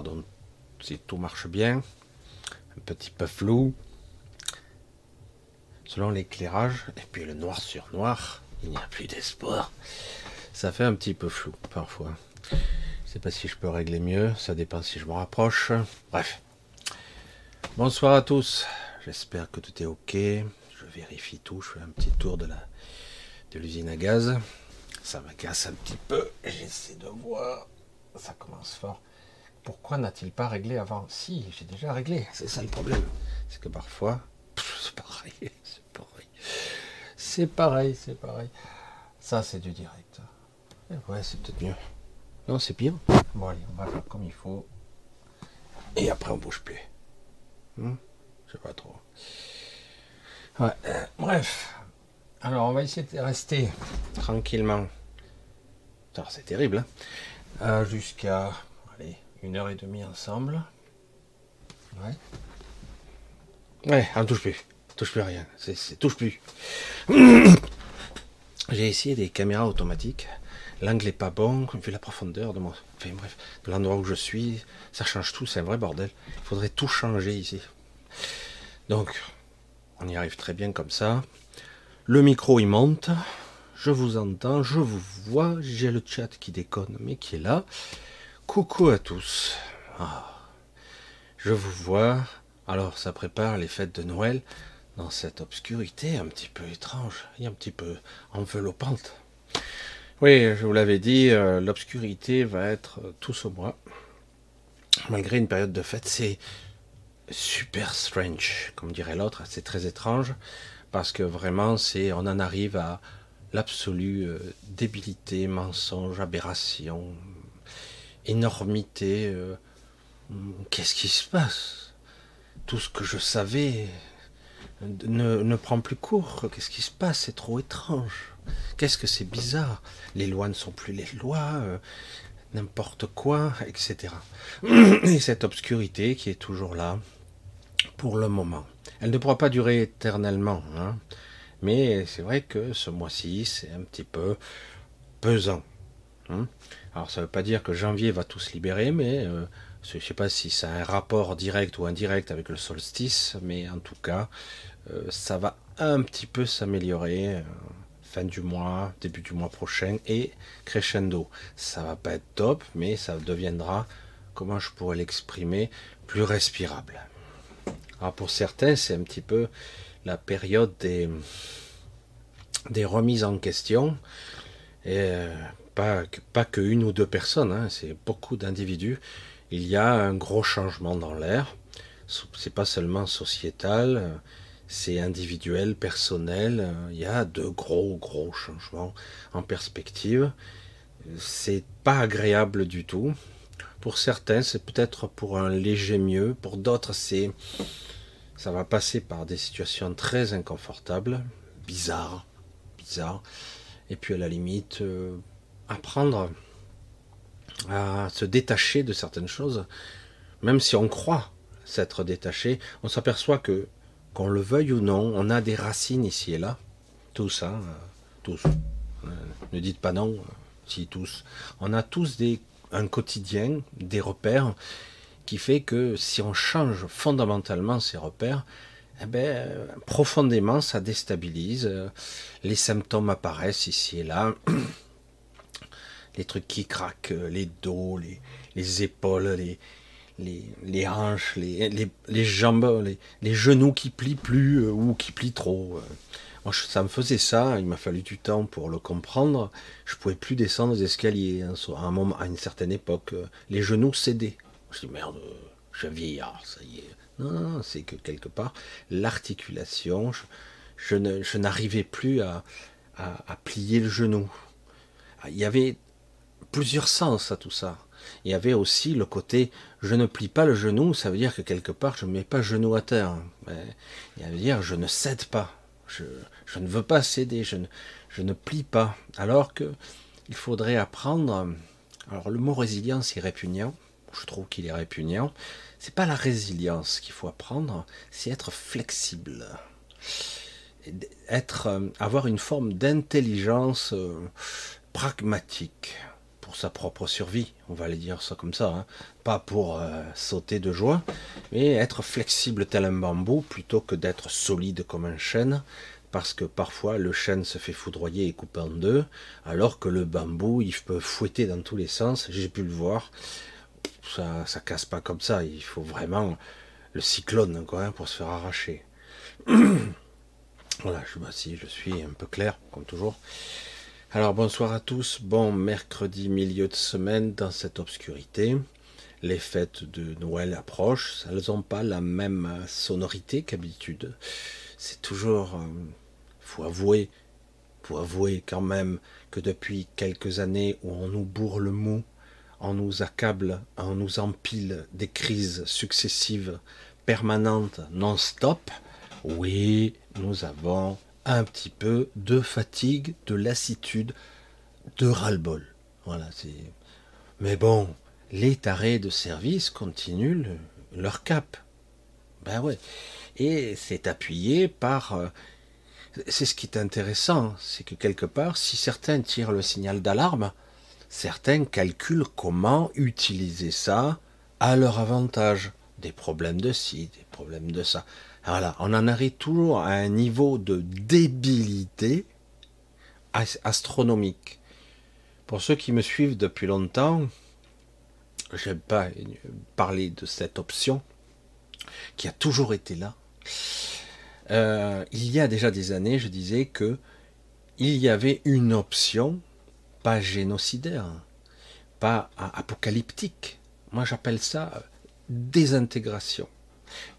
Regardons si tout marche bien. Un petit peu flou. Selon l'éclairage, et puis le noir sur noir, il n'y a plus d'espoir. Ça fait un petit peu flou parfois. Je sais pas si je peux régler mieux, ça dépend si je me rapproche. Bref. Bonsoir à tous. J'espère que tout est ok. Je vérifie tout, je fais un petit tour de la de l'usine à gaz. Ça m'agace un petit peu. J'essaie de voir. Ça commence fort. Pourquoi n'a-t-il pas réglé avant? Si, j'ai déjà réglé. C'est ça le problème. C'est que parfois, c'est pareil. C'est pareil. C'est pareil, c'est pareil. Ça, c'est du direct. Ouais, c'est peut-être mieux. Non, c'est pire. Bon, allez, on va faire comme il faut. Et après, on bouge plus. Hmm Je sais pas trop. Ouais. bref. Alors, on va essayer de rester tranquillement. C'est terrible, hein euh, Jusqu'à, allez, une heure et demie ensemble. Ouais. Ouais, on touche plus. touche plus rien. C'est touche plus. J'ai essayé des caméras automatiques. L'angle est pas bon, vu la profondeur de mon. Enfin bref, de l'endroit où je suis, ça change tout, c'est un vrai bordel. Il faudrait tout changer ici. Donc, on y arrive très bien comme ça. Le micro il monte, je vous entends, je vous vois, j'ai le chat qui déconne mais qui est là. Coucou à tous. Ah, je vous vois. Alors ça prépare les fêtes de Noël dans cette obscurité un petit peu étrange et un petit peu enveloppante. Oui, je vous l'avais dit, euh, l'obscurité va être tout ce. Malgré une période de fête, c'est super strange, comme dirait l'autre, c'est très étrange parce que vraiment c'est on en arrive à l'absolue euh, débilité, mensonge, aberration, énormité. Euh, qu'est-ce qui se passe? Tout ce que je savais ne, ne prend plus cours. Qu'est-ce qui se passe? C'est trop étrange. Qu'est-ce que c'est bizarre? Les lois ne sont plus les lois, euh, n'importe quoi, etc. Et cette obscurité qui est toujours là, pour le moment. Elle ne pourra pas durer éternellement, hein. mais c'est vrai que ce mois-ci, c'est un petit peu pesant. Hein. Alors ça ne veut pas dire que janvier va tout se libérer, mais euh, je ne sais pas si ça a un rapport direct ou indirect avec le solstice, mais en tout cas, euh, ça va un petit peu s'améliorer. Euh, fin du mois, début du mois prochain, et crescendo. Ça va pas être top, mais ça deviendra, comment je pourrais l'exprimer, plus respirable. Alors pour certains, c'est un petit peu la période des, des remises en question. Et pas, pas que une ou deux personnes, hein, c'est beaucoup d'individus. Il y a un gros changement dans l'air. C'est pas seulement sociétal, c'est individuel, personnel. Il y a de gros, gros changements en perspective. C'est pas agréable du tout. Pour certains, c'est peut-être pour un léger mieux. Pour d'autres, c'est ça va passer par des situations très inconfortables, bizarres, bizarres, et puis à la limite, euh, apprendre à se détacher de certaines choses, même si on croit s'être détaché, on s'aperçoit que, qu'on le veuille ou non, on a des racines ici et là, tous, hein, tous. Euh, ne dites pas non, si tous. On a tous des, un quotidien, des repères, qui fait que si on change fondamentalement ces repères, eh ben, profondément ça déstabilise. Les symptômes apparaissent ici et là. Les trucs qui craquent, les dos, les, les épaules, les, les, les, hanches, les, les, jambes, les, genoux qui plient plus euh, ou qui plient trop. Euh. Moi, ça me faisait ça, il m'a fallu du temps pour le comprendre. Je pouvais plus descendre les escaliers hein, à, un moment, à une certaine époque. Les genoux cédaient. Je dis merde, je vieillard, ça y est. Non, non, non c'est que quelque part, l'articulation, je, je n'arrivais plus à, à, plier le genou. Il y avait plusieurs sens à tout ça. Il y avait aussi le côté je ne plie pas le genou, ça veut dire que quelque part je ne mets pas genou à terre. il veut dire je ne cède pas. Je, je ne veux pas céder, je ne, je ne plie pas. Alors que il faudrait apprendre. Alors le mot résilience est répugnant je trouve qu'il est répugnant, c'est pas la résilience qu'il faut apprendre, c'est être flexible. Être, euh, avoir une forme d'intelligence euh, pragmatique. Sa propre survie, on va aller dire ça comme ça, hein. pas pour euh, sauter de joie, mais être flexible tel un bambou plutôt que d'être solide comme un chêne, parce que parfois le chêne se fait foudroyer et couper en deux, alors que le bambou il peut fouetter dans tous les sens, j'ai pu le voir, ça, ça casse pas comme ça, il faut vraiment le cyclone quoi, hein, pour se faire arracher. voilà, je, si je suis un peu clair, comme toujours. Alors bonsoir à tous, bon mercredi milieu de semaine dans cette obscurité. Les fêtes de Noël approchent, elles n'ont pas la même sonorité qu'habitude. C'est toujours, euh, faut avouer, faut avouer quand même que depuis quelques années où on nous bourre le mou, on nous accable, on nous empile des crises successives, permanentes, non-stop, oui, nous avons un petit peu de fatigue, de lassitude, de ras-le-bol. Voilà. Mais bon, les tarés de service continuent leur cap. Ben ouais. Et c'est appuyé par. Euh, c'est ce qui est intéressant, c'est que quelque part, si certains tirent le signal d'alarme, certains calculent comment utiliser ça à leur avantage. Des problèmes de ci, des problèmes de ça. Voilà, on en arrive toujours à un niveau de débilité astronomique. Pour ceux qui me suivent depuis longtemps, je n'ai pas parlé de cette option qui a toujours été là. Euh, il y a déjà des années, je disais que il y avait une option pas génocidaire, pas apocalyptique. Moi, j'appelle ça désintégration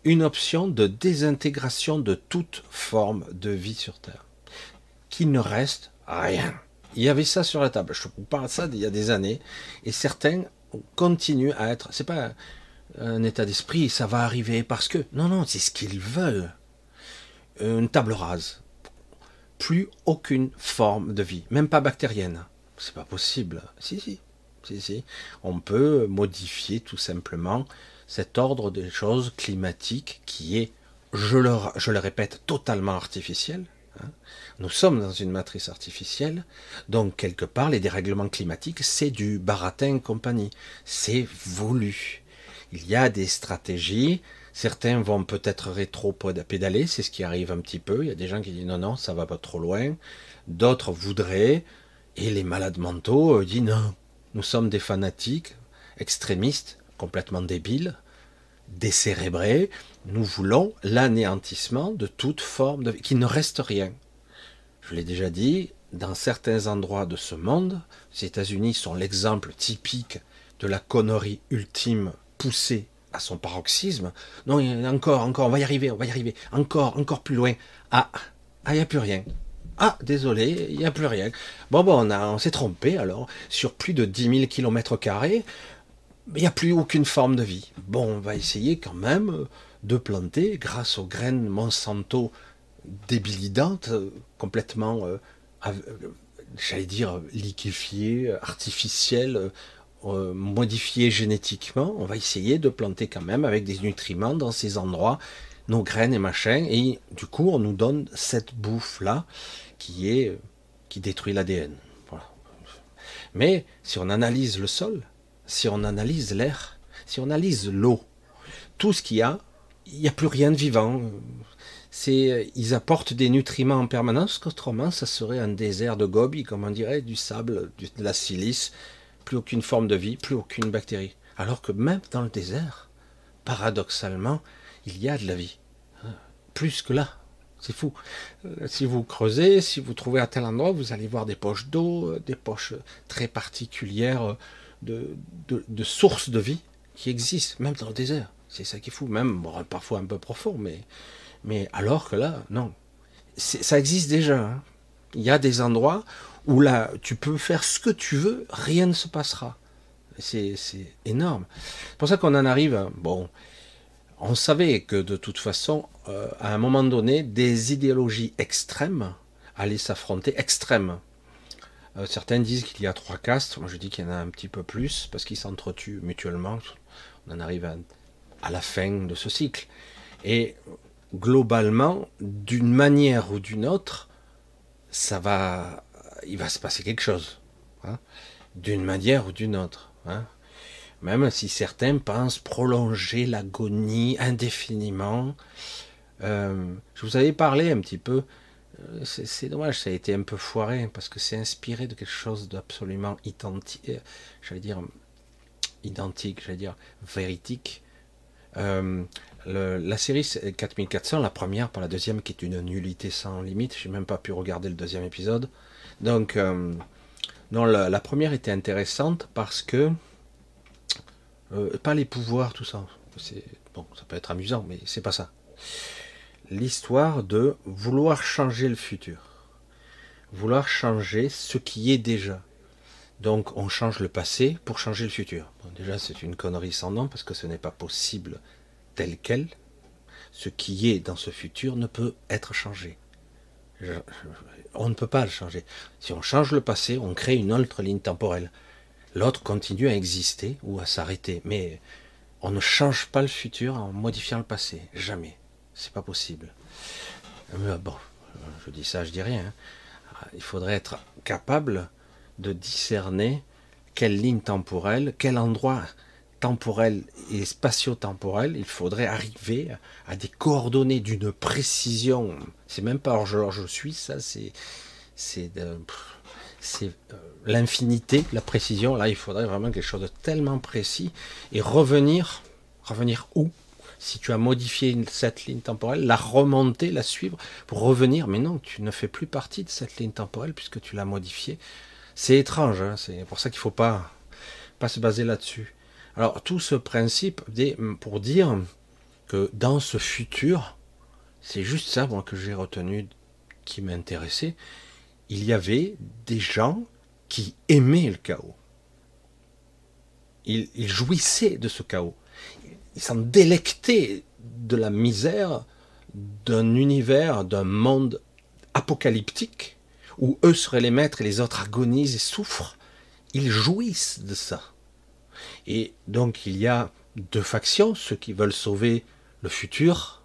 une option de désintégration de toute forme de vie sur Terre. Qu'il ne reste rien. Il y avait ça sur la table. Je vous parle de ça il y a des années. Et certains continuent à être. C'est pas un état d'esprit, ça va arriver parce que. Non, non, c'est ce qu'ils veulent. Une table rase. Plus aucune forme de vie, même pas bactérienne. C'est pas possible. Si, si. Si, si. On peut modifier tout simplement cet ordre des choses climatiques qui est, je le, répète, totalement artificiel. Hein. Nous sommes dans une matrice artificielle, donc quelque part les dérèglements climatiques, c'est du baratin compagnie, c'est voulu. Il y a des stratégies, certains vont peut-être rétro-pédaler, c'est ce qui arrive un petit peu, il y a des gens qui disent non, non, ça va pas trop loin, d'autres voudraient, et les malades mentaux euh, disent non, nous sommes des fanatiques, extrémistes, complètement débiles, décérébrés, nous voulons l'anéantissement de toute forme de qu'il ne reste rien. Je l'ai déjà dit, dans certains endroits de ce monde, les États-Unis sont l'exemple typique de la connerie ultime poussée à son paroxysme. Non, encore, encore, on va y arriver, on va y arriver, encore, encore plus loin. Ah, ah, il n'y a plus rien. Ah, désolé, il n'y a plus rien. Bon, bon, on, on s'est trompé alors. Sur plus de 10 000 km, il n'y a plus aucune forme de vie. Bon, on va essayer quand même de planter, grâce aux graines Monsanto débilitantes, complètement, euh, euh, j'allais dire, liquéfiées, artificielles, euh, modifiées génétiquement. On va essayer de planter quand même avec des nutriments dans ces endroits, nos graines et machin, et du coup, on nous donne cette bouffe-là qui qui détruit l'ADN. Mais si on analyse le sol, si on analyse l'air, si on analyse l'eau, tout ce qu'il y a, il n'y a plus rien de vivant. Ils apportent des nutriments en permanence, qu'autrement, ça serait un désert de gobi, comme on dirait, du sable, de la silice, plus aucune forme de vie, plus aucune bactérie. Alors que même dans le désert, paradoxalement, il y a de la vie. Plus que là. C'est fou. Euh, si vous creusez, si vous trouvez à tel endroit, vous allez voir des poches d'eau, euh, des poches très particulières de, de, sources de vie qui existent, même dans le désert. C'est ça qui est fou, même parfois un peu profond, mais, mais alors que là, non. Ça existe déjà. Hein. Il y a des endroits où là, tu peux faire ce que tu veux, rien ne se passera. C'est énorme. C'est pour ça qu'on en arrive, bon, on savait que de toute façon, euh, à un moment donné, des idéologies extrêmes allaient s'affronter, extrêmes, euh, certains disent qu'il y a trois castes, moi je dis qu'il y en a un petit peu plus, parce qu'ils s'entretuent mutuellement. On en arrive à, la fin de ce cycle. Et globalement, d'une manière ou d'une autre, ça va, il va se passer quelque chose. Hein. d'une manière ou d'une autre. Hein. Même si certains pensent prolonger l'agonie indéfiniment. Euh, je vous avais parlé un petit peu, c'est dommage, ça a été un peu foiré, parce que c'est inspiré de quelque chose d'absolument identique, euh, j'allais dire identique, j'allais dire véritique. la série 4400, la première par la deuxième, qui est une nullité sans limite, j'ai même pas pu regarder le deuxième épisode. Donc, la, première était intéressante parce que euh, pas les pouvoirs, tout ça. Bon, ça peut être amusant, mais c'est pas ça. L'histoire de vouloir changer le futur, vouloir changer ce qui est déjà. Donc, on change le passé pour changer le futur. déjà, c'est une connerie sans nom parce que ce n'est pas possible tel quel. Ce qui est dans ce futur ne peut être changé on ne peut pas le changer. Si on change le passé, on crée une autre ligne temporelle. L'autre continue à exister ou à s'arrêter. Mais on ne change pas le futur en modifiant le passé. Jamais. C'est pas possible. Mais bon, je dis ça, je dis rien. Hein. Il faudrait être capable de discerner quelle ligne temporelle, quel endroit temporel et spatio-temporel, il faudrait arriver à des coordonnées d'une précision. C'est même pas genre je suis, ça c'est c'est c'est euh, l'infinité, la précision. Là, il faudrait vraiment quelque chose de tellement précis et revenir, revenir où? Si tu as modifié cette ligne temporelle, la remonter, la suivre pour revenir. Mais non, tu ne fais plus partie de cette ligne temporelle puisque tu l'as modifiée. C'est étrange. Hein, c'est pour ça qu'il faut pas se baser là-dessus. Alors tout ce principe pour dire que dans ce futur, c'est juste ça moi, que j'ai retenu qui m'intéressait, il y avait des gens qui aimaient le chaos. Ils jouissaient de ce chaos. Ils s'en délectaient de la misère d'un univers, d'un monde apocalyptique, où eux seraient les maîtres et les autres agonisent et souffrent. Ils jouissent de ça. Et donc il y a deux factions, ceux qui veulent sauver le futur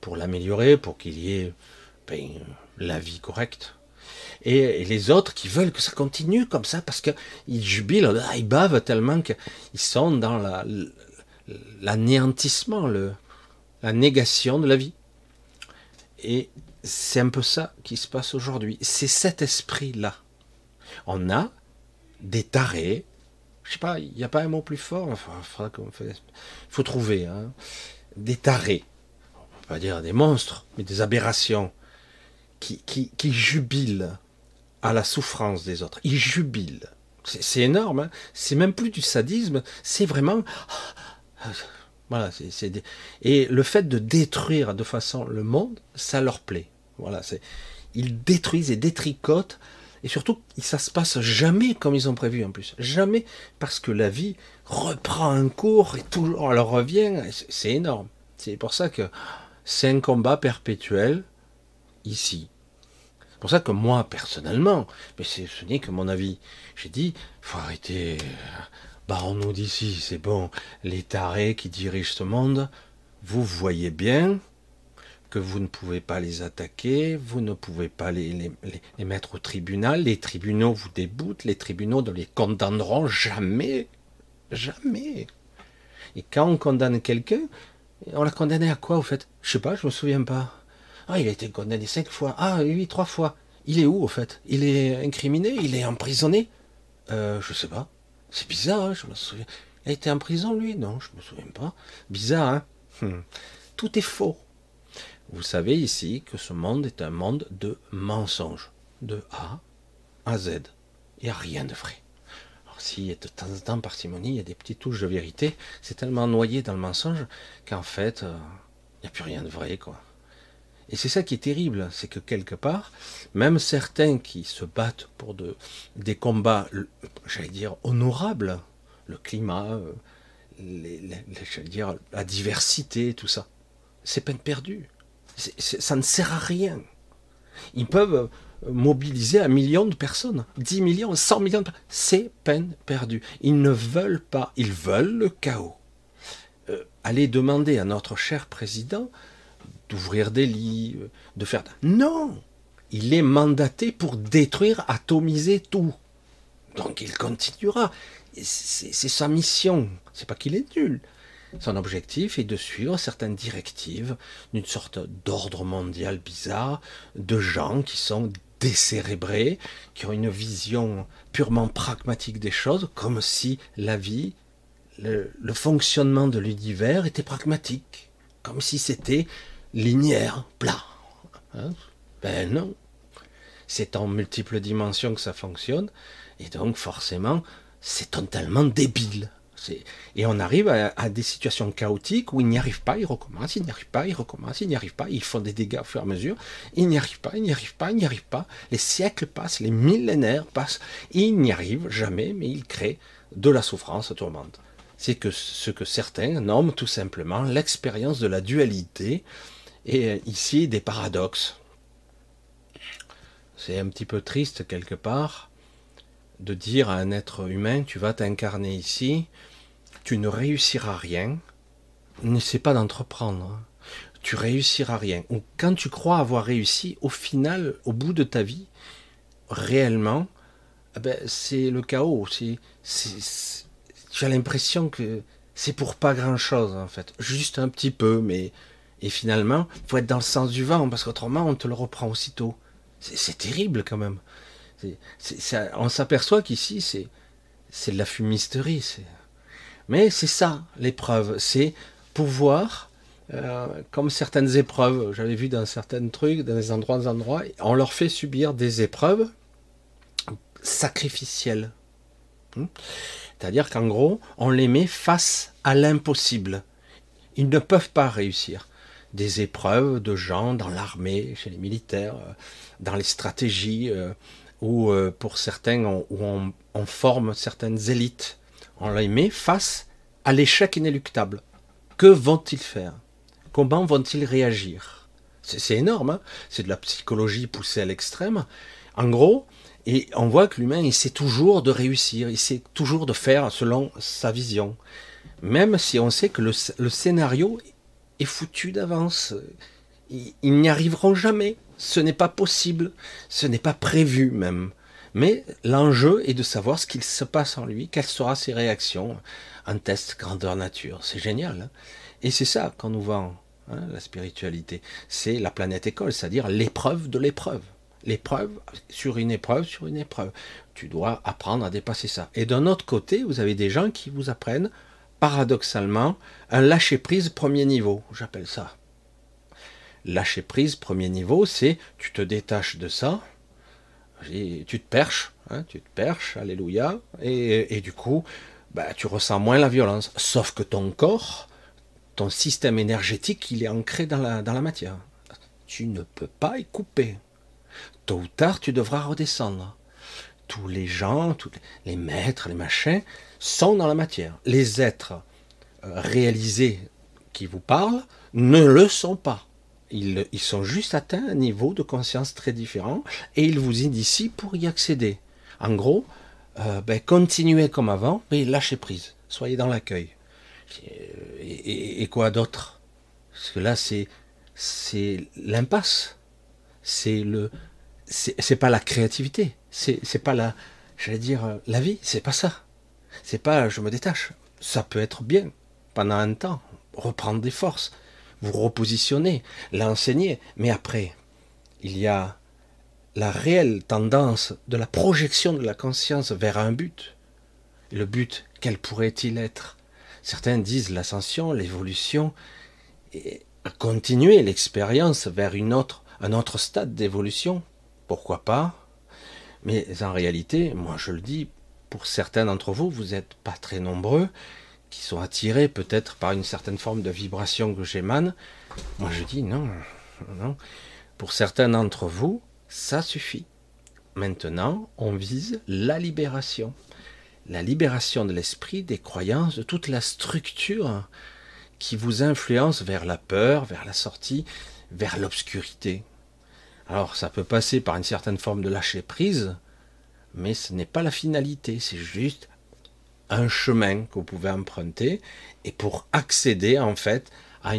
pour l'améliorer, pour qu'il y ait ben, la vie correcte. Et, les autres qui veulent que ça continue comme ça parce qu'ils jubilent, ils bavent tellement qu'ils sont dans l'anéantissement, la, la négation de la vie. Et c'est un peu ça qui se passe aujourd'hui. C'est cet esprit-là. On a des tarés, je sais pas, il n'y a pas un mot plus fort. Il faut trouver hein. des tarés, on peut pas dire des monstres, mais des aberrations qui, qui, qui jubilent à la souffrance des autres. Ils jubilent. C'est énorme. Hein. c'est même plus du sadisme. C'est vraiment. Voilà. c'est Et le fait de détruire de façon le monde, ça leur plaît. Voilà. Ils détruisent et détricotent et surtout, ça se passe jamais comme ils ont prévu en plus. Jamais parce que la vie reprend un cours et toujours elle revient. C'est énorme. C'est pour ça que c'est un combat perpétuel ici. C'est pour ça que moi, personnellement, mais ce n'est que mon avis, j'ai dit, faut arrêter. On nous dit ici, c'est bon, les tarés qui dirigent ce monde, vous voyez bien, que vous ne pouvez pas les attaquer, vous ne pouvez pas les, les, mettre au tribunal, les tribunaux vous déboutent, les tribunaux ne les condamneront jamais. Jamais. Et quand on condamne quelqu'un, on l'a condamné à quoi au fait? Je sais pas, je me souviens pas. Ah, il a été condamné cinq fois. Ah oui, trois fois. Il est où au fait? Il est incriminé? Il est emprisonné? Euh, Je sais pas. C'est bizarre, hein, je me souviens. Il a été en prison lui? Non, je me souviens pas. Bizarre, hein? Hmm. Tout est faux. Vous savez ici que ce monde est un monde de mensonges, de A à Z. Il n'y a rien de vrai. Alors s'il y a de temps en temps parcimonie, il y a des petites touches de vérité, c'est tellement noyé dans le mensonge qu'en fait, euh, il n'y a plus rien de vrai, quoi. Et c'est ça qui est terrible, c'est que quelque part, même certains qui se battent pour de, des combats, j'allais dire, honorables, le climat, euh, la diversité, tout ça, c'est peine perdue ça ne sert à rien. Ils peuvent euh, mobiliser un million de personnes, 10 millions, 100 millions de personnes. C'est peine perdue. Ils ne veulent pas, ils veulent le chaos. Euh, aller demander à notre cher président d'ouvrir des lits, euh, de faire... Non Il est mandaté pour détruire, atomiser tout. Donc il continuera. C'est sa mission. C'est pas qu'il est nul. Son objectif est de suivre certaines directives d'une sorte d'ordre mondial bizarre de gens qui sont décérébrés, qui ont une vision purement pragmatique des choses, comme si la vie, le, fonctionnement de l'univers était pragmatique, comme si c'était linéaire, plat. Hein ben non. C'est en multiples dimensions que ça fonctionne, et donc forcément, c'est totalement débile. Et on arrive à, des situations chaotiques où il n'y arrive pas, il recommence, il n'y arrive pas, il recommence, il n'y arrive pas, ils font des dégâts au fur et à mesure, il n'y arrive pas, il n'y arrive pas, il n'y arrive pas, les siècles passent, les millénaires passent, il n'y arrive jamais, mais il crée de la souffrance tourmente. C'est que ce que certains nomment tout simplement l'expérience de la dualité, et ici des paradoxes. C'est un petit peu triste quelque part de dire à un être humain, tu vas t'incarner ici, tu ne réussiras rien, n'essaie pas d'entreprendre, tu réussiras rien. Ou quand tu crois avoir réussi, au final, au bout de ta vie, réellement, eh ben, c'est le chaos. C'est, tu as l'impression que c'est pour pas grand chose en fait, juste un petit peu, mais et finalement, faut être dans le sens du vent parce qu'autrement on te le reprend aussitôt. C'est terrible quand même on s'aperçoit qu'ici, c'est de la fumisterie. Mais c'est ça, l'épreuve. C'est pouvoir, euh, comme certaines épreuves, j'avais vu dans certains trucs, dans des endroits, des endroits, on leur fait subir des épreuves sacrificielles. Hmm? C'est-à-dire qu'en gros, on les met face à l'impossible. Ils ne peuvent pas réussir. Des épreuves de gens dans l'armée, chez les militaires, euh, dans les stratégies, euh, ou euh, pour certains, on, où on, forme certaines élites. On les met face à l'échec inéluctable. Que vont-ils faire? Comment vont-ils réagir? C'est énorme, hein c'est de la psychologie poussée à l'extrême. En gros, et on voit que l'humain essaie toujours de réussir, il essaie toujours de faire selon sa vision. Même si on sait que le, scénario est foutu d'avance. ils n'y arriveront jamais. Ce n'est pas possible, ce n'est pas prévu même. Mais l'enjeu est de savoir ce qu'il se passe en lui, quelles seront ses réactions. Un test grandeur nature, c'est génial. Hein. et c'est ça qu'on nous vend, hein, la spiritualité. C'est la planète école, c'est-à-dire l'épreuve de l'épreuve. L'épreuve sur une épreuve sur une épreuve. Tu dois apprendre à dépasser ça. Et d'un autre côté, vous avez des gens qui vous apprennent, paradoxalement, un lâcher-prise premier niveau, j'appelle ça. Lâcher prise, premier niveau, c'est tu te détaches de ça, tu te perches, hein, tu te perches, alléluia, et, du coup, bah, tu ressens moins la violence. Sauf que ton corps, ton système énergétique, il est ancré dans la, dans la matière. Tu ne peux pas y couper. Tôt ou tard, tu devras redescendre. Tous les gens, tous les maîtres, les machins, sont dans la matière. Les êtres euh, réalisés qui vous parlent ne le sont pas. Ils, sont juste atteints un niveau de conscience très différent et ils vous initient pour y accéder. En gros, euh, ben, continuez comme avant, mais lâchez prise. Soyez dans l'accueil. Et, quoi d'autre? Parce que là, c'est c'est l'impasse. C'est le c'est pas la créativité. C'est c'est pas la j'allais dire euh, la vie. C'est pas ça. C'est pas je me détache. Ça peut être bien pendant un temps, reprendre des forces vous repositionnez, l'enseigner, mais après, il y a la réelle tendance de la projection de la conscience vers un but. Le but, quel pourrait-il être? Certains disent l'ascension, l'évolution, et continuer l'expérience vers une un autre stade d'évolution. Pourquoi pas? Mais en réalité, moi je le dis, pour certains d'entre vous, vous n'êtes pas très nombreux, qui sont attirés peut-être par une certaine forme de vibration que j'émane, moi je dis non, non. Pour certains d'entre vous, ça suffit. Maintenant, on vise la libération. La libération de l'esprit, des croyances, de toute la structure qui vous influence vers la peur, vers la sortie, vers l'obscurité. Alors ça peut passer par une certaine forme de lâcher prise, mais ce n'est pas la finalité, c'est juste un chemin que vous pouvez emprunter et pour accéder en fait à,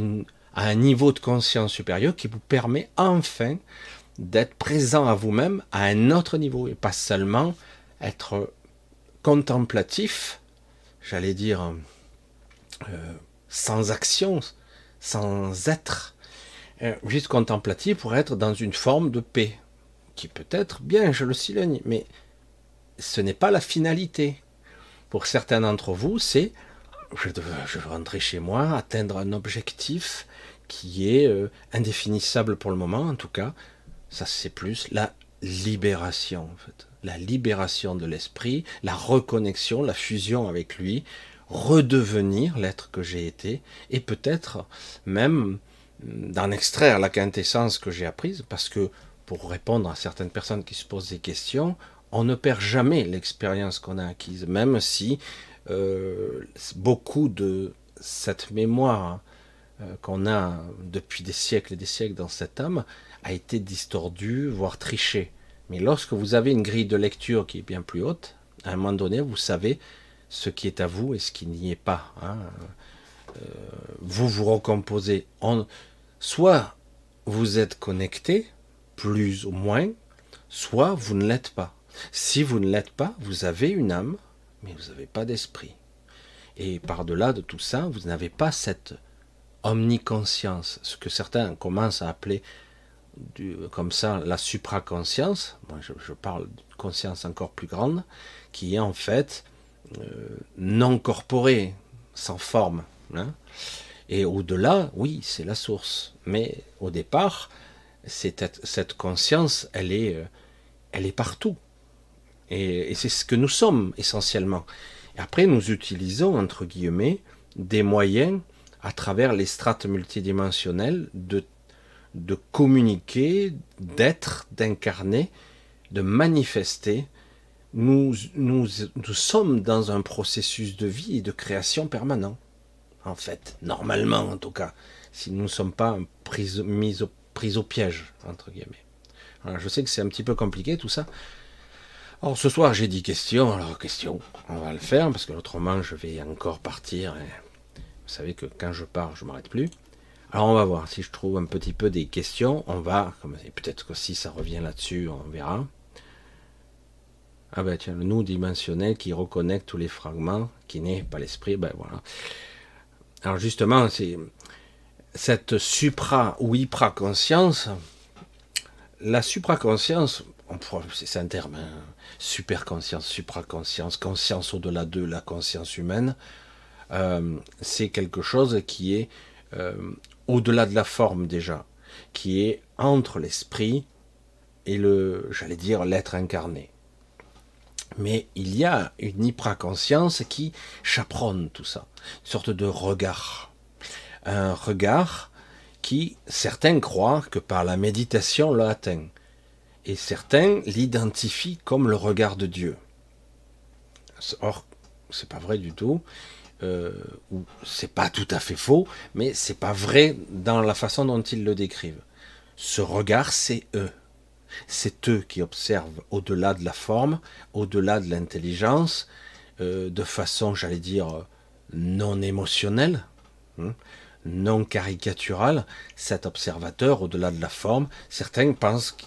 un niveau de conscience supérieur qui vous permet enfin d'être présent à vous-même à un autre niveau et pas seulement être contemplatif, j'allais dire euh, sans action, sans être, euh, juste contemplatif pour être dans une forme de paix, qui peut être bien, je le signe, mais ce n'est pas la finalité. Pour certains d'entre vous, c'est je, veux rentrer chez moi, atteindre un objectif qui est euh, indéfinissable pour le moment, en tout cas. Ça, c'est plus la libération, en fait. La libération de l'esprit, la reconnexion, la fusion avec lui, redevenir l'être que j'ai été, et peut-être même d'en extraire la quintessence que j'ai apprise, parce que pour répondre à certaines personnes qui se posent des questions, on ne perd jamais l'expérience qu'on a acquise, même si euh, beaucoup de cette mémoire euh, qu'on a depuis des siècles et des siècles dans cette âme a été distordue, voire trichée. Mais lorsque vous avez une grille de lecture qui est bien plus haute, à un moment donné, vous savez ce qui est à vous et ce qui n'y est pas. Hein. Euh, vous vous recomposez. Soit vous êtes connecté, plus ou moins, soit vous ne l'êtes pas. Si vous ne l'êtes pas, vous avez une âme, mais vous n'avez pas d'esprit. Et par-delà de tout ça, vous n'avez pas cette omniconscience, ce que certains commencent à appeler comme ça la supraconscience. Moi, je, parle d'une conscience encore plus grande, qui est en fait euh, non corporée, sans forme. Hein. Et au-delà, oui, c'est la source. Mais au départ, cette, cette conscience, elle est, euh, elle est partout. Et, c'est ce que nous sommes essentiellement. Après, nous utilisons, entre guillemets, des moyens à travers les strates multidimensionnelles de, communiquer, d'être, d'incarner, de manifester. Nous, sommes dans un processus de vie et de création permanent, en fait, normalement en tout cas, si nous ne sommes pas pris, mis au, pris au piège, entre guillemets. Je sais que c'est un petit peu compliqué tout ça, alors ce soir j'ai dit questions, alors question, on va le faire parce que autrement je vais encore partir. vous savez que quand je pars, je m'arrête plus. Alors on va voir si je trouve un petit peu des questions. On va, peut-être que si ça revient là-dessus, on verra. Ah ben tiens, le nous dimensionnel qui reconnecte tous les fragments, qui n'est pas l'esprit, ben voilà. Alors justement, c'est cette supra ou hyper-conscience. La supraconscience, c'est un terme, hein. super conscience, supraconscience, conscience au-delà de la conscience humaine, euh, c'est quelque chose qui est euh, au-delà de la forme déjà, qui est entre l'esprit et le, j'allais dire, l'être incarné. Mais il y a une hypraconscience qui chaperonne tout ça, une sorte de regard. Un regard qui, certains croient que par la méditation l'a atteint et certains l'identifient comme le regard de Dieu. Or, c'est pas vrai du tout. Euh, c'est pas tout à fait faux, mais c'est pas vrai dans la façon dont ils le décrivent. Ce regard, c'est eux. C'est eux qui observent au-delà de la forme, au-delà de l'intelligence, euh, de façon, j'allais dire, non émotionnelle. Hein non caricatural, cet observateur, au-delà de la forme, certains pensent que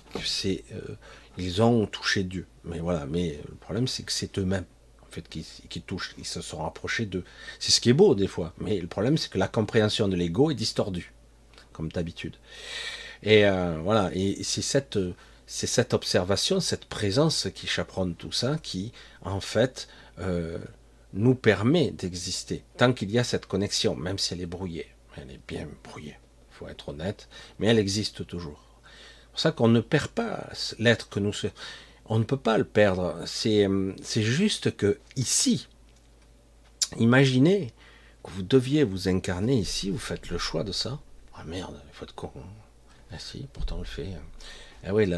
euh, ont touché Dieu. Mais voilà, mais le problème c'est que c'est eux-mêmes, en fait, qui, touchent, ils se sont rapprochés d'eux. C'est ce qui est beau des fois, mais le problème c'est que la compréhension de l'ego est distordue, comme d'habitude. Et euh, voilà, et c'est cette, c'est cette observation, cette présence qui chaperonne tout ça, qui, en fait, euh, nous permet d'exister, tant qu'il y a cette connexion, même si elle est brouillée. Elle est bien brouillée, il faut être honnête, mais elle existe toujours. C'est pour ça qu'on ne perd pas l'être que nous sommes. On ne peut pas le perdre. C'est, c'est juste que ici, imaginez que vous deviez vous incarner ici, vous faites le choix de ça. Ah merde, il faut être con. Ah si, pourtant on le fait. Ah oui,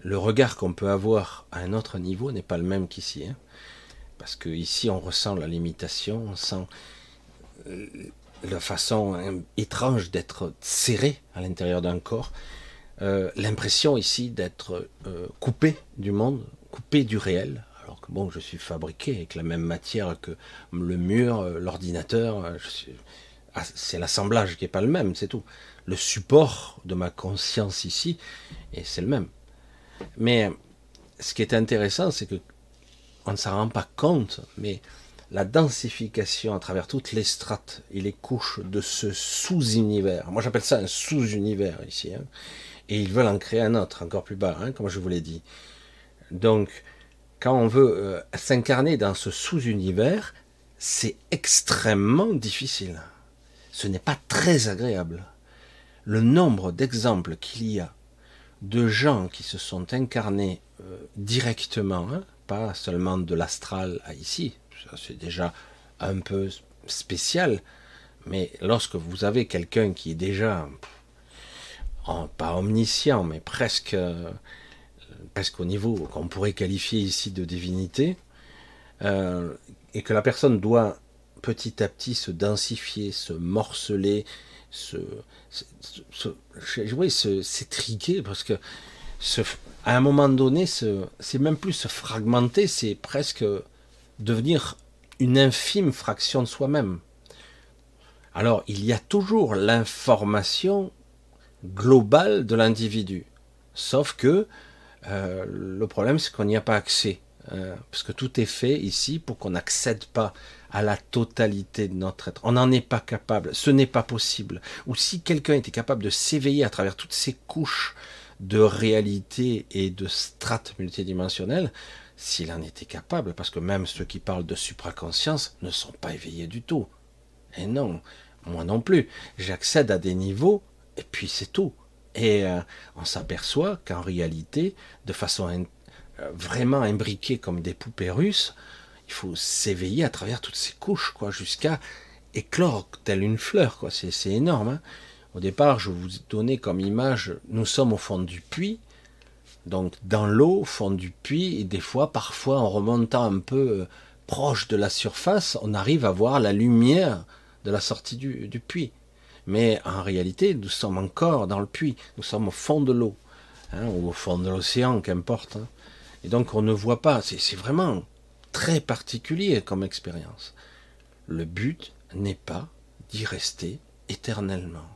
le regard qu'on peut avoir à un autre niveau n'est pas le même qu'ici. Hein. Parce que ici on ressent la limitation, on sent euh, la façon hein, étrange d'être serré à l'intérieur d'un corps, euh, l'impression ici d'être euh, coupé du monde, coupé du réel, alors que bon, je suis fabriqué avec la même matière que le mur, euh, l'ordinateur, ah, c'est l'assemblage qui n'est pas le même, c'est tout. Le support de ma conscience ici, et c'est le même. Mais ce qui est intéressant, c'est que on ne s'en rend pas compte, mais la densification à travers toutes les strates et les couches de ce sous-univers, moi j'appelle ça un sous-univers ici, hein, et ils veulent en créer un autre, encore plus bas, hein, comme je vous l'ai dit. Donc, quand on veut euh, s'incarner dans ce sous-univers, c'est extrêmement difficile. Ce n'est pas très agréable. Le nombre d'exemples qu'il y a de gens qui se sont incarnés euh, directement, hein, pas seulement de l'astral à ici, c'est déjà un peu spécial, mais lorsque vous avez quelqu'un qui est déjà pas omniscient, mais presque, presque au niveau qu'on pourrait qualifier ici de divinité, euh, et que la personne doit petit à petit se densifier, se morceler, se, se, s'étriquer, parce que à un moment donné, c'est même plus se fragmenter, c'est presque devenir une infime fraction de soi-même. Alors, il y a toujours l'information globale de l'individu. Sauf que euh, le problème, c'est qu'on n'y a pas accès. Hein, parce que tout est fait ici pour qu'on n'accède pas à la totalité de notre être. On n'en est pas capable. Ce n'est pas possible. Ou si quelqu'un était capable de s'éveiller à travers toutes ces couches de réalité et de strates multidimensionnelles, s'il en était capable, parce que même ceux qui parlent de supraconscience ne sont pas éveillés du tout. Et non, moi non plus. J'accède à des niveaux, et puis c'est tout. Et euh, on s'aperçoit qu'en réalité, de façon euh, vraiment imbriquée comme des poupées russes, il faut s'éveiller à travers toutes ces couches, quoi, jusqu'à éclore telle une fleur, quoi. C'est énorme. Hein. Au départ, je vous ai donné comme image, nous sommes au fond du puits, donc dans l'eau, au fond du puits, et des fois, parfois, en remontant un peu euh, proche de la surface, on arrive à voir la lumière de la sortie du, puits. Mais en réalité, nous sommes encore dans le puits, nous sommes au fond de l'eau, hein, ou au fond de l'océan, qu'importe. Hein. Et donc on ne voit pas, c'est vraiment très particulier comme expérience. Le but n'est pas d'y rester éternellement.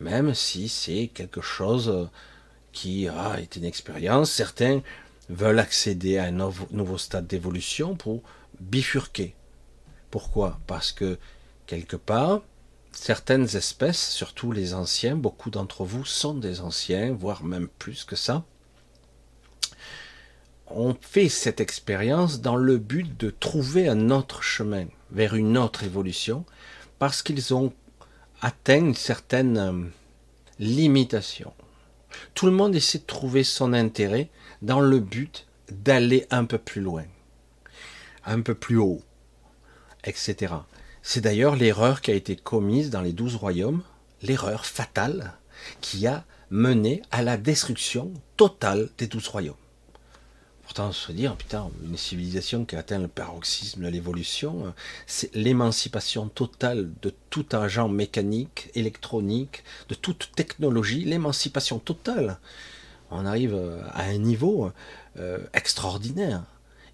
Même si c'est quelque chose qui a été une expérience. Certains veulent accéder à un nouveau stade d'évolution pour bifurquer. Pourquoi? Parce que quelque part, certaines espèces, surtout les anciens, beaucoup d'entre vous sont des anciens, voire même plus que ça, ont fait cette expérience dans le but de trouver un autre chemin vers une autre évolution, parce qu'ils ont atteint une certaine euh, limitation. Tout le monde essaie de trouver son intérêt dans le but d'aller un peu plus loin, un peu plus haut, etc. C'est d'ailleurs l'erreur qui a été commise dans les douze royaumes, l'erreur fatale qui a mené à la destruction totale des douze royaumes. Pourtant, se dire, putain, une civilisation qui a atteint le paroxysme de l'évolution, c'est l'émancipation totale de tout agent mécanique, électronique, de toute technologie, l'émancipation totale. On arrive à un niveau euh, extraordinaire.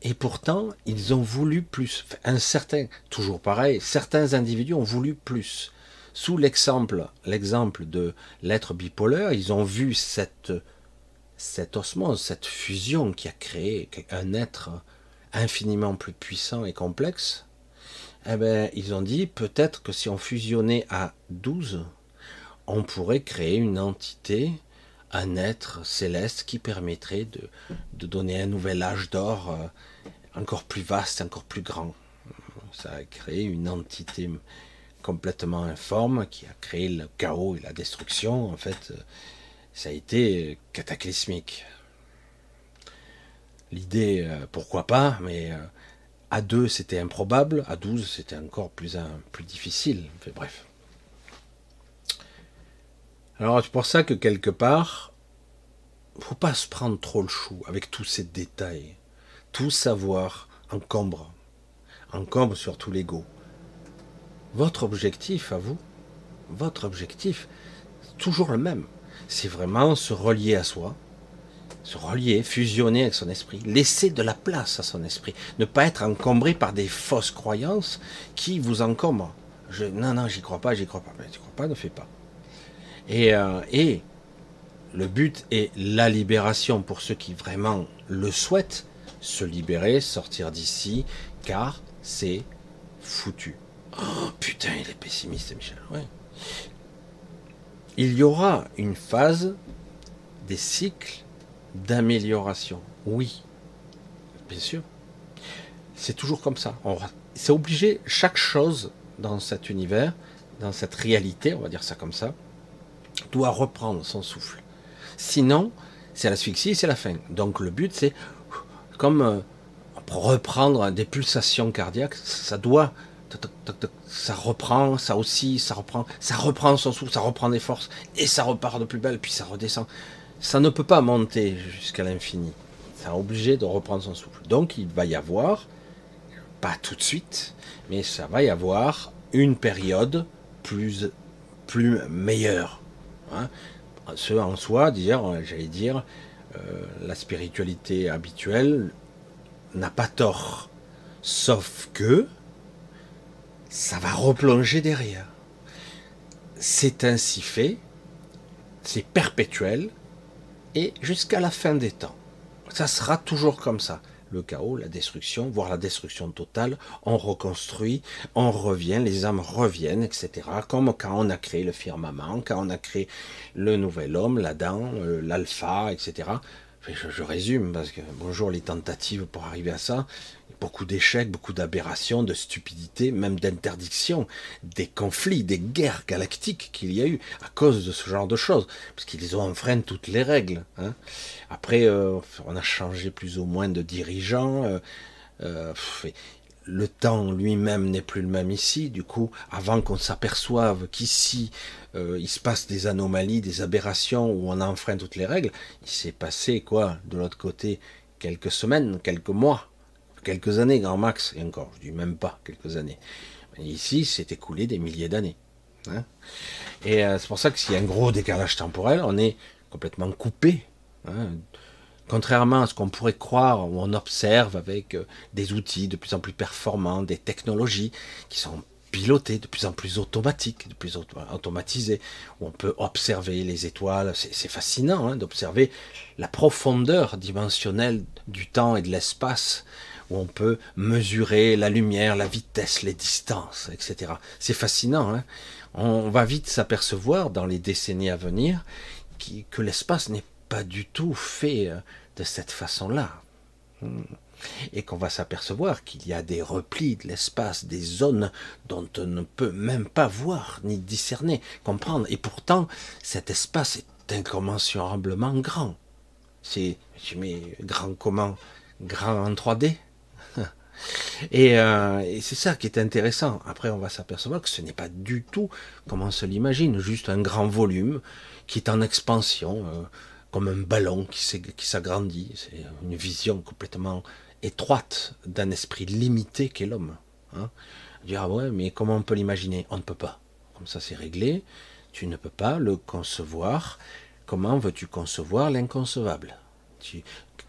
Et pourtant, ils ont voulu plus. Un certain, toujours pareil, certains individus ont voulu plus. Sous l'exemple, l'exemple de l'être bipolaire, ils ont vu cette cette osmose, cette fusion qui a créé un être infiniment plus puissant et complexe, eh bien, ils ont dit peut-être que si on fusionnait à 12, on pourrait créer une entité, un être céleste qui permettrait de, de donner un nouvel âge d'or euh, encore plus vaste, encore plus grand. Ça a créé une entité complètement informe qui a créé le chaos et la destruction. En fait, ça a été cataclysmique. L'idée, euh, pourquoi pas, mais euh, à 2 c'était improbable, à 12 c'était encore plus, plus difficile. bref. Alors c'est pour ça que quelque part, faut pas se prendre trop le chou avec tous ces détails. Tout savoir encombre, encombre surtout l'ego. Votre objectif à vous, votre objectif, toujours le même c'est vraiment se relier à soi, se relier, fusionner avec son esprit, laisser de la place à son esprit, ne pas être encombré par des fausses croyances qui vous encombrent. Non, non, j'y crois pas, j'y crois pas. Mais tu crois pas, ne fais pas. Et, euh, et le but est la libération pour ceux qui vraiment le souhaitent, se libérer, sortir d'ici, car c'est foutu. Oh putain, il est pessimiste, Michel. Ouais. Il y aura une phase des cycles d'amélioration. Oui, bien sûr. C'est toujours comme ça. C'est obligé, chaque chose dans cet univers, dans cette réalité, on va dire ça comme ça, doit reprendre son souffle. Sinon, c'est l'asphyxie, c'est la fin. Donc le but, c'est comme euh, reprendre des pulsations cardiaques, ça doit, ça reprend, ça aussi, ça reprend, ça reprend son souffle, ça reprend des forces, et ça repart de plus belle, puis ça redescend. Ça ne peut pas monter jusqu'à l'infini. Ça est obligé de reprendre son souffle. Donc il va y avoir, pas tout de suite, mais ça va y avoir une période plus, plus meilleure. Hein. Ce en soi, j'allais dire, euh, la spiritualité habituelle n'a pas tort. Sauf que ça va replonger derrière. C'est ainsi fait, c'est perpétuel, et jusqu'à la fin des temps. Ça sera toujours comme ça le chaos, la destruction, voire la destruction totale, on reconstruit, on revient, les âmes reviennent, etc. Comme quand on a créé le firmament, quand on a créé le nouvel homme, l'Adam, euh, l'alpha, etc. Je, je, résume, parce que bonjour les tentatives pour arriver à ça, beaucoup d'échecs, beaucoup d'aberrations, de stupidité, même d'interdiction, des conflits, des guerres galactiques qu'il y a eu à cause de ce genre de choses, parce qu'ils ont enfreint toutes les règles. Hein. Après, euh, on a changé plus ou moins de dirigeants. Euh, euh, le temps lui-même n'est plus le même ici. Du coup, avant qu'on s'aperçoive qu'ici, il se passe des anomalies, des aberrations où on a enfreint toutes les règles, il s'est passé quoi de l'autre côté? Quelques semaines, quelques mois quelques années, grand max, et encore, je dis même pas quelques années. ici, c'est écoulé des milliers d'années. Hein. et euh, c'est pour ça que s'il y a un gros décalage temporel, on est complètement coupé. Hein. Contrairement à ce qu'on pourrait croire, où on observe avec euh, des outils de plus en plus performants, des technologies qui sont pilotées, de plus en plus automatiques, de plus automatisées, où on peut observer les étoiles. C'est fascinant hein, d'observer la profondeur dimensionnelle du temps et de l'espace où on peut mesurer la lumière, la vitesse, les distances, etc. C'est fascinant. Hein on va vite s'apercevoir dans les décennies à venir que l'espace n'est pas du tout fait euh, de cette façon-là. Hmm. Et qu'on va s'apercevoir qu'il y a des replis de l'espace, des zones dont on ne peut même pas voir, ni discerner, comprendre. Et pourtant, cet espace est incommensurablement grand. C'est, mets grand comment? Grand en 3D euh, et, c'est ça qui est intéressant. Après, on va s'apercevoir que ce n'est pas du tout comme on se l'imagine, juste un grand volume qui est en expansion, euh, comme un ballon qui s'agrandit. C'est une vision complètement étroite d'un esprit limité qu'est l'homme. Hein. Dire, ah ouais, mais comment on peut l'imaginer? On ne peut pas. Comme ça, c'est réglé. Tu ne peux pas le concevoir. Comment veux-tu concevoir l'inconcevable?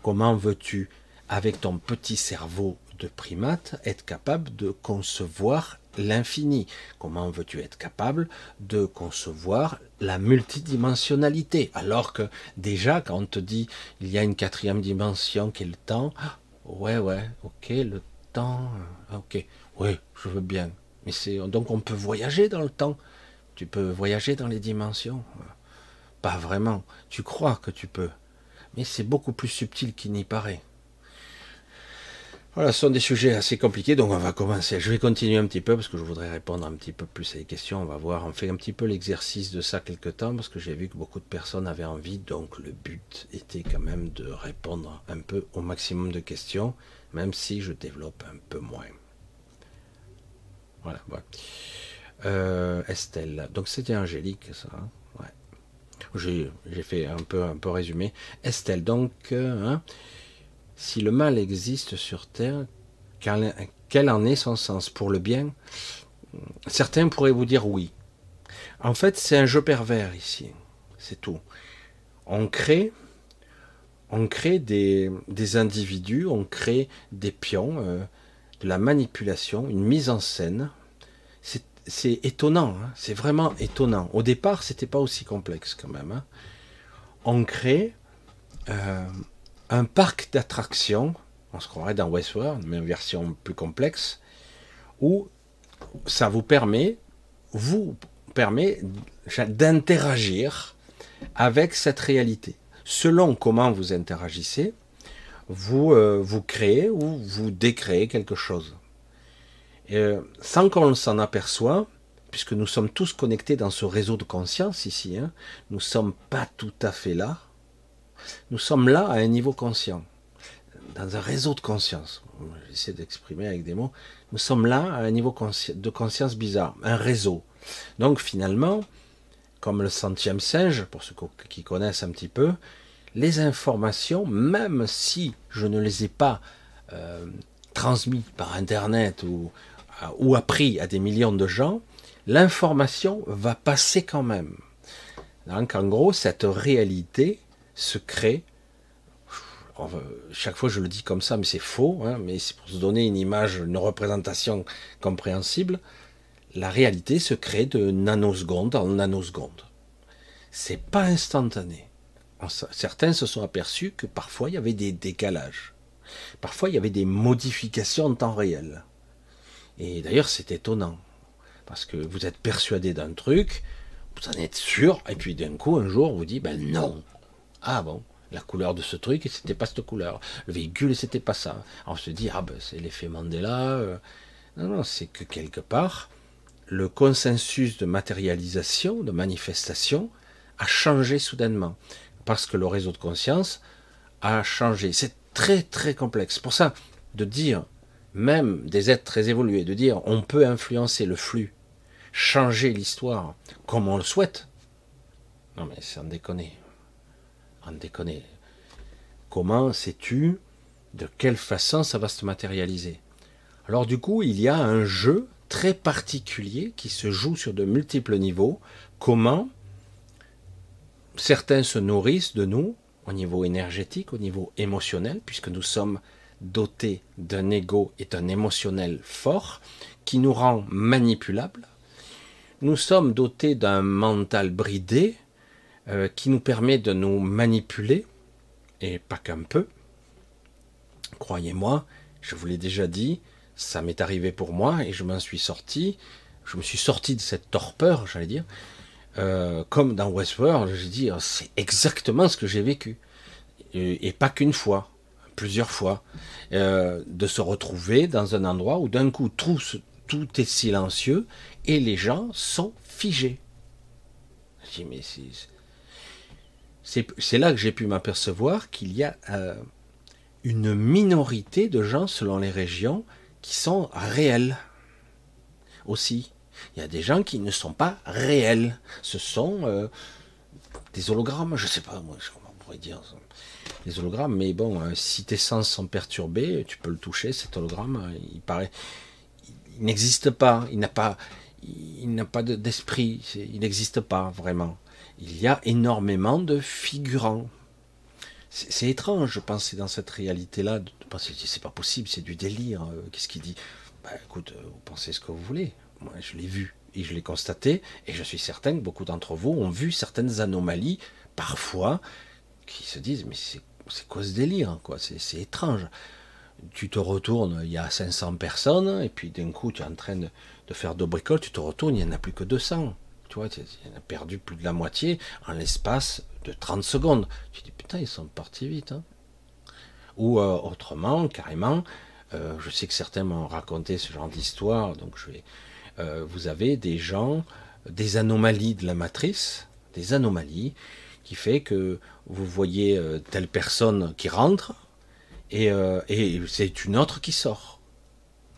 Comment veux-tu, avec ton petit cerveau primate être capable de concevoir l'infini Comment veux-tu être capable de concevoir la multidimensionnalité? Alors que déjà, quand on te dit il y a une quatrième dimension qui est le temps, ouais, ouais, ok, le temps, euh, ok, oui, je veux bien. Mais c'est donc on peut voyager dans le temps. Tu peux voyager dans les dimensions. Pas vraiment. Tu crois que tu peux. Mais c'est beaucoup plus subtil qu'il n'y paraît. Voilà, ce sont des sujets assez compliqués, donc on va commencer. Je vais continuer un petit peu parce que je voudrais répondre un petit peu plus à des questions. On va voir, on fait un petit peu l'exercice de ça quelque temps parce que j'ai vu que beaucoup de personnes avaient envie, donc le but était quand même de répondre un peu au maximum de questions, même si je développe un peu moins. Voilà, voilà. Euh, Estelle, donc c'était Angélique, ça. Hein ouais. J'ai fait un peu, un peu résumé. Estelle, donc, euh, hein, si le mal existe sur Terre, quel en est son sens Pour le bien? Certains pourraient vous dire oui. En fait, c'est un jeu pervers ici. C'est tout. On crée, des, individus, on crée des pions, euh, de la manipulation, une mise en scène. C'est étonnant, hein. c'est vraiment étonnant. Au départ, c'était pas aussi complexe quand même. Hein. On crée euh, un parc d'attractions, On se croirait dans Westworld, mais en version plus complexe, où ça vous permet, vous permet d'interagir avec cette réalité. Selon comment vous interagissez, vous, euh, créez ou vous décréez quelque chose. Euh, sans qu'on s'en aperçoive, puisque nous sommes tous connectés dans ce réseau de conscience ici, hein, nous ne sommes pas tout à fait là. Nous sommes là à un niveau conscient, dans un réseau de conscience. J'essaie d'exprimer avec des mots. Nous sommes là à un niveau de conscience bizarre, un réseau. Donc finalement, comme le centième singe, pour ceux qui connaissent un petit peu, les informations, même si je ne les ai pas euh, transmises par Internet ou, euh, ou appris à des millions de gens, l'information va passer quand même. Donc en gros, cette réalité se crée. Chaque fois je le dis comme ça, mais c'est faux, hein, mais c'est pour se donner une image, une représentation compréhensible. La réalité se crée de nanoseconde en nanoseconde. C'est pas instantané certains se sont aperçus que parfois il y avait des décalages. Parfois il y avait des modifications en temps réel. Et d'ailleurs c'est étonnant. Parce que vous êtes persuadé d'un truc, vous en êtes sûr, et puis d'un coup un jour on vous dit ben non. Ah bon, la couleur de ce truc, c'était pas cette couleur. Le véhicule, c'était pas ça. On se dit, ah ben c'est l'effet Mandela. Euh. Non, non, c'est que quelque part, le consensus de matérialisation, de manifestation, a changé soudainement parce que le réseau de conscience a changé. C'est très très complexe. Pour ça, de dire, même des êtres très évolués, de dire on peut influencer le flux, changer l'histoire comme on le souhaite. Non mais en déconner. En déconner. Comment sais-tu de quelle façon ça va se matérialiser? Alors du coup, il y a un jeu très particulier qui se joue sur de multiples niveaux. Comment certains se nourrissent de nous au niveau énergétique, au niveau émotionnel, puisque nous sommes dotés d'un ego et d'un émotionnel fort qui nous rend manipulables. Nous sommes dotés d'un mental bridé euh, qui nous permet de nous manipuler, et pas qu'un peu. Croyez-moi, je vous l'ai déjà dit, ça m'est arrivé pour moi et je m'en suis sorti. Je me suis sorti de cette torpeur, j'allais dire, euh, comme dans Westworld, je dis, c'est exactement ce que j'ai vécu. Et, pas qu'une fois, plusieurs fois. Euh, de se retrouver dans un endroit où d'un coup tout, est silencieux et les gens sont figés. Mais c'est là que j'ai pu m'apercevoir qu'il y a euh, une minorité de gens selon les régions qui sont réels aussi. Il y a des gens qui ne sont pas réels. Ce sont euh, des hologrammes, je ne sais pas, moi, comment on pourrait dire des hologrammes, mais bon, euh, si tes sens sont perturbés, tu peux le toucher, cet hologramme, il paraît, il n'existe pas, il n'a pas, il n'a pas d'esprit, il n'existe pas vraiment. Il y a énormément de figurants. C'est étrange, je pense, dans cette réalité-là, de penser, c'est pas possible, c'est du délire. Euh, qu'est-ce qu'il dit? Bah, Écoute, vous pensez ce que vous voulez. Moi, je l'ai vu et je l'ai constaté, et je suis certain que beaucoup d'entre vous ont vu certaines anomalies, parfois, qui se disent, mais c'est quoi ce délire, quoi? C'est étrange. Tu te retournes, il y a 500 personnes, et puis d'un coup, tu es en train de, faire deux bricoles, tu te retournes, il n'y en a plus que 200. Tu vois, il a perdu plus de la moitié en l'espace de 30 secondes. Tu dis, putain, ils sont partis vite. Hein. Ou euh, autrement, carrément, euh, je sais que certains m'ont raconté ce genre d'histoire, donc je vais, euh, vous avez des gens, des anomalies de la matrice, des anomalies, qui fait que vous voyez telle personne qui rentre, et, et c'est une autre qui sort.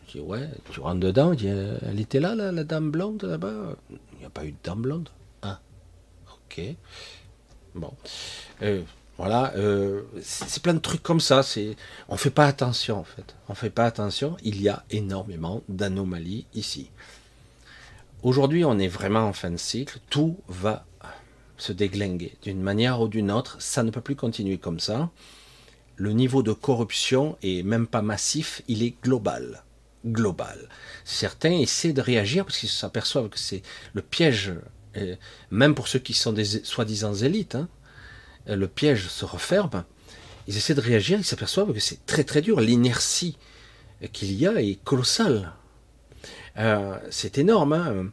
Je dis, ouais, tu rentres dedans, elle était là, la dame blonde, là-bas? Pas eu de dame blonde Ah, ok. Bon. voilà, c'est plein de trucs comme ça. C'est, on fait pas attention en fait. On fait pas attention. Il y a énormément d'anomalies ici. Aujourd'hui, on est vraiment en fin de cycle, tout va se déglinguer d'une manière ou d'une autre, ça ne peut plus continuer comme ça. Le niveau de corruption est même pas massif, il est global. Global. Certains essaient de réagir parce qu'ils s'aperçoivent que c'est le piège, même pour ceux qui sont des soi-disant élites, hein, le piège se referme ils essaient de réagir, ils s'aperçoivent que c'est très très dur. L'inertie qu'il y a est colossale. Euh, c'est énorme. Hein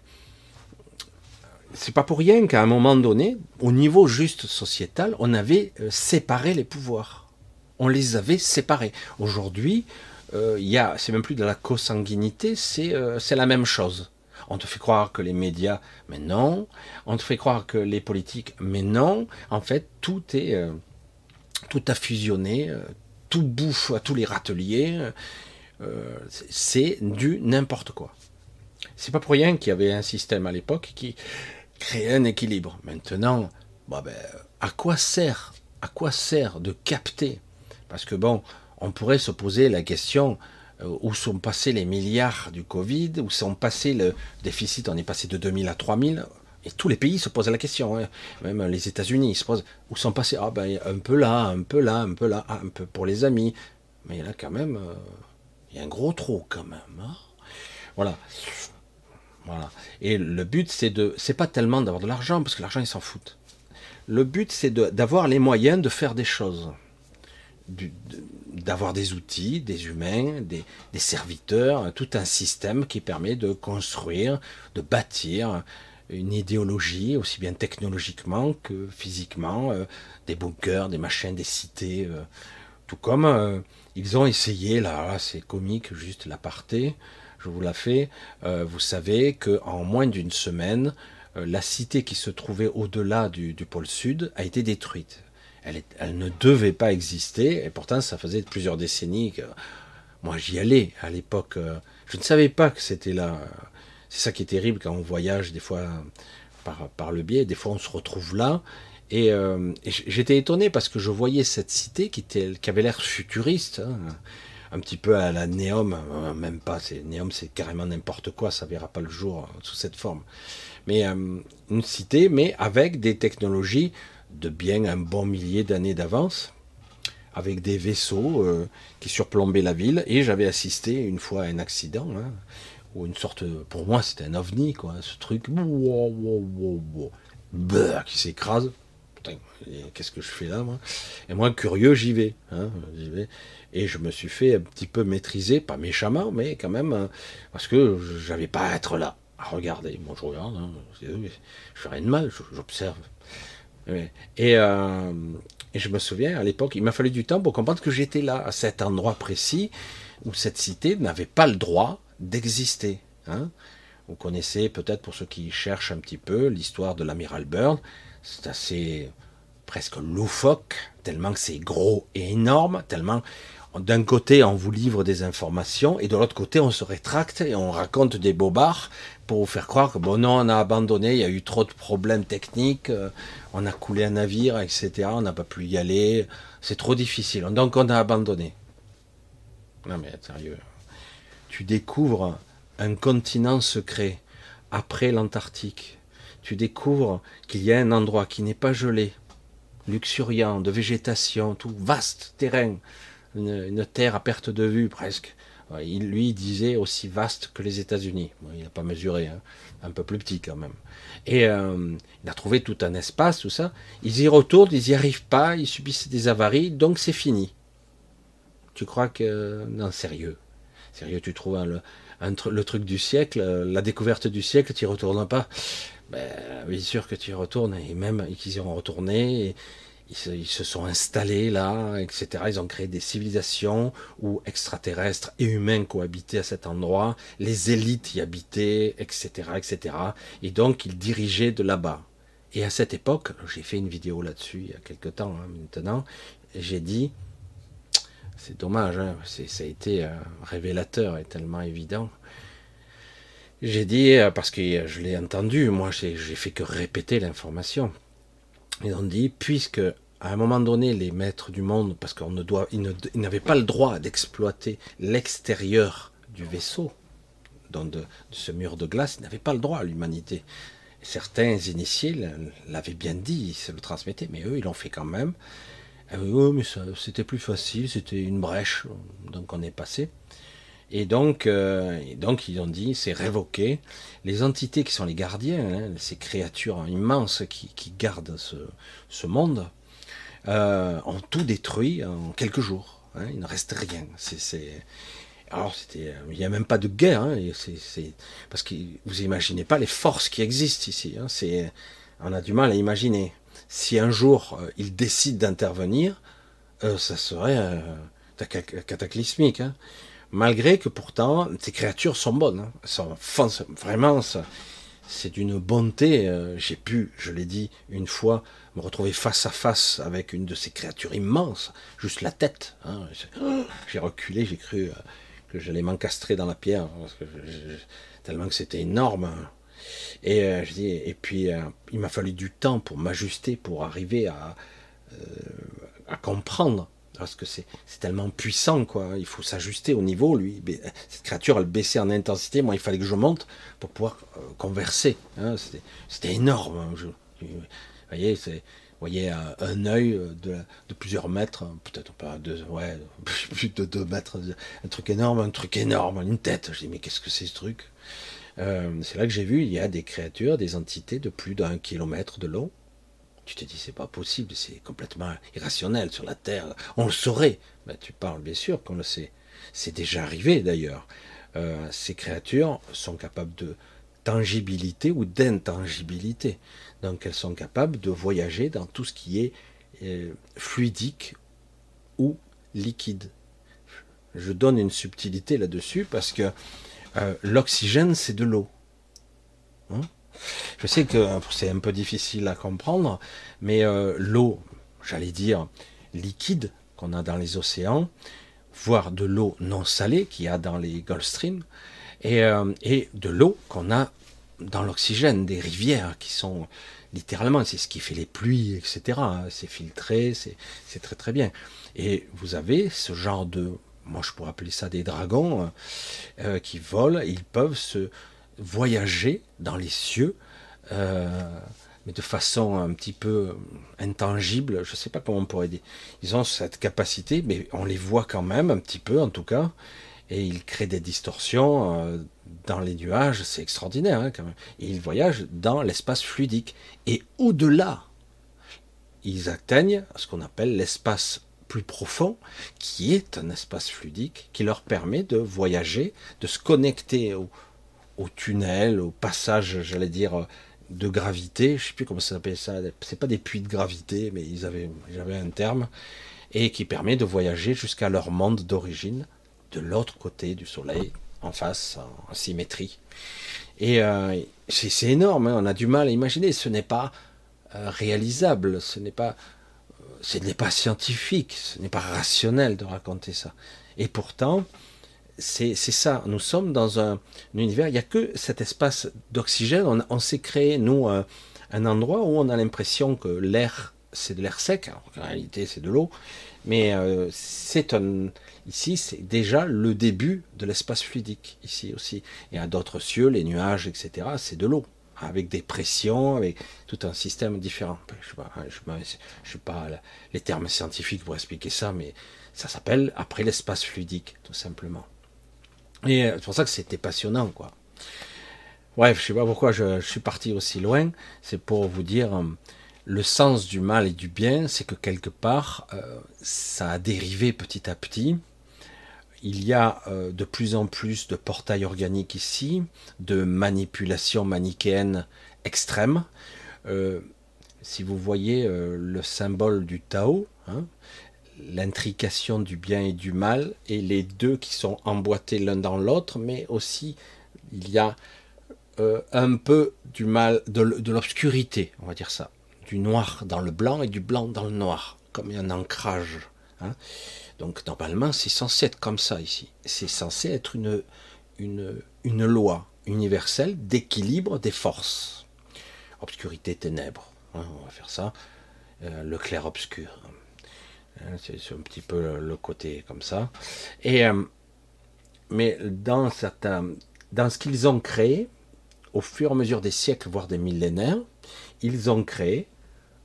c'est pas pour rien qu'à un moment donné, au niveau juste sociétal, on avait euh, séparé les pouvoirs. On les avait séparés. Aujourd'hui, euh, il a, c'est même plus de la consanguinité, c'est euh, la même chose. On te fait croire que les médias, mais non. On te fait croire que les politiques, mais non. En fait, tout est tout a fusionné, tout bouffe à tous les râteliers. c'est du n'importe quoi. C'est pas pour rien qu'il y avait un système à l'époque qui créer un équilibre. Maintenant, bah ben, à quoi sert À quoi sert de capter? Parce que bon, on pourrait se poser la question euh, où sont passés les milliards du Covid, où sont passés le déficit, on est passé de 2000 à 3000, et tous les pays se posent la question, hein. même les États-Unis se posent, où sont passés? Ah ben un peu là, un peu là, un peu là, ah, un peu pour les amis, mais là quand même, euh, il y a un gros trou quand même. Hein. voilà. Voilà. Et le but, c'est de, c'est pas tellement d'avoir de l'argent, parce que l'argent, ils s'en foutent. Le but, c'est d'avoir les moyens de faire des choses, d'avoir des outils, des humains, des, serviteurs, tout un système qui permet de construire, de bâtir une idéologie, aussi bien technologiquement que physiquement, euh, des bunkers, des machines, des cités, euh, tout comme euh, ils ont essayé, là, c'est comique, juste l'aparté, je vous la fais, vous savez qu'en moins d'une semaine, la cité qui se trouvait au-delà du, pôle sud a été détruite. Elle, ne devait pas exister, et pourtant ça faisait plusieurs décennies que moi j'y allais à l'époque. Euh, je ne savais pas que c'était là. C'est ça qui est terrible quand on voyage des fois par, le biais, des fois on se retrouve là. Et, j'étais étonné parce que je voyais cette cité qui, était, qui avait l'air futuriste. Hein un petit peu à la Néom, euh, même pas, c'est c'est carrément n'importe quoi, ça verra pas le jour euh, sous cette forme. Mais euh, une cité, mais avec des technologies de bien un bon millier d'années d'avance, avec des vaisseaux qui surplombaient la ville, et j'avais assisté une fois à un accident, hein, ou une sorte, pour moi c'était un ovni, quoi, ce truc, qui s'écrase. Qu'est-ce que je fais là, moi? Et moi, curieux, j'y vais, hein, j'y vais. Et je me suis fait un petit peu maîtriser, pas méchamment, mais quand même, hein, parce que j'avais pas à être là, à regarder. Moi, je regarde, je fais rien de mal, j'observe. Et, euh, et, je me souviens, à l'époque, il m'a fallu du temps pour comprendre que j'étais là, à cet endroit précis, où cette cité n'avait pas le droit d'exister. Hein. Vous connaissez peut-être, pour ceux qui cherchent un petit peu, l'histoire de l'amiral Byrd. C'est assez presque loufoque, tellement que c'est gros et énorme, tellement d'un côté, on vous livre des informations, et de l'autre côté, on se rétracte et on raconte des bobards pour vous faire croire que bon, non, on a abandonné, il y a eu trop de problèmes techniques, euh, on a coulé un navire, etc., on n'a pas pu y aller, c'est trop difficile, donc on a abandonné. Non mais sérieux, tu découvres un continent secret après l'Antarctique. Tu découvres qu'il y a un endroit qui n'est pas gelé, luxuriant, de végétation, tout vaste terrain, une, terre à perte de vue presque. Il lui disait aussi vaste que les États-Unis. il n'a pas mesuré, hein. un peu plus petit quand même. Et euh, il a trouvé tout un espace, tout ça. Ils y retournent, ils n'y arrivent pas, ils subissent des avaries, donc c'est fini. Tu crois que. Non, sérieux. Sérieux, tu trouves le, truc du siècle, la découverte du siècle, tu n'y retournes pas? Ben, bien sûr que tu y retournes, et même qu'ils y ont retourné, ils se, sont installés là, etc. Ils ont créé des civilisations où extraterrestres et humains cohabitaient à cet endroit, les élites y habitaient, etc., etc. Et donc ils dirigeaient de là-bas. Et à cette époque, j'ai fait une vidéo là-dessus il y a quelque temps hein, maintenant, j'ai dit, c'est dommage, hein, ça a été euh, révélateur et tellement évident. J'ai dit, euh, parce que je l'ai entendu, moi j'ai fait que répéter l'information. Ils ont dit, puisque à un moment donné, les maîtres du monde, parce qu'on n'avaient pas le droit d'exploiter l'extérieur du vaisseau, de, ce mur de glace, ils n'avaient pas le droit à l'humanité. Certains initiés l'avaient bien dit, ils se le transmettaient, mais eux, ils l'ont fait quand même. Ah oui, mais c'était plus facile, c'était une brèche, donc on est passé. Et donc, euh, donc ils ont dit, c'est révoqué. Les entités qui sont les gardiens, hein, ces créatures immenses qui, gardent ce, monde, euh, ont tout détruit en quelques jours. Hein, il ne reste rien. C'est, alors il n'y a même pas de guerre. Hein, parce que vous imaginez pas les forces qui existent ici. Hein, on a du mal à imaginer. Si un jour euh, ils décident d'intervenir, euh, ça serait euh, cataclysmique. Malgré que pourtant ces créatures sont bonnes, sont, vraiment, c'est d'une bonté. Euh, j'ai pu, je l'ai dit une fois, me retrouver face à face avec une de ces créatures immenses, juste la tête. Hein. J'ai reculé, j'ai cru euh, que j'allais m'encastrer dans la pierre, tellement que c'était énorme. Et euh, je dis, et puis il m'a fallu du temps pour m'ajuster, pour arriver à comprendre parce que c'est tellement puissant, quoi. Il faut s'ajuster au niveau, lui. Cette créature, elle baissait en intensité. Moi, il fallait que je monte pour pouvoir euh, converser. Hein. C'était énorme. Hein. vous voyez, voyez un, œil de, de, plusieurs mètres, peut-être pas deux, ouais, plus de deux mètres, un truc énorme, un truc énorme, une tête. Je dis mais qu'est-ce que c'est ce truc? Euh, C'est là que j'ai vu il y a des créatures, des entités de plus d'un kilomètre de long, tu te dis, c'est pas possible, c'est complètement irrationnel sur la Terre. On le saurait. Ben, tu parles bien sûr qu'on le sait. C'est déjà arrivé d'ailleurs. Euh, ces créatures sont capables de tangibilité ou d'intangibilité. Donc elles sont capables de voyager dans tout ce qui est euh, fluidique ou liquide. Je donne une subtilité là-dessus parce que euh, l'oxygène, c'est de l'eau. Hein? Je sais que c'est un peu difficile à comprendre, mais euh, l'eau, j'allais dire liquide qu'on a dans les océans, voire de l'eau non salée qu'il y a dans les Gulf Stream, et, euh, de l'eau qu'on a dans l'oxygène, des rivières qui sont littéralement, c'est ce qui fait les pluies, etc. C'est filtré, c'est très très bien. Et vous avez ce genre de, moi je pourrais appeler ça des dragons, euh, qui volent, ils peuvent se, voyager dans les cieux, euh, mais de façon un petit peu intangible. Je ne sais pas comment on pourrait dire. Ils ont cette capacité, mais on les voit quand même un petit peu, en tout cas, et ils créent des distorsions euh, dans les nuages. C'est extraordinaire, hein, quand même. Et ils voyagent dans l'espace fluidique. Et au-delà, ils atteignent ce qu'on appelle l'espace plus profond, qui est un espace fluidique qui leur permet de voyager, de se connecter au, au tunnel, au passage, j'allais dire, de gravité. Je sais plus comment ça s'appelle ça. C'est pas des puits de gravité, mais ils avaient, j'avais un terme et qui permet de voyager jusqu'à leur monde d'origine, de l'autre côté du Soleil, en face, en, symétrie. Et euh, c'est énorme. Hein. on a du mal à imaginer. Ce n'est pas euh, réalisable. Ce n'est pas, euh, ce n'est pas scientifique. Ce n'est pas rationnel de raconter ça. Et pourtant, c'est ça. Nous sommes dans un, univers, il n'y a que cet espace d'oxygène. On, s'est créé, nous, un, endroit où on a l'impression que l'air, c'est de l'air sec. Alors en réalité, c'est de l'eau. Mais euh, c'est un. Ici, c'est déjà le début de l'espace fluidique, ici aussi. Et à d'autres cieux, les nuages, etc., c'est de l'eau. Avec des pressions, avec tout un système différent. Je ne sais pas, pas les termes scientifiques pour expliquer ça, mais ça s'appelle après l'espace fluidique, tout simplement. Et euh, c'est pour ça que c'était passionnant, quoi. Bref, je sais pas pourquoi je, suis parti aussi loin. C'est pour vous dire euh, le sens du mal et du bien, c'est que quelque part, euh, ça a dérivé petit à petit. Il y a de plus en plus de portails organiques ici, de manipulations manichéennes extrêmes. si vous voyez le symbole du Tao, hein, l'intrication du bien et du mal, et les deux qui sont emboîtés l'un dans l'autre, mais aussi il y a euh, un peu du mal, de, l'obscurité, on va dire ça, du noir dans le blanc et du blanc dans le noir, comme un ancrage. Hein. Donc normalement c'est censé être comme ça ici, c'est censé être une, une, une loi universelle d'équilibre des forces. Obscurité, ténèbres, hein, on va faire ça, euh, le clair-obscur. Hein, c'est un petit peu le côté comme ça. Et, euh, mais dans, certains, dans ce qu'ils ont créé, au fur et à mesure des siècles, voire des millénaires, ils ont créé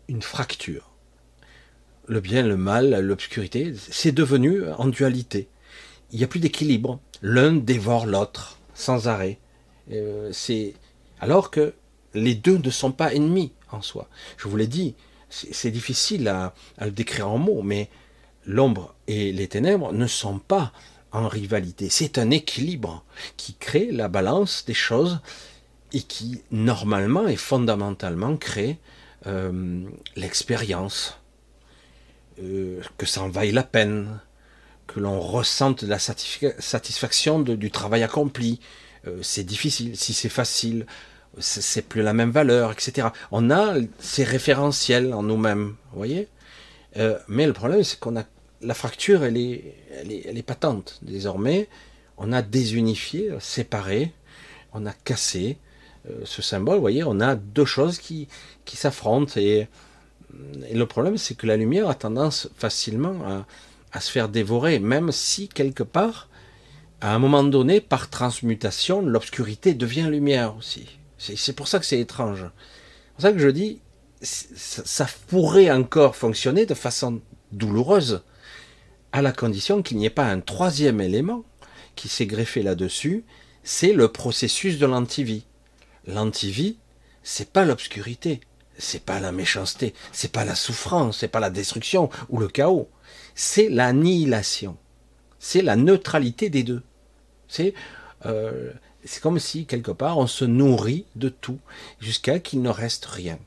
une fracture. Le bien, le mal, l'obscurité, c'est devenu en dualité. Il n'y a plus d'équilibre. L'un dévore l'autre sans arrêt. Euh, c'est alors que les deux ne sont pas ennemis en soi. Je vous l'ai dit, c'est difficile à, le décrire en mots, mais l'ombre et les ténèbres ne sont pas en rivalité. C'est un équilibre qui crée la balance des choses et qui, normalement et fondamentalement, crée euh, l'expérience, euh, que ça en vaille la peine, que l'on ressente la satisfaction du travail accompli. Euh, c'est difficile. Si c'est facile, c'est plus la même valeur, etc. On a ces référentiels en nous-mêmes, vous voyez? Euh, mais le problème, c'est qu'on a la fracture, elle est, elle est, elle est patente. Désormais, on a désunifié, séparé, on a cassé euh, ce symbole. Vous voyez, on a deux choses qui, qui s'affrontent. Et, le problème, c'est que la lumière a tendance facilement à se faire dévorer, même si quelque part, à un moment donné, par transmutation, l'obscurité devient lumière aussi. C'est pour ça que c'est étrange. C'est pour ça que je dis, ça pourrait encore fonctionner de façon douloureuse, à la condition qu'il n'y ait pas un troisième élément qui s'est greffé là-dessus, c'est le processus de l'antivie. L'antivie, c'est pas l'obscurité, c'est pas la méchanceté, c'est pas la souffrance, c'est pas la destruction ou le chaos, c'est l'annihilation, c'est la neutralité des deux. C'est euh, c'est comme si, quelque part, on se nourrit de tout jusqu'à qu'il ne reste rien.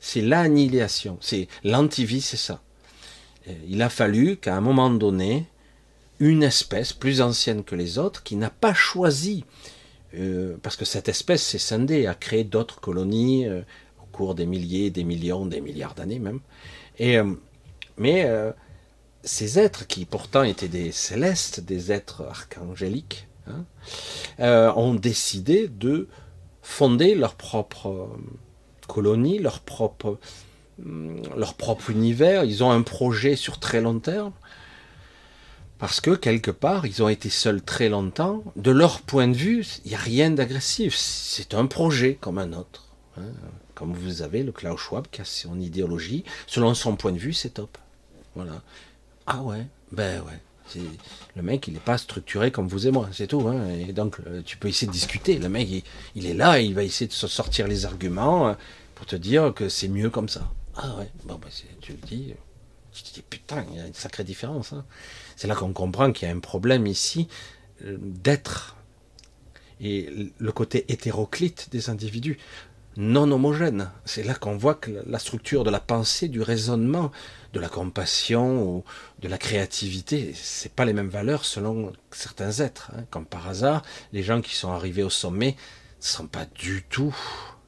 C'est l'annihilation, c'est l'antivie, c'est ça. Il a fallu qu'à un moment donné, une espèce plus ancienne que les autres, qui n'a pas choisi, euh, parce que cette espèce s'est scindée, a créé d'autres colonies euh, au cours des milliers, des millions, des milliards d'années même. Et, euh, mais ces êtres qui pourtant étaient des célestes, des êtres archangéliques, Hein, euh, ont décidé de fonder leur propre euh, colonie, leur propre, hum, leur propre univers. Ils ont un projet sur très long terme. Parce que quelque part, ils ont été seuls très longtemps. De leur point de vue, il n'y a rien d'agressif. C'est un projet comme un autre. Hein. Comme vous avez le Klaus Schwab qui a son idéologie. Selon son point de vue, c'est top. Voilà. Ah ouais, ben ouais. Le mec, il n'est pas structuré comme vous et moi, c'est tout. Hein. Et donc, euh, tu peux essayer de discuter. Le mec, il, est là, il va essayer de sortir les arguments euh, pour te dire que c'est mieux comme ça. Ah ouais, bon, bah, tu le dis. Tu te dis, putain, il y a une sacrée différence. Hein. C'est là qu'on comprend qu'il y a un problème ici euh, d'être et le côté hétéroclite des individus non homogènes. C'est là qu'on voit que la structure de la pensée, du raisonnement, de la compassion ou de la créativité, c'est pas les mêmes valeurs selon certains êtres. Hein. Comme par hasard, les gens qui sont arrivés au sommet ne sont pas du tout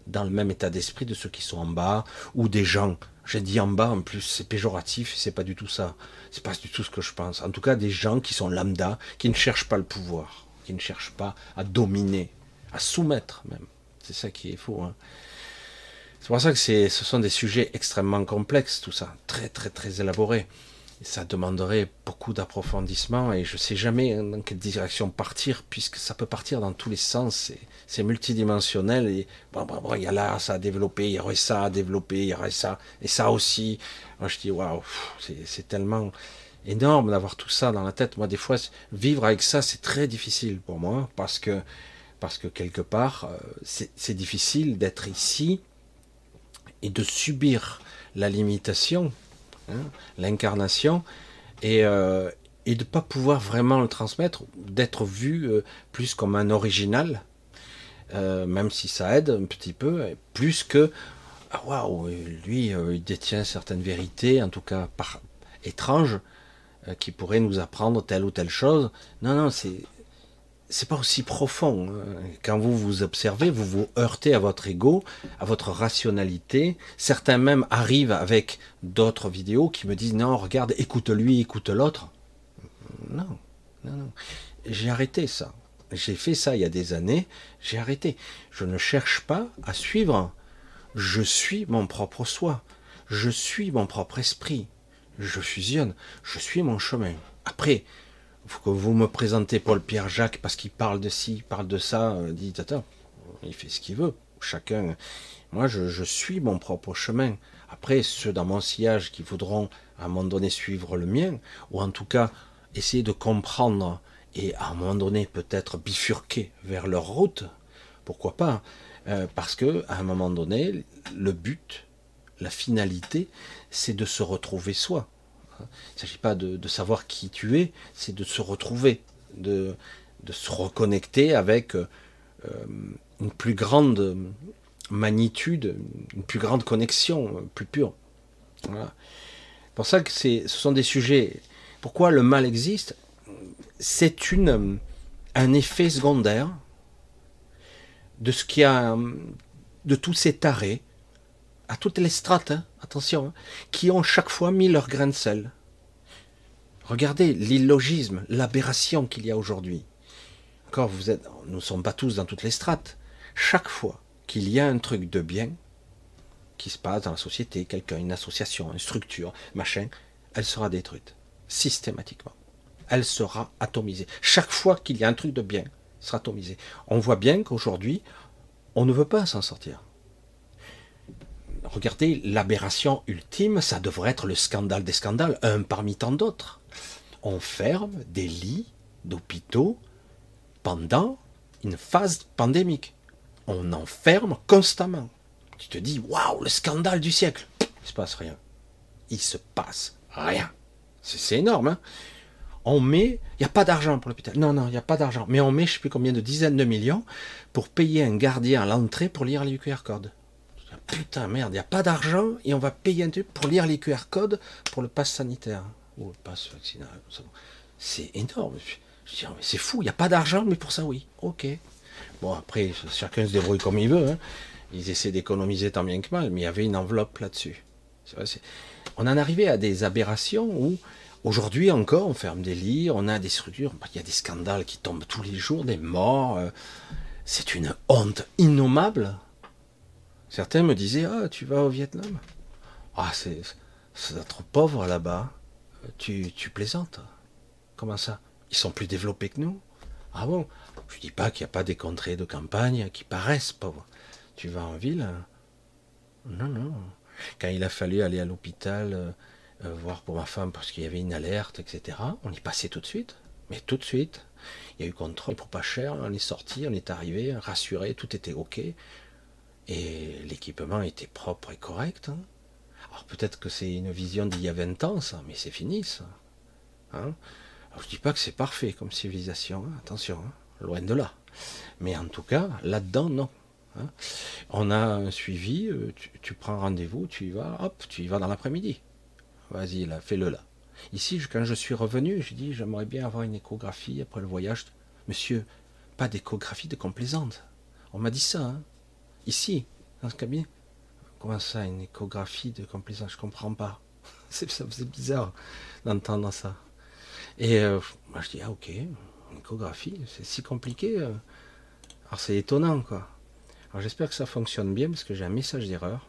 dans le même état d'esprit de ceux qui sont en bas ou des gens. J'ai dit en bas en plus, c'est péjoratif, c'est pas du tout ça. C'est pas du tout ce que je pense. En tout cas, des gens qui sont lambda, qui ne cherchent pas le pouvoir, qui ne cherchent pas à dominer, à soumettre même. C'est ça qui est faux. Hein. C'est pour ça que ce sont des sujets extrêmement complexes, tout ça, très très très élaborés. ça demanderait beaucoup d'approfondissement et je ne sais jamais dans quelle direction partir, puisque ça peut partir dans tous les sens. C'est multidimensionnel et bon, bon, bon, il y a là ça à développer, il y aurait ça à développer, il y aurait ça et ça aussi. Moi je dis waouh, c'est tellement énorme d'avoir tout ça dans la tête. Moi des fois vivre avec ça c'est très difficile pour moi parce que parce que quelque part euh, c'est difficile d'être ici et de subir la limitation, hein, l'incarnation, et, euh, de ne pas pouvoir vraiment le transmettre, d'être vu euh, plus comme un original, euh, même si ça aide un petit peu, plus que ah, waouh, lui, il détient certaines vérités, en tout cas étranges, qui pourraient nous apprendre telle ou telle chose. Non, non, c'est c'est pas aussi profond. Hein. Quand vous vous observez, vous vous heurtez à votre ego, à votre rationalité. Certains même arrivent avec d'autres vidéos qui me disent non, regarde, écoute lui, écoute l'autre. Non, non, non. J'ai arrêté ça. J'ai fait ça il y a des années. J'ai arrêté. Je ne cherche pas à suivre. Je suis mon propre soi. Je suis mon propre esprit. Je fusionne. Je suis mon chemin. Après, que vous me présentez Paul-Pierre Jacques parce qu'il parle de ci, parle de ça, euh, dit attends, il fait ce qu'il veut. Chacun, moi je, suis mon propre chemin. Après, ceux dans mon sillage qui voudront à un moment donné suivre le mien, ou en tout cas essayer de comprendre et à un moment donné peut-être bifurquer vers leur route, pourquoi pas euh, Parce que à un moment donné, le but, la finalité, c'est de se retrouver soi. Il ne s'agit pas de, savoir qui tu es, c'est de se retrouver, de, se reconnecter avec euh, une plus grande magnitude, une plus grande connexion, plus pure. C'est pour ça que ce sont des sujets. Pourquoi le mal existe? C'est une un effet secondaire de ce qui a de tous ces tarés à toutes les strates, hein, attention, hein, qui ont chaque fois mis leur grain de sel. Regardez l'illogisme, l'aberration qu'il y a aujourd'hui. Encore, vous êtes, nous ne sommes pas tous dans toutes les strates. Chaque fois qu'il y a un truc de bien qui se passe dans la société, quelqu'un, une association, une structure, machin, elle sera détruite systématiquement. Elle sera atomisée. Chaque fois qu'il y a un truc de bien, sera atomisée. On voit bien qu'aujourd'hui, on ne veut pas s'en sortir regardez, l'aberration ultime, ça devrait être le scandale des scandales, un parmi tant d'autres. On ferme des lits d'hôpitaux pendant une phase pandémique. On enferme constamment. Tu te dis, waouh, le scandale du siècle. Il se passe rien. Il se passe rien. C'est énorme. Hein on met, il n'y a pas d'argent pour l'hôpital. Non, non, il n'y a pas d'argent. Mais on met, je ne sais plus combien de dizaines de millions pour payer un gardien à l'entrée pour lire les QR codes putain, merde, il n'y a pas d'argent et on va payer un truc pour lire les QR codes pour le pass sanitaire ou le pass vaccinal. C'est énorme. Je dis, mais c'est fou, il n'y a pas d'argent, mais pour ça, oui. Ok. Bon, après, chacun se débrouille comme il veut. Hein. Ils essaient d'économiser tant bien que mal, mais il y avait une enveloppe là-dessus. on en arrivait à des aberrations où, aujourd'hui encore, on ferme des lits, on a des structures, il y a des scandales qui tombent tous les jours, des morts. Euh. C'est une honte innommable Certains me disaient Ah, tu vas au Vietnam Ah, c'est trop pauvre là-bas. Tu, tu plaisantes Comment ça? Ils sont plus développés que nous Ah bon? Je dis pas qu'il n'y a pas des contrées de campagne qui paraissent pauvres. Tu vas en ville? Non, non. Quand il a fallu aller à l'hôpital, euh, euh, voir pour ma femme parce qu'il y avait une alerte, etc., on y passait tout de suite. Mais tout de suite. Il y a eu contrôle pour pas cher, on est sorti, on est arrivé, rassuré, tout était ok. Et l'équipement était propre et correct. Hein. Alors peut-être que c'est une vision d'il y a 20 ans, ça, mais c'est fini, ça. Hein je dis pas que c'est parfait comme civilisation, hein. attention, hein. loin de là. Mais en tout cas, là-dedans, non. On a un suivi, euh, tu, prends rendez-vous, tu y vas, hop, tu y vas dans l'après-midi. Vas-y, là, fais-le là. Ici, quand je suis revenu, je dis, j'aimerais bien avoir une échographie après le voyage. Monsieur, pas d'échographie de complaisante. On m'a dit ça, hein. Ici, dans ce cabinet Comment ça, une échographie de complaisance? Je comprends pas. C'est bizarre d'entendre ça. Et euh, moi je dis, ah ok, une échographie, c'est si compliqué. Euh. Alors c'est étonnant quoi. Alors j'espère que ça fonctionne bien parce que j'ai un message d'erreur.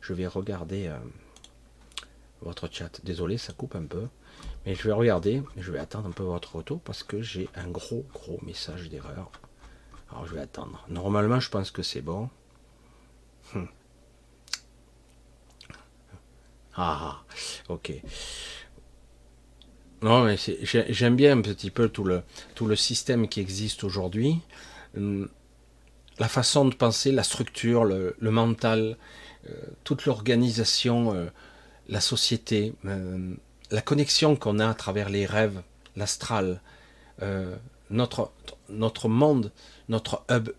je vais regarder euh, votre chat. Désolé, ça coupe un peu. Mais je vais regarder, je vais attendre un peu votre retour parce que j'ai un gros gros message d'erreur. Alors je vais attendre. Normalement, je pense que c'est bon. Hmm. Ah, ok. Non, mais j'aime bien un petit peu tout le, tout le système qui existe aujourd'hui. Hmm. La façon de penser, la structure, le, mental, euh, toute l'organisation, euh, la société, euh, la connexion qu'on a à travers les rêves, l'astral, notre, notre monde, notre hub,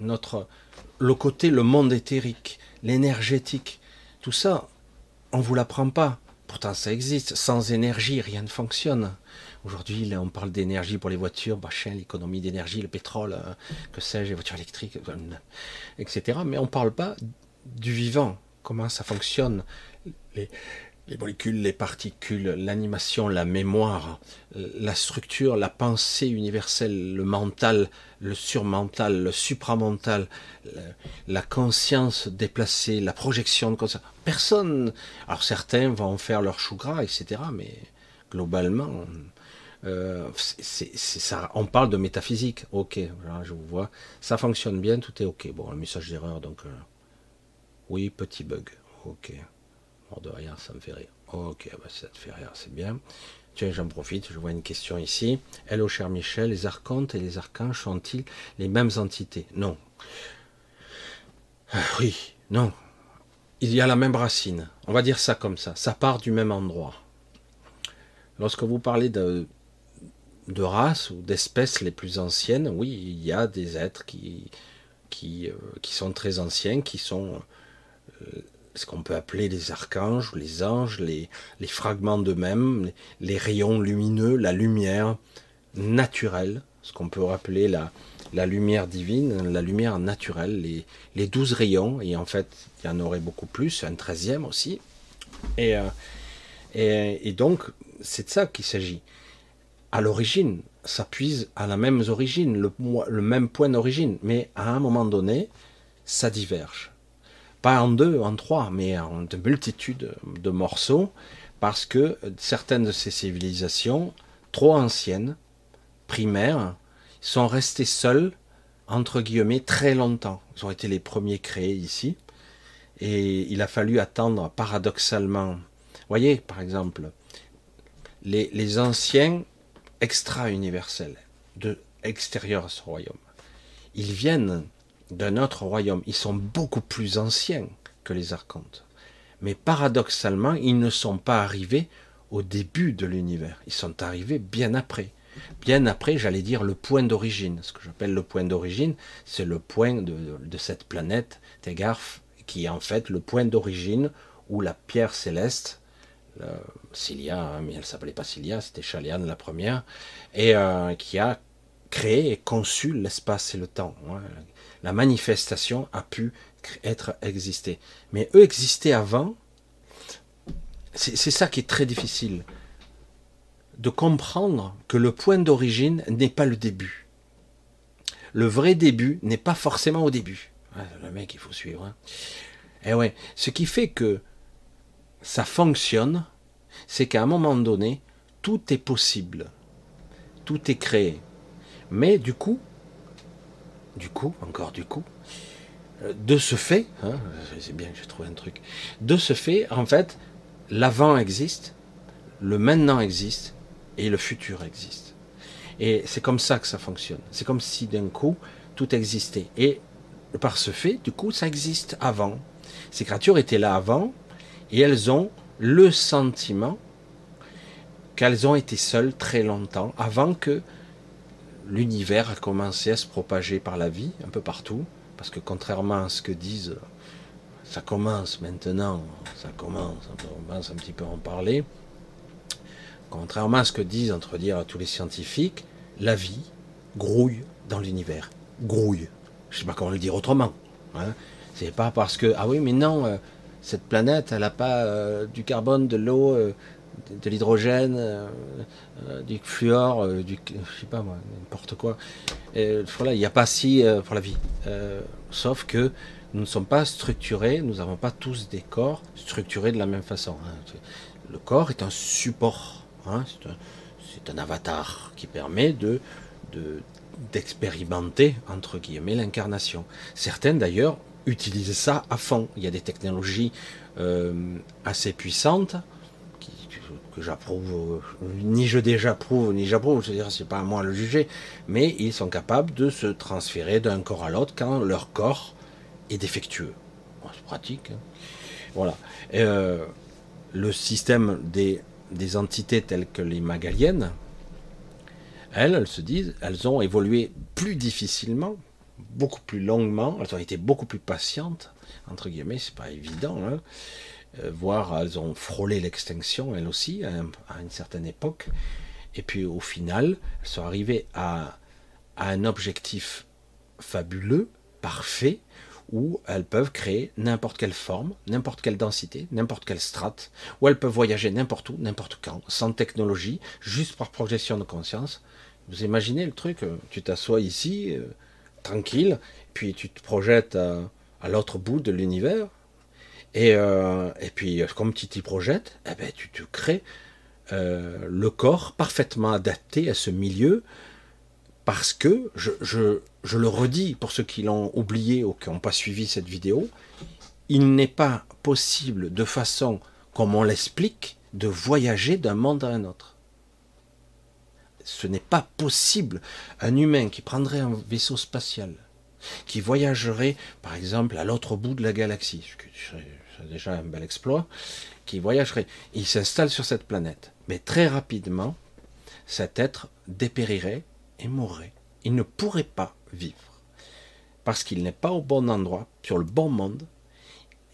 notre, le côté, le monde éthérique, l'énergétique, tout ça, on vous l'apprend pas. Pourtant, ça existe. Sans énergie, rien ne fonctionne. Aujourd'hui, on parle d'énergie pour les voitures, machin, l'économie d'énergie, le pétrole, euh, que sais-je, les voitures électriques, euh, etc. Mais on ne parle pas du vivant, comment ça fonctionne, les molécules, les particules, l'animation, la mémoire, la structure, la pensée universelle, le mental, le surmental, le supramental, la conscience déplacée, la projection de conscience. Personne. Alors certains vont faire leur chou gras, etc. Mais globalement, euh, ça. On parle de métaphysique. Ok, je vous vois. Ça fonctionne bien, tout est ok. Bon, un message d'erreur, donc. Euh, oui, petit bug. Ok de rien, ça me fait rire. Ok, bah, ça te fait rire, c'est bien. Tiens, j'en profite, je vois une question ici. Hello, cher Michel, les archontes et les archanges sont-ils les mêmes entités? Non. Ah, oui, non. il y a la même racine. On va dire ça comme ça. Ça part du même endroit. Lorsque vous parlez de, de races ou d'espèces les plus anciennes, oui, il y a des êtres qui, qui, euh, qui sont très anciens, qui sont euh, ce qu'on peut appeler les archanges, les anges, les, fragments d'eux-mêmes, les, rayons lumineux, la lumière naturelle, ce qu'on peut rappeler la, lumière divine, la lumière naturelle, les, douze rayons, et en fait, il y en aurait beaucoup plus, un treizième aussi. Et, euh, donc, c'est de ça qu'il s'agit. À l'origine, ça puise à la même origine, le même point d'origine, mais à un moment donné, ça diverge. Pas en deux, en trois, mais en de multitudes de morceaux, parce que certaines de ces civilisations, trop anciennes, primaires, sont restées seules, entre guillemets, très longtemps. Ils ont été les premiers créés ici. Et il a fallu attendre paradoxalement. Voyez, par exemple, les, les anciens extra-universels, de extérieur à ce royaume, ils viennent d'un autre royaume. Ils sont beaucoup plus anciens que les archontes. Mais paradoxalement, ils ne sont pas arrivés au début de l'univers. Ils sont arrivés bien après. Bien après, j'allais dire le point d'origine. Ce que j'appelle le point d'origine, c'est le point de, cette planète, Tegarf, qui est en fait le point d'origine où la pierre céleste, Cilia, hein, mais elle s'appelait pas Cilia, c'était Chaliane la première, et euh, qui a créé et conçu l'espace et le temps. Hein la manifestation a pu être exister. Mais eux existaient avant. C'est ça qui est très difficile. De comprendre que le point d'origine n'est pas le début. Le vrai début n'est pas forcément au début. le mec, il faut suivre. Hein. Eh ce qui fait que ça fonctionne, c'est qu'à un moment donné, tout est possible. Tout est créé. Mais du coup, du coup, encore du coup, euh, de ce fait, hein, c'est bien que j'ai trouvé un truc, de ce fait, en fait, l'avant existe, le maintenant existe et le futur existe. Et c'est comme ça que ça fonctionne. C'est comme si d'un coup, tout existait. Et par ce fait, du coup, ça existe avant. Ces créatures étaient là avant et elles ont le sentiment qu'elles ont été seules très longtemps avant que l'univers a commencé à se propager par la vie, un peu partout, parce que contrairement à ce que disent, ça commence maintenant, ça commence, on commence un petit peu à en parler, contrairement à ce que disent, entre dire, tous les scientifiques, la vie grouille dans l'univers. Grouille. Je sais pas comment le dire autrement. Hein. C'est pas parce que, ah oui, mais non, euh, cette planète, elle n'a pas euh, du carbone, de l'eau, euh, de l'hydrogène, euh, euh, du fluor, euh, du, je sais pas moi, n'importe quoi. Et, voilà, il n'y a pas si pour la vie. sauf que nous ne sommes pas structurés, nous n'avons pas tous des corps structurés de la même façon. Hein. Le corps est un support, hein, c'est un, avatar qui permet de d'expérimenter entre guillemets l'incarnation. Certaines d'ailleurs utilisent ça à fond. Il y a des technologies assez puissantes que j'approuve, ni je déjapprouve, ni j'approuve, je veux dire, c'est pas à moi de le juger, mais ils sont capables de se transférer d'un corps à l'autre quand leur corps est défectueux. c'est pratique. Hein. Voilà. Euh, le système des, des, entités telles que les magaliennes, elles, elles se disent, elles ont évolué plus difficilement, beaucoup plus longuement, elles ont été beaucoup plus patientes, entre guillemets, c'est pas évident, hein, euh, voire elles ont frôlé l'extinction elles aussi à, une certaine époque. Et puis au final, elles sont arrivées à, un objectif fabuleux, parfait, où elles peuvent créer n'importe quelle forme, n'importe quelle densité, n'importe quelle strate, où elles peuvent voyager n'importe où, n'importe quand, sans technologie, juste par projection de conscience. Vous imaginez le truc, euh, tu t'assois ici, euh, tranquille, puis tu te projettes à l'autre bout de l'univers, et, euh, et puis, comme tu t'y projettes, eh ben, tu te crées euh, le corps parfaitement adapté à ce milieu, parce que, je, je, je le redis pour ceux qui l'ont oublié ou qui n'ont pas suivi cette vidéo, il n'est pas possible de façon, comme on l'explique, de voyager d'un monde à un autre. Ce n'est pas possible. Un humain qui prendrait un vaisseau spatial, qui voyagerait, par exemple, à l'autre bout de la galaxie, déjà un bel exploit, qui voyagerait. Il s'installe sur cette planète. Mais très rapidement, cet être dépérirait et mourrait. Il ne pourrait pas vivre. Parce qu'il n'est pas au bon endroit, sur le bon monde.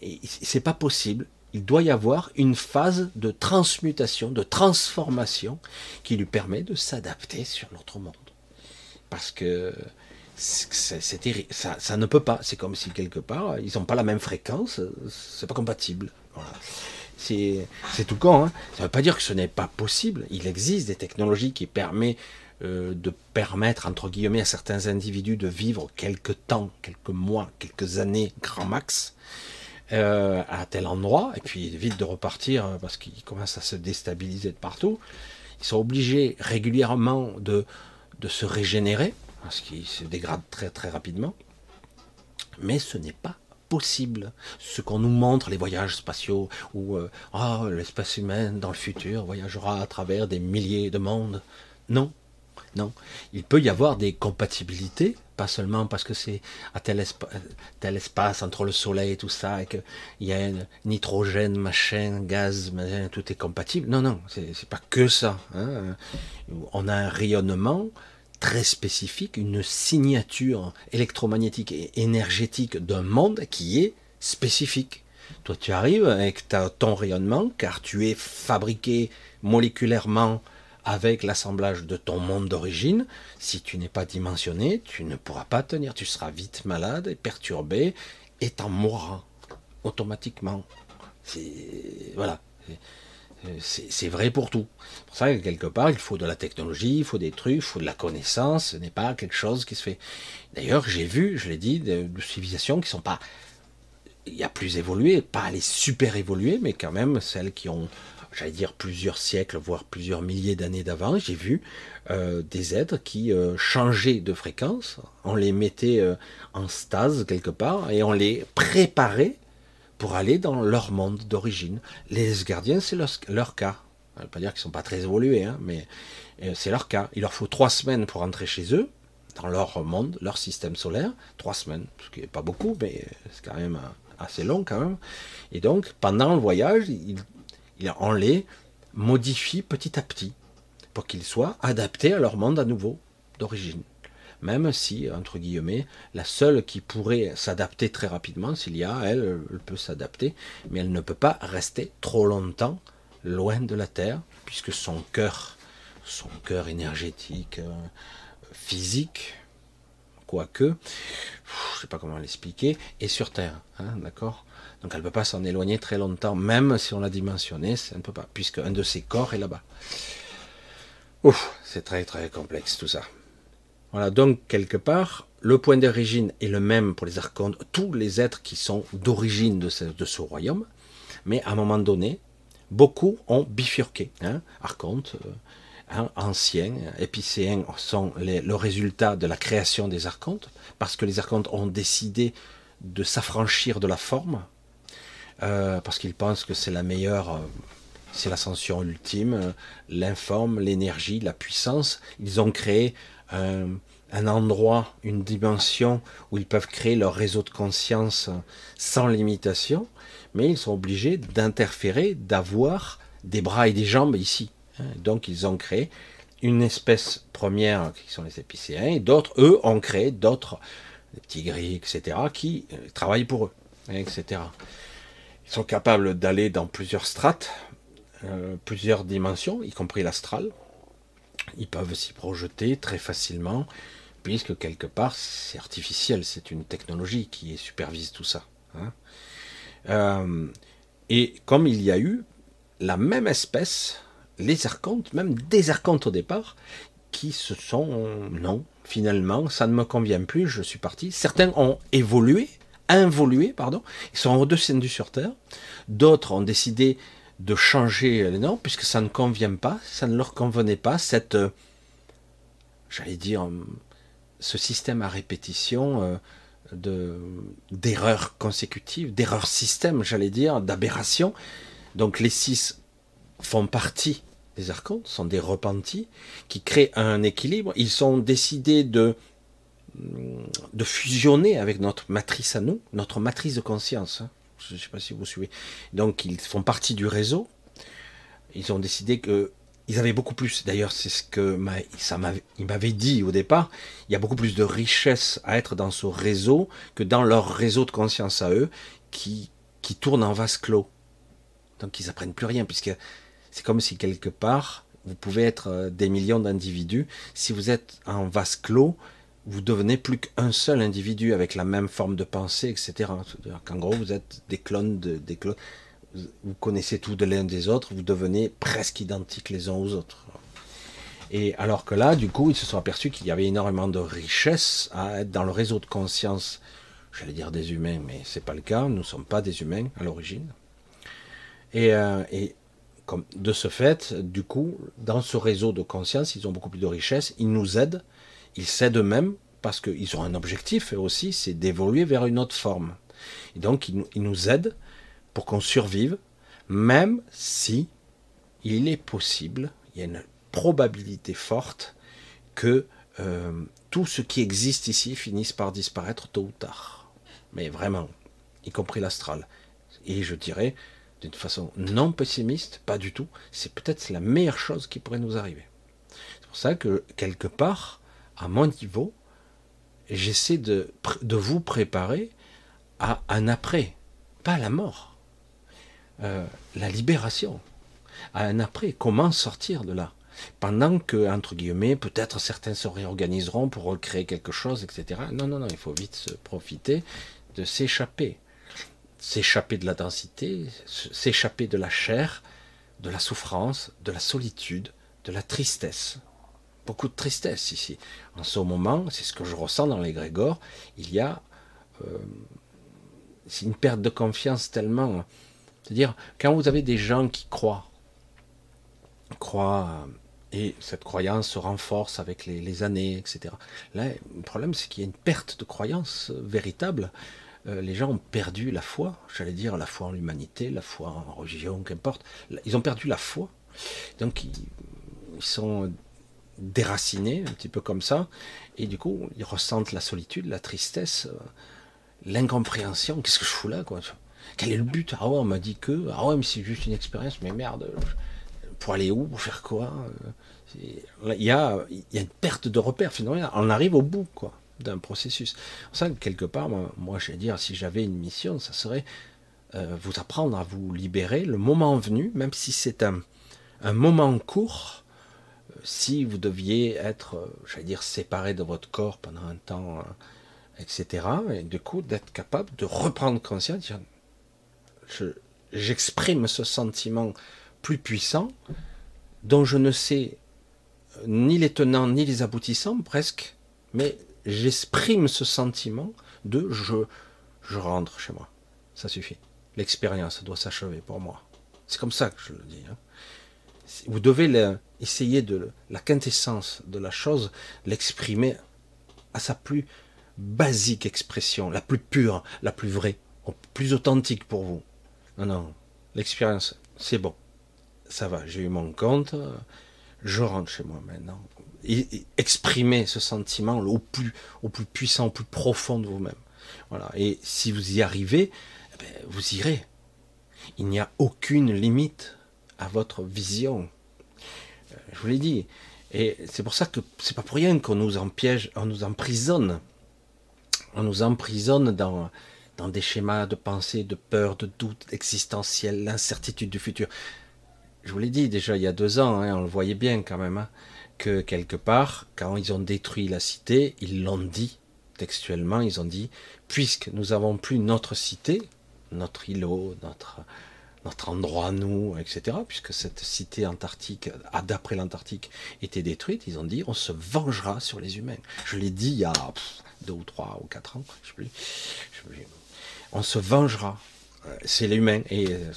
Et c'est pas possible. Il doit y avoir une phase de transmutation, de transformation qui lui permet de s'adapter sur notre monde. Parce que c'est. Ça, ça, ne peut pas. C'est comme si quelque part, ils n'ont pas la même fréquence. C'est pas compatible. C'est tout con. Hein. Ça ne veut pas dire que ce n'est pas possible. Il existe des technologies qui permettent euh, de permettre, entre guillemets, à certains individus de vivre quelques temps, quelques mois, quelques années, grand max, euh, à tel endroit, et puis vite de repartir euh, parce qu'ils commencent à se déstabiliser de partout. Ils sont obligés régulièrement de se régénérer parce qu'ils se dégradent très très rapidement. Mais ce n'est pas possible. Ce qu'on nous montre, les voyages spatiaux, où euh, oh, l'espèce humaine dans le futur voyagera à travers des milliers de mondes. Non, non. Il peut y avoir des compatibilités, pas seulement parce que c'est à tel, tel, espace entre le Soleil et tout ça, et qu'il y a un nitrogène, machin, gaz, tout est compatible. Non, non, c'est pas que ça. Hein. On a un rayonnement très spécifique, une signature électromagnétique et énergétique d'un monde qui est spécifique. Toi, tu arrives avec ton rayonnement, car tu es fabriqué moléculairement avec l'assemblage de ton monde d'origine. Si tu n'es pas dimensionné, tu ne pourras pas tenir. Tu seras vite malade et perturbé et t'en mourras automatiquement. Voilà. Euh, c'est vrai pour tout. Pour ça, quelque part, il faut de la technologie, il faut des trucs, il faut de la connaissance. Ce n'est pas quelque chose qui se fait. D'ailleurs, j'ai vu, je l'ai dit, de, civilisations qui sont pas. Il y a plus évolué, pas les super évoluées, mais quand même celles qui ont, j'allais dire, plusieurs siècles, voire plusieurs milliers d'années d'avant. J'ai vu euh, des êtres qui euh, changeaient de fréquence, on les mettait en stase quelque part et on les préparait pour aller dans leur monde d'origine. Les gardiens, c'est leur, cas. Je ne veut pas dire qu'ils ne sont pas très évolués, hein, mais euh, c'est leur cas. Il leur faut trois semaines pour rentrer chez eux, dans leur monde, leur système solaire. Trois semaines, ce qui n'est pas beaucoup, mais c'est quand même euh, assez long quand même. Et donc, pendant le voyage, on les modifie petit à petit pour qu'ils soient adaptés à leur monde à nouveau d'origine même si, entre guillemets, la seule qui pourrait s'adapter très rapidement, s'il y a, elle, elle peut s'adapter, mais elle ne peut pas rester trop longtemps loin de la Terre, puisque son cœur, son cœur énergétique, euh, physique, quoique, je ne sais pas comment l'expliquer, est sur Terre, hein, d'accord? Donc elle ne peut pas s'en éloigner très longtemps, même si on l'a dimensionné, ça ne peut pas, puisque un de ses corps est là-bas. Ouf, c'est très très complexe tout ça. Voilà, donc quelque part, le point d'origine est le même pour les archontes, tous les êtres qui sont d'origine de ce, royaume, mais à un moment donné, beaucoup ont bifurqué. Hein, archontes, euh, hein, anciens, épicéens sont le résultat de la création des archontes, parce que les archontes ont décidé de s'affranchir de la forme, euh, parce qu'ils pensent que c'est la meilleure, euh, c'est l'ascension ultime, l'informe, l'énergie, la puissance. Ils ont créé un, endroit, une dimension où ils peuvent créer leur réseau de conscience sans limitation, mais ils sont obligés d'interférer, d'avoir des bras et des jambes ici. Hein. Donc ils ont créé une espèce première qui sont les épicéens, et d'autres, eux, ont créé d'autres, des petits gris, etc., qui euh, travaillent pour eux, etc. Ils sont capables d'aller dans plusieurs strates, euh, plusieurs dimensions, y compris l'astral, ils peuvent s'y projeter très facilement, puisque quelque part c'est artificiel, c'est une technologie qui supervise tout ça. Hein. Euh, et comme il y a eu la même espèce, les archontes, même des archontes au départ, qui se sont non, finalement, ça ne me convient plus, je suis parti. Certains ont évolué, involué, pardon, ils sont redescendus sur Terre. D'autres ont décidé de changer les noms, puisque ça ne convient pas, ça ne leur convenait pas, cette, euh, j'allais dire, euh, ce système à répétition euh, de d'erreurs consécutives, d'erreurs système, j'allais dire, d'aberration. Donc les six font partie des archontes, sont des repentis, qui créent un équilibre. Ils ont décidé de, de fusionner avec notre matrice à nous, notre matrice de conscience. Je ne sais pas si vous suivez. Donc ils font partie du réseau. Ils ont décidé que ils avaient beaucoup plus. D'ailleurs, c'est ce que ça m'avait dit au départ. Il y a beaucoup plus de richesse à être dans ce réseau que dans leur réseau de conscience à eux, qui qui tourne en vase clos. Donc ils apprennent plus rien, puisque c'est comme si quelque part vous pouvez être euh, des millions d'individus. Si vous êtes en vase clos, vous devenez plus qu'un seul individu avec la même forme de pensée, etc. Qu'en gros, vous êtes des clones de, des clones. Vous connaissez tout de l'un des autres, vous devenez presque identiques les uns aux autres. Et alors que là, du coup, ils se sont aperçus qu'il y avait énormément de richesse à être dans le réseau de conscience, j'allais dire des humains, mais c'est pas le cas, nous ne sommes pas des humains à l'origine. Et, euh, de ce fait, du coup, dans ce réseau de conscience, ils ont beaucoup plus de richesse, ils nous aident, ils s'aident eux-mêmes parce qu'ils ont un objectif aussi, c'est d'évoluer vers une autre forme. Et donc, ils, nous aident pour qu'on survive, même si il est possible, il y a une probabilité forte que euh, tout ce qui existe ici finisse par disparaître tôt ou tard. Mais vraiment, y compris l'astral. Et je dirais, d'une façon non pessimiste, pas du tout, c'est peut-être la meilleure chose qui pourrait nous arriver. C'est pour ça que, quelque part, à mon niveau, j'essaie de, vous préparer à un après, pas à la mort, euh, la libération, à un après, comment sortir de là pendant que, entre guillemets, peut-être certains se réorganiseront pour recréer quelque chose, etc. Non, non, non, il faut vite se profiter de s'échapper s'échapper de la densité, s'échapper de la chair, de la souffrance, de la solitude, de la tristesse. Beaucoup de tristesse ici. En ce moment, c'est ce que je ressens dans les Grégores, il y a euh, une perte de confiance tellement. C'est-à-dire, quand vous avez des gens qui croient, croient, et cette croyance se renforce avec les, années, etc. Là, le problème, c'est qu'il y a une perte de croyance véritable euh, les gens ont perdu la foi, j'allais dire la foi en l'humanité, la foi en religion, qu'importe. Ils ont perdu la foi. Donc ils, sont déracinés, un petit peu comme ça, et du coup ils ressentent la solitude, la tristesse, euh, l'incompréhension. Qu'est-ce que je fous là quoi Quel est le but? Ah ouais, on m'a dit que. Ah ouais, mais c'est juste une expérience, mais merde, pour aller où? Pour faire quoi euh, il y, a, il y a une perte de repère finalement. On arrive au bout, quoi d'un processus. Ça, quelque part, moi, je vais dire, si j'avais une mission, ça serait euh, vous apprendre à vous libérer le moment venu, même si c'est un, un, moment court, euh, si vous deviez être, euh, j'allais dire, séparé de votre corps pendant un temps, etc. Et du coup, d'être capable de reprendre conscience, j'exprime ce sentiment plus puissant dont je ne sais ni les tenants ni les aboutissants presque, mais j'exprime ce sentiment de je, je rentre chez moi. Ça suffit. L'expérience doit s'achever pour moi. C'est comme ça que je le dis. Hein. Vous devez essayer de la quintessence de la chose, l'exprimer à sa plus basique expression, la plus pure, la plus vraie, plus authentique pour vous. Non, non, l'expérience, c'est bon. Ça va, j'ai eu mon compte, je rentre chez moi maintenant et, exprimer ce sentiment au plus, au plus puissant, au plus profond de vous-même. Voilà. Et si vous y arrivez, eh ben, vous irez. Il n'y a aucune limite à votre vision. Je vous l'ai dit. Et c'est pour ça que c'est pas pour rien qu'on nous empiège, on nous emprisonne. On nous emprisonne dans, dans des schémas de pensée, de peur, de doute existentiel, l'incertitude du futur. Je vous l'ai dit déjà il y a deux ans, hein, on le voyait bien quand même. Hein que quelque part, quand ils ont détruit la cité, ils l'ont dit textuellement, ils ont dit, puisque nous avons plus notre cité, notre îlot, notre, notre endroit nous, etc., puisque cette cité antarctique, d'après l'Antarctique, était détruite, ils ont dit, on se vengera sur les humains. Je l'ai dit il y a deux ou trois ou quatre ans, je sais plus. On se vengera. Euh, c'est l'humain. Et euh,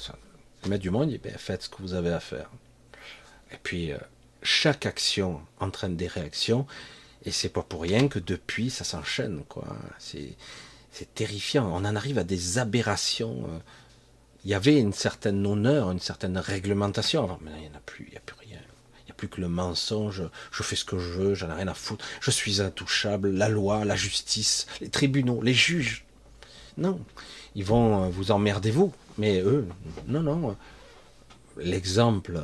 le maître du monde dit, ben, faites ce que vous avez à faire. Et puis, euh, chaque action entraîne des réactions, et c'est pas pour rien que depuis ça s'enchaîne, quoi. C'est terrifiant. On en arrive à des aberrations. Euh. Il y avait une certaine honneur, une certaine réglementation avant, mais il n'y en a plus, il n'y a plus rien. Il n'y a plus que le mensonge, je fais ce que je veux, j'en ai rien à foutre, je suis intouchable, la loi, la justice, les tribunaux, les juges. Non, ils vont vous emmerder vous. Mais eux, non, non. L'exemple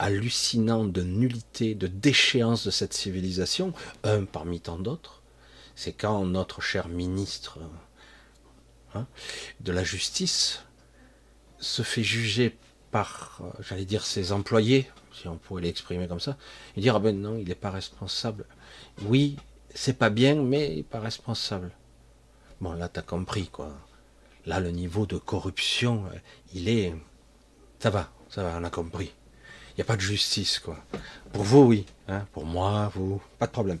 hallucinant de nullité, de déchéance de cette civilisation, un parmi tant d'autres, c'est quand notre cher ministre hein, de la justice se fait juger par, euh, j'allais dire, ses employés, si on pouvait l'exprimer comme ça, et dire ah ben non, il n'est pas responsable. Oui, c'est pas bien, mais il n'est pas responsable. Bon, là, tu as compris, quoi. Là, le niveau de corruption, euh, il est. Ça va, ça va, on a compris. Il n'y a pas de justice, quoi. Pour vous, oui. Hein, pour moi, vous, pas de problème.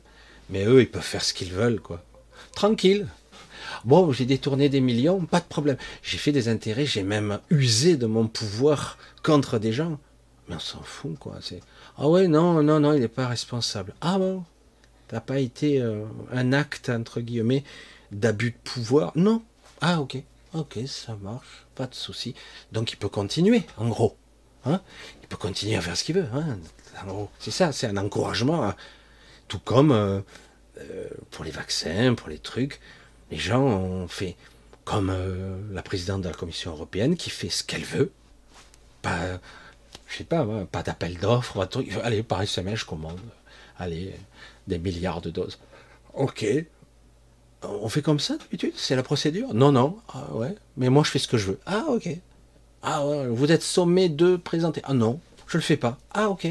Mais eux, ils peuvent faire ce qu'ils veulent, quoi. Tranquille. Bon, j'ai détourné des millions, pas de problème. J'ai fait des intérêts, j'ai même usé de mon pouvoir contre des gens. Mais on s'en fout, quoi. Ah ouais, non, non, non, il n'est pas responsable. Ah bon, t'as pas été euh, un acte entre guillemets d'abus de pouvoir? Non. Ah ok, ok, ça marche, pas de souci. Donc il peut continuer, en gros. Hein il peut continuer à faire ce qu'il veut. Hein c'est ça, c'est un encouragement. Tout comme euh, euh, pour les vaccins, pour les trucs, les gens ont fait comme euh, la présidente de la Commission européenne qui fait ce qu'elle veut. Pas, je sais pas, pas d'appel d'offres, allez, par SMS, je commande. Allez, des milliards de doses. Ok. On fait comme ça d'habitude? C'est la procédure? Non, non. Ah, ouais. Mais moi, je fais ce que je veux. Ah, ok. Ah, ouais. Vous êtes sommé de présenter. Ah, non, je le fais pas. Ah, ok.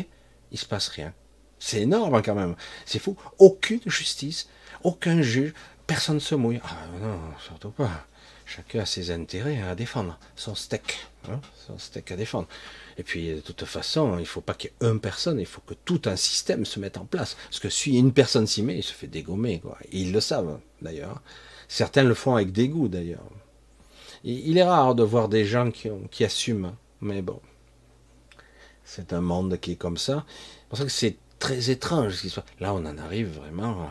Il se passe rien. C'est énorme quand même. C'est fou. Aucune justice, aucun juge, personne ne se mouille. Ah non, surtout pas. Chacun a ses intérêts à défendre. Son steak. Hein, son steak à défendre. Et puis, de toute façon, il ne faut pas qu'il y ait une personne, il faut que tout un système se mette en place. Parce que si une personne s'y met, il se fait dégommer. Ils le savent, d'ailleurs. Certains le font avec dégoût, d'ailleurs. Il est rare de voir des gens qui, qui assument. Mais bon, c'est un monde qui est comme ça. C'est pour ça que c'est très étrange ce qui soit. Là, on en arrive vraiment.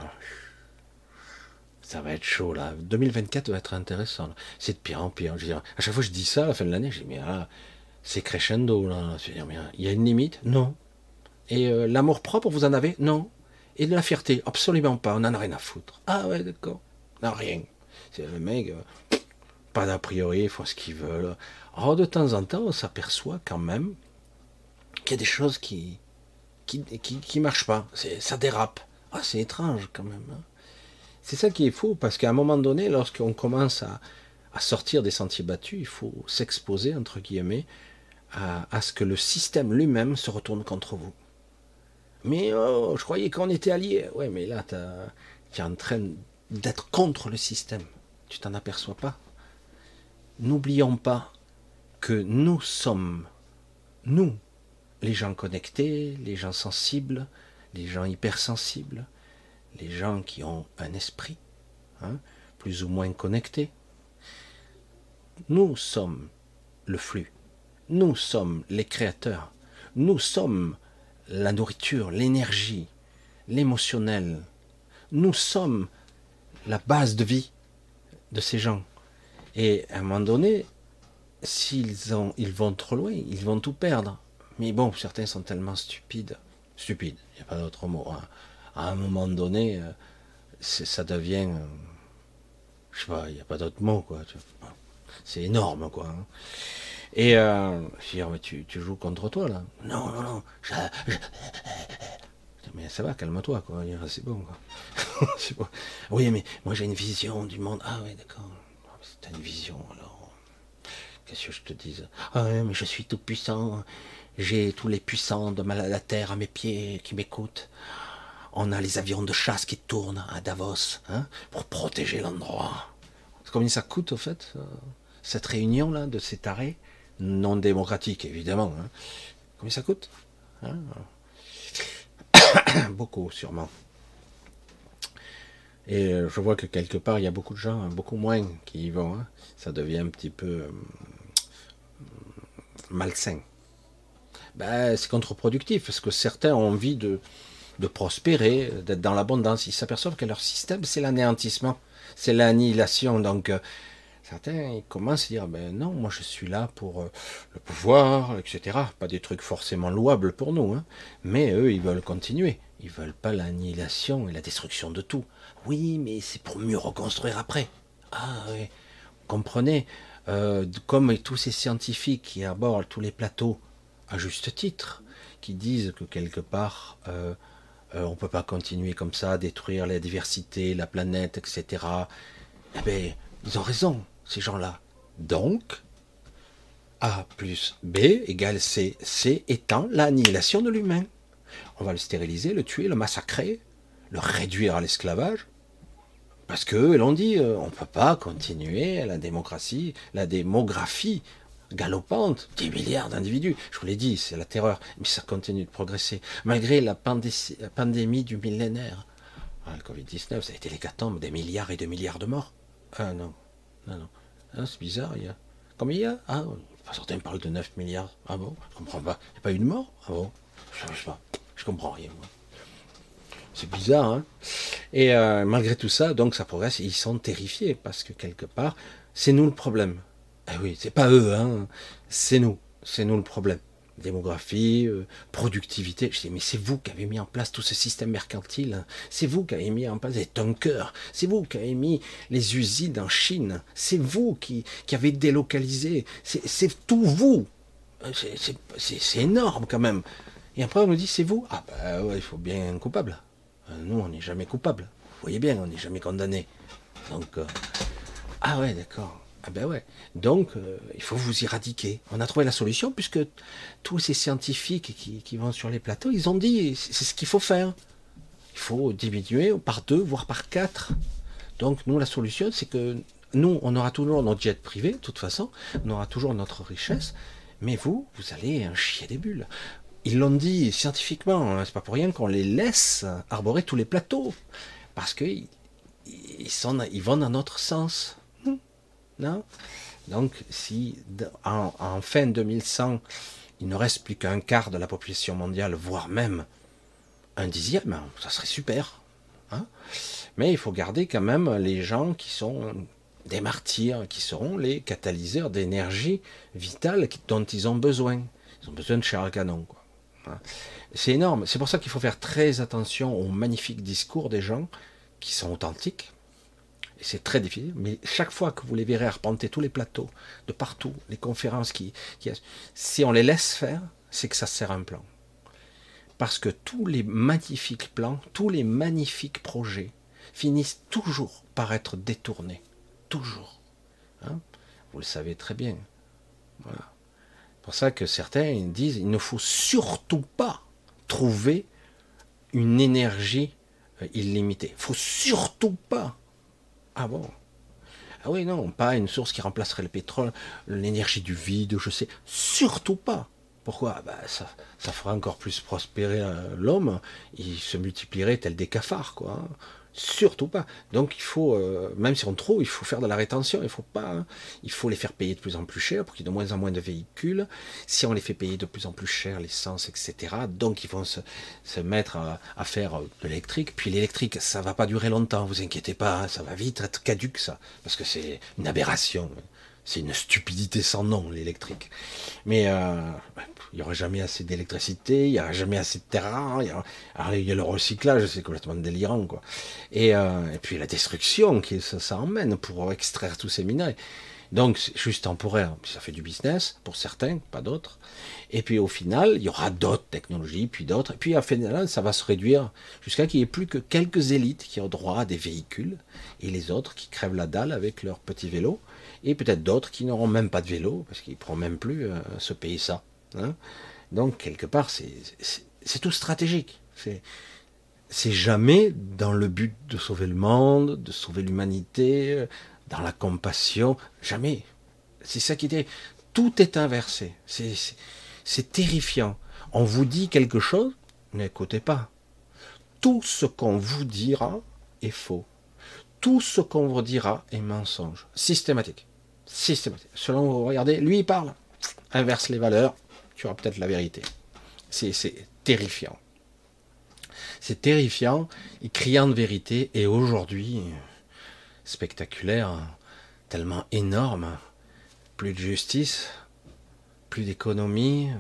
Ça va être chaud là. 2024 va être intéressant. C'est de pire en pire. Je à chaque fois que je dis ça à la fin de l'année, je dis mais ah, c'est crescendo là. Je veux mais, il y a une limite? Non. Et euh, l'amour propre, vous en avez? Non. Et de la fierté? Absolument pas. On en a rien à foutre. Ah ouais, d'accord. Non, rien. C'est le mec, euh, pas d'a priori, ils font ce qu'ils veulent. Alors de temps en temps, on s'aperçoit quand même qu'il y a des choses qui, qui, qui, marche pas. Ça dérape. Ah, c'est étrange quand même. Hein. C'est ça qui est fou, parce qu'à un moment donné, lorsqu'on commence à, sortir des sentiers battus, il faut s'exposer, entre guillemets, à, ce que le système lui-même se retourne contre vous. Mais oh, je croyais qu'on était alliés. Ouais, mais là, tu es en train d'être contre le système. Tu t'en aperçois pas. N'oublions pas que nous sommes, nous, les gens connectés, les gens sensibles, les gens hypersensibles, les gens qui ont un esprit, hein, plus ou moins connecté. Nous sommes le flux, nous sommes les créateurs, nous sommes la nourriture, l'énergie, l'émotionnel, nous sommes la base de vie de ces gens. Et à un moment donné, s'ils ont, ils vont trop loin, ils vont tout perdre. Mais bon, certains sont tellement stupides. Stupides, il n'y a pas d'autre mot. Hein. À un moment donné, euh, ça devient. Euh, je sais pas, il n'y a pas d'autre mot, quoi. C'est énorme, quoi. Hein. Et euh, je dis, mais tu, tu, joues contre toi, là Non, non, non. Mais ça va, calme-toi, quoi. C'est bon, quoi. Oui, mais moi j'ai une vision du monde. Ah oui, d'accord. C'est une vision, alors. Qu'est-ce que je te dise? Ah oui, mais je suis tout puissant. J'ai tous les puissants de la terre à mes pieds qui m'écoutent. On a les avions de chasse qui tournent à Davos hein, pour protéger l'endroit. Combien ça coûte, au fait, euh, cette réunion-là de ces tarés non démocratiques, évidemment. Hein. Combien ça coûte hein? Beaucoup, sûrement. Et euh, je vois que quelque part, il y a beaucoup de gens, beaucoup moins qui y vont. Ça devient un petit peu euh, malsain. Ben, c'est contre-productif, parce que certains ont envie de, de prospérer, d'être dans l'abondance. Ils s'aperçoivent que leur système, c'est l'anéantissement, c'est l'annihilation. Donc, euh, certains ils commencent à dire, ben non, moi je suis là pour euh, le pouvoir, etc. Pas des trucs forcément louables pour nous, hein. mais eux, ils veulent continuer. Ils veulent pas l'annihilation et la destruction de tout. Oui, mais c'est pour mieux reconstruire après. Ah oui. comprenez, euh, comme tous ces scientifiques qui abordent tous les plateaux à juste titre, qui disent que quelque part euh, on ne peut pas continuer comme ça, détruire la diversité, la planète, etc. Eh bien, ils ont raison, ces gens-là. Donc, A plus B égale C, C étant l'annihilation de l'humain. On va le stériliser, le tuer, le massacrer, le réduire à l'esclavage. Parce que l'on dit, on ne peut pas continuer la démocratie, la démographie galopante, 10 milliards d'individus. Je vous l'ai dit, c'est la terreur, mais ça continue de progresser. Malgré la, pandémie du millénaire. Ah, le Covid-19, ça a été l'hécatombe, des milliards et des milliards de morts. Ah non, non, non. Ah, c'est bizarre, il y a... Combien il y a? Ah, certains parlent de 9 milliards. Ah bon? Je comprends pas. Il n'y a pas eu de mort? Ah bon? Je sais pas. Je comprends rien, moi. C'est bizarre, hein? Et euh, malgré tout ça, donc ça progresse, ils sont terrifiés, parce que quelque part, c'est nous le problème. Ah oui, c'est pas eux, hein. c'est nous, c'est nous le problème. Démographie, euh, productivité. Je dis, mais c'est vous qui avez mis en place tout ce système mercantile. Hein. C'est vous qui avez mis en place les tankers. C'est vous qui avez mis les usines en Chine. C'est vous qui, avez délocalisé. C'est tout vous. C'est énorme quand même. Et après, on nous dit, c'est vous. Ah ben ouais, il faut bien un coupable. Euh, nous, on n'est jamais coupable. Vous voyez bien, on n'est jamais condamné. Donc, euh, ah ouais, d'accord. Ah ben ouais. Donc, euh, il faut vous éradiquer. On a trouvé la solution puisque tous ces scientifiques qui, vont sur les plateaux, ils ont dit c'est ce qu'il faut faire. Il faut diminuer par deux, voire par quatre. Donc, nous, la solution, c'est que nous, on aura toujours notre jet privé, de toute façon, on aura toujours notre richesse, mais vous, vous allez chier des bulles. Ils l'ont dit scientifiquement, hein, c'est pas pour rien qu'on les laisse arborer tous les plateaux, parce qu'ils ils vont dans notre sens. Non Donc, si en, fin 2100, il ne reste plus qu'un quart de la population mondiale, voire même un dixième, hein, ça serait super. Hein Mais il faut garder quand même les gens qui sont des martyrs, qui seront les catalyseurs d'énergie vitale dont ils ont besoin. Ils ont besoin de chair à canon. Hein. C'est énorme. C'est pour ça qu'il faut faire très attention aux magnifiques discours des gens qui sont authentiques, c'est très difficile, mais chaque fois que vous les verrez arpenter tous les plateaux, de partout, les conférences qui, si on les laisse faire, c'est que ça sert un plan. Parce que tous les magnifiques plans, tous les magnifiques projets finissent toujours par être détournés. Toujours. Hein? Vous le savez très bien. Voilà. C'est pour ça que certains disent il ne faut surtout pas trouver une énergie euh, illimitée. Il faut surtout pas ah bon? Ah oui, non, pas une source qui remplacerait le pétrole, l'énergie du vide, je sais. Surtout pas. Pourquoi? Bah, ça, ça ferait encore plus prospérer euh, l'homme. Il se multiplierait tel des cafards, quoi. Hein. Surtout pas. Donc il faut, euh, même si on trouve, il faut faire de la rétention. Il faut pas, hein. il faut les faire payer de plus en plus cher pour qu'il y ait de moins en moins de véhicules. Si on les fait payer de plus en plus cher l'essence, etc. Donc ils vont se, mettre à, faire de l'électrique. Puis l'électrique, ça va pas durer longtemps. Vous inquiétez pas, hein. ça va vite être caduque ça, parce que c'est une aberration. C'est une stupidité sans nom, l'électrique. Mais euh, il n'y aura jamais assez d'électricité, il n'y aura jamais assez de terrain. Il y, Alors, il y a le recyclage, c'est complètement délirant. quoi. Et, euh, et puis la destruction qui ça, emmène pour extraire tous ces minerais. Donc c'est juste temporaire, ça fait du business pour certains, pas d'autres. Et puis au final, il y aura d'autres technologies, puis d'autres. Et puis à final, ça va se réduire jusqu'à qu'il n'y ait plus que quelques élites qui ont droit à des véhicules, et les autres qui crèvent la dalle avec leurs petits vélos et peut-être d'autres qui n'auront même pas de vélo, parce qu'ils ne pourront même plus euh, se payer ça. Hein. Donc, quelque part, c'est tout stratégique. C'est jamais dans le but de sauver le monde, de sauver l'humanité, dans la compassion. Jamais. C'est ça qui était. Tout est inversé. C'est terrifiant. On vous dit quelque chose, n'écoutez pas. Tout ce qu'on vous dira est faux. Tout ce qu'on vous dira est mensonge. Systématique systématique. Selon vous regardez, lui il parle, inverse les valeurs, tu auras peut-être la vérité. C'est terrifiant. C'est terrifiant, et criant de vérité, et aujourd'hui, spectaculaire, tellement énorme, plus de justice, plus d'économie,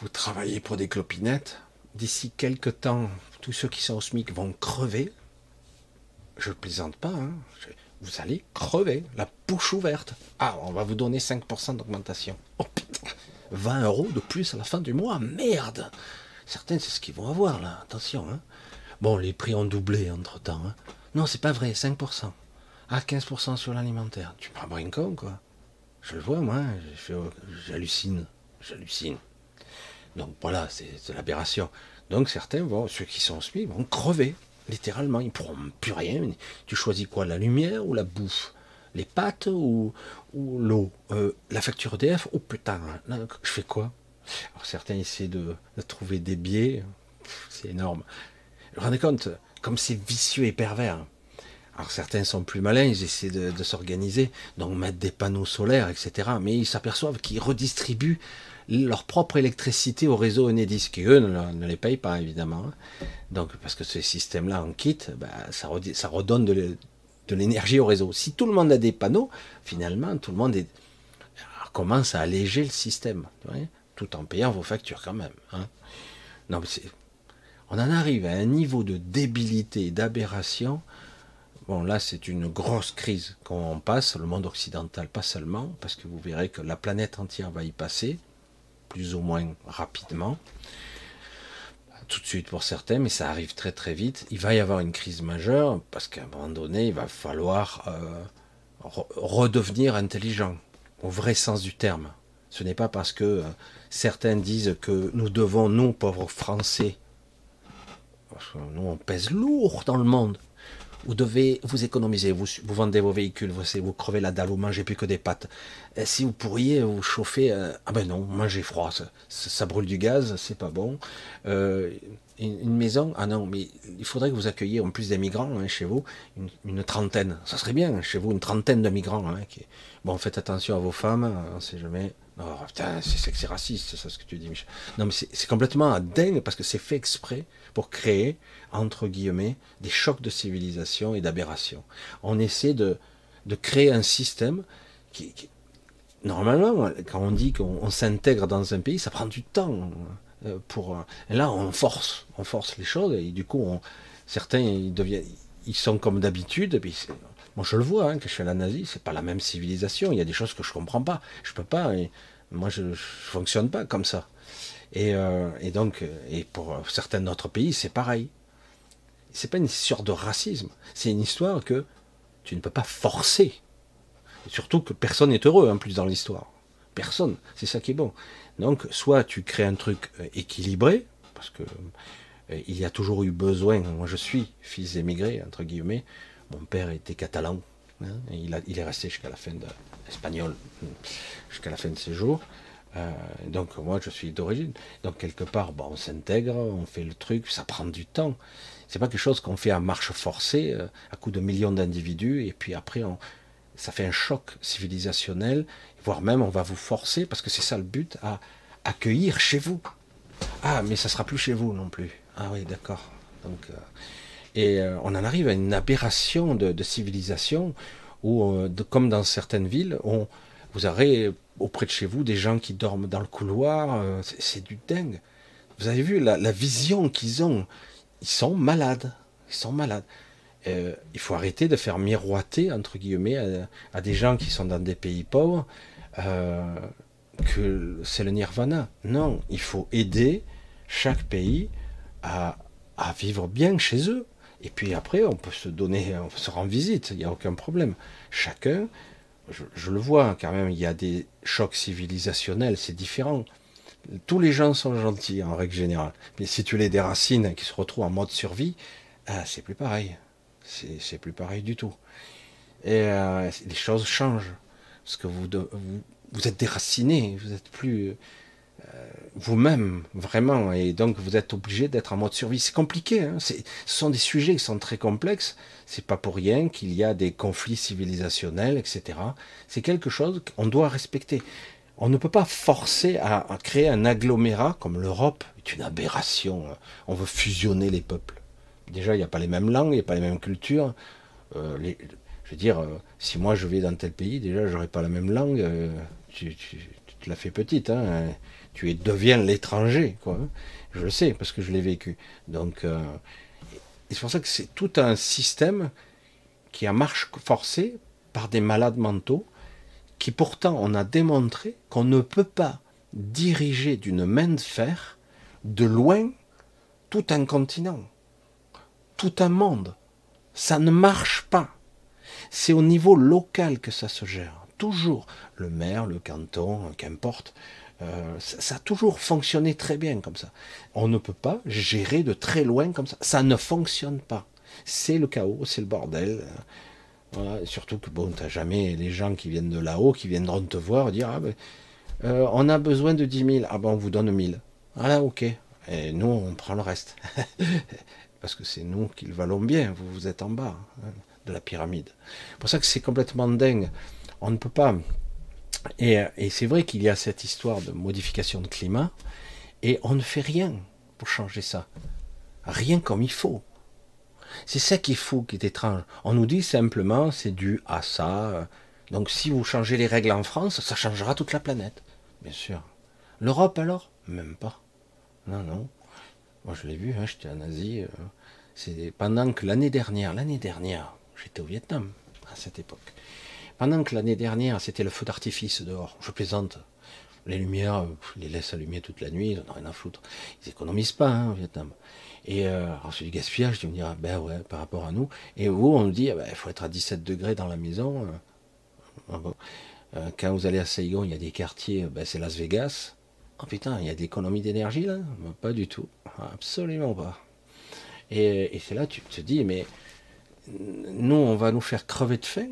vous travaillez pour des clopinettes, d'ici quelques temps, tous ceux qui sont au SMIC vont crever. Je plaisante pas, hein vous allez crever, la bouche ouverte. Ah, on va vous donner 5% d'augmentation. Oh putain, 20 euros de plus à la fin du mois, merde Certains, c'est ce qu'ils vont avoir là, attention. Hein. Bon, les prix ont doublé entre temps. Hein. Non, c'est pas vrai, 5%. Ah, 15% sur l'alimentaire. Tu prends un con, quoi. Je le vois, moi, j'hallucine. J'hallucine. Donc voilà, c'est l'aberration. Donc certains ceux qui sont soumis, vont crever, littéralement. Ils ne pourront plus rien. Tu choisis quoi, la lumière ou la bouffe? Les pâtes ou, l'eau euh, La facture EDF Oh putain, je fais quoi? Alors certains essaient de, trouver des biais. C'est énorme. Vous vous rendez compte, comme c'est vicieux et pervers. Alors certains sont plus malins, ils essaient de, s'organiser, donc mettre des panneaux solaires, etc. Mais ils s'aperçoivent qu'ils redistribuent leur propre électricité au réseau Enedis, qui eux ne, les payent pas évidemment. Donc parce que ce système-là en kit, bah, ça, redonne de, l'énergie au réseau. Si tout le monde a des panneaux, finalement tout le monde commence à alléger le système, tout en payant vos factures quand même. Hein. On en arrive à un niveau de débilité, d'aberration. Bon, là, c'est une grosse crise qu'on passe, le monde occidental pas seulement, parce que vous verrez que la planète entière va y passer plus ou moins rapidement. Tout de suite pour certains, mais ça arrive très très vite. Il va y avoir une crise majeure parce qu'à un moment donné, il va falloir euh, redevenir intelligent, au vrai sens du terme. Ce n'est pas parce que euh, certains disent que nous devons, nous, pauvres Français, parce que nous on pèse lourd dans le monde, vous devez vous économiser, vous, vous vendez vos véhicules, vous, vous crevez la dalle, vous mangez plus que des pâtes. Et si vous pourriez vous chauffer, euh, ah ben non, mangez froid, ça, brûle du gaz, c'est pas bon. Euh, une, maison, ah non, mais il faudrait que vous accueilliez en plus des migrants hein, chez vous, une, trentaine. Ça serait bien chez vous, une trentaine de migrants. Hein, Bon, faites attention à vos femmes, on ne sait jamais. Oh putain, c'est raciste, ça ce que tu dis, Michel. Non, mais c'est complètement dingue parce que c'est fait exprès pour créer, entre guillemets, des chocs de civilisation et d'aberration. On essaie de, de créer un système qui, normalement, quand on dit qu'on s'intègre dans un pays, ça prend du temps euh, pour. Là, on force, on force les choses et du coup, certains ils deviennent, ils sont comme d'habitude. Moi, je le vois, hein, que je suis à la nazie, c'est pas la même civilisation. Il y a des choses que je comprends pas. Je peux pas. moi, je, je fonctionne pas comme ça. Et, euh, et, donc, et pour certains d'autres pays, c'est pareil. C'est pas une histoire de racisme. C'est une histoire que tu ne peux pas forcer. surtout que personne n'est heureux, en plus, dans l'histoire. Personne. C'est ça qui est bon. Donc, soit tu crées un truc euh, équilibré, parce que euh, il y a toujours eu besoin. Moi, je suis fils d'émigré, entre guillemets. Mon père était catalan. Hein, il, est resté jusqu'à la fin de espagnol, jusqu'à la fin de ses jours. Euh, donc moi, je suis d'origine. Donc quelque part, bon, on s'intègre, on fait le truc, ça prend du temps. C'est pas quelque chose qu'on fait à marche forcée, euh, à coup de millions d'individus, et puis après, ça fait un choc civilisationnel, voire même on va vous forcer, parce que c'est ça le but, à accueillir chez vous. Ah, mais ça sera plus chez vous non plus. Ah oui, d'accord. Donc euh, et euh, on en arrive à une aberration de, civilisation où, euh, comme dans certaines villes, on, vous aurez auprès de chez vous des gens qui dorment dans le couloir. Euh, c'est du dingue. Vous avez vu la, vision qu'ils ont? Ils sont malades. Ils sont malades. il faut arrêter de faire miroiter, entre guillemets, à, des gens qui sont dans des pays pauvres que c'est le nirvana. Non, il faut aider chaque pays à vivre bien chez eux. Et puis après, on peut se donner, on se rendre visite, il n'y a aucun problème. Chacun, je, le vois quand même, il y a des chocs civilisationnels, c'est différent. Tous les gens sont gentils en règle générale. Mais si tu les des racines qui se retrouvent en mode survie, ah, c'est plus pareil. C'est plus pareil du tout. Et euh, les choses changent. Parce que vous, vous, vous êtes déraciné, vous êtes plus euh, vous-même, vraiment, et donc vous êtes obligé d'être en mode survie. C'est compliqué, hein ce sont des sujets qui sont très complexes, c'est pas pour rien qu'il y a des conflits civilisationnels, etc. C'est quelque chose qu'on doit respecter. On ne peut pas forcer à, créer un agglomérat comme l'Europe, c'est une aberration. Hein. On veut fusionner les peuples. Déjà, il n'y a pas les mêmes langues, il n'y a pas les mêmes cultures. Euh, je veux dire, euh, si moi je vais dans tel pays, déjà, j'aurais pas la même langue. tu, te la fais petite. Hein tu deviens l'étranger, quoi. Je le sais parce que je l'ai vécu. Donc, euh, c'est pour ça que c'est tout un système qui à marche forcée par des malades mentaux, qui pourtant on a démontré qu'on ne peut pas diriger d'une main de fer de loin tout un continent, tout un monde. Ça ne marche pas. C'est au niveau local que ça se gère. Toujours. Le maire, le canton, qu'importe. Euh, ça, a toujours fonctionné très bien comme ça. On ne peut pas gérer de très loin comme ça. Ça ne fonctionne pas. C'est le chaos, c'est le bordel. Surtout que bon, t'as jamais les gens qui viennent de là-haut, qui viendront te voir dire ah ben, euh, on a besoin de 10 000. Ah ben on vous donne 1000. Voilà, ok. Et nous on prend le reste. Parce que c'est nous qui le valons bien. Vous, vous êtes en bas hein, de la pyramide. C'est pour ça que c'est complètement dingue. On ne peut pas et, c'est vrai qu'il y a cette histoire de modification de climat, et on ne fait rien pour changer ça. Rien comme il faut. C'est ça qui est fou, qui est étrange. On nous dit simplement c'est dû à ça. Donc si vous changez les règles en France, ça changera toute la planète. Bien sûr. L'Europe alors? Même pas. Non, non. Moi je l'ai vu, hein, j'étais en Asie. Euh, c'est pendant que l'année dernière, l'année dernière, j'étais au Vietnam à cette époque. Pendant que l'année dernière, c'était le feu d'artifice dehors, je plaisante. Les lumières, ils les laissent allumer toute la nuit, ils n'ont rien à foutre. Ils économisent pas hein, au Vietnam. Et euh, alors c'est du gaspillage, tu me diras, ben ouais, par rapport à nous. Et vous, on nous dit, ah ben, il faut être à 17 degrés dans la maison. Euh, euh, quand vous allez à Saigon, il y a des quartiers, ben, c'est Las Vegas. Oh putain, il y a de l'économie d'énergie là? Pas du tout, absolument pas. Et, et c'est là tu te dis, mais nous, on va nous faire crever de faim,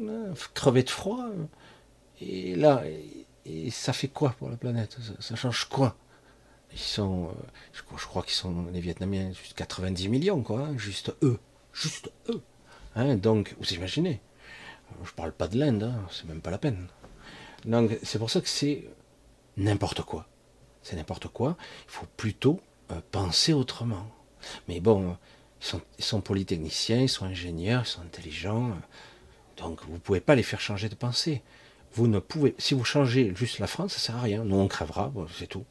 crever de froid. Et là, et, ça fait quoi pour la planète? Ça, change quoi? Ils sont, euh, je, crois qu'ils sont les Vietnamiens, juste 90 millions, quoi, hein, juste eux, juste eux. Hein, donc, vous imaginez Je parle pas de l'Inde, hein, c'est même pas la peine. Donc, c'est pour ça que c'est n'importe quoi. C'est n'importe quoi. Il faut plutôt euh, penser autrement. Mais bon, ils sont, polytechniciens, ils sont ingénieurs, ils sont intelligents. Donc vous ne pouvez pas les faire changer de pensée. Vous ne pouvez, si vous changez juste la France, ça sert à rien. Nous on crèvera, c'est tout.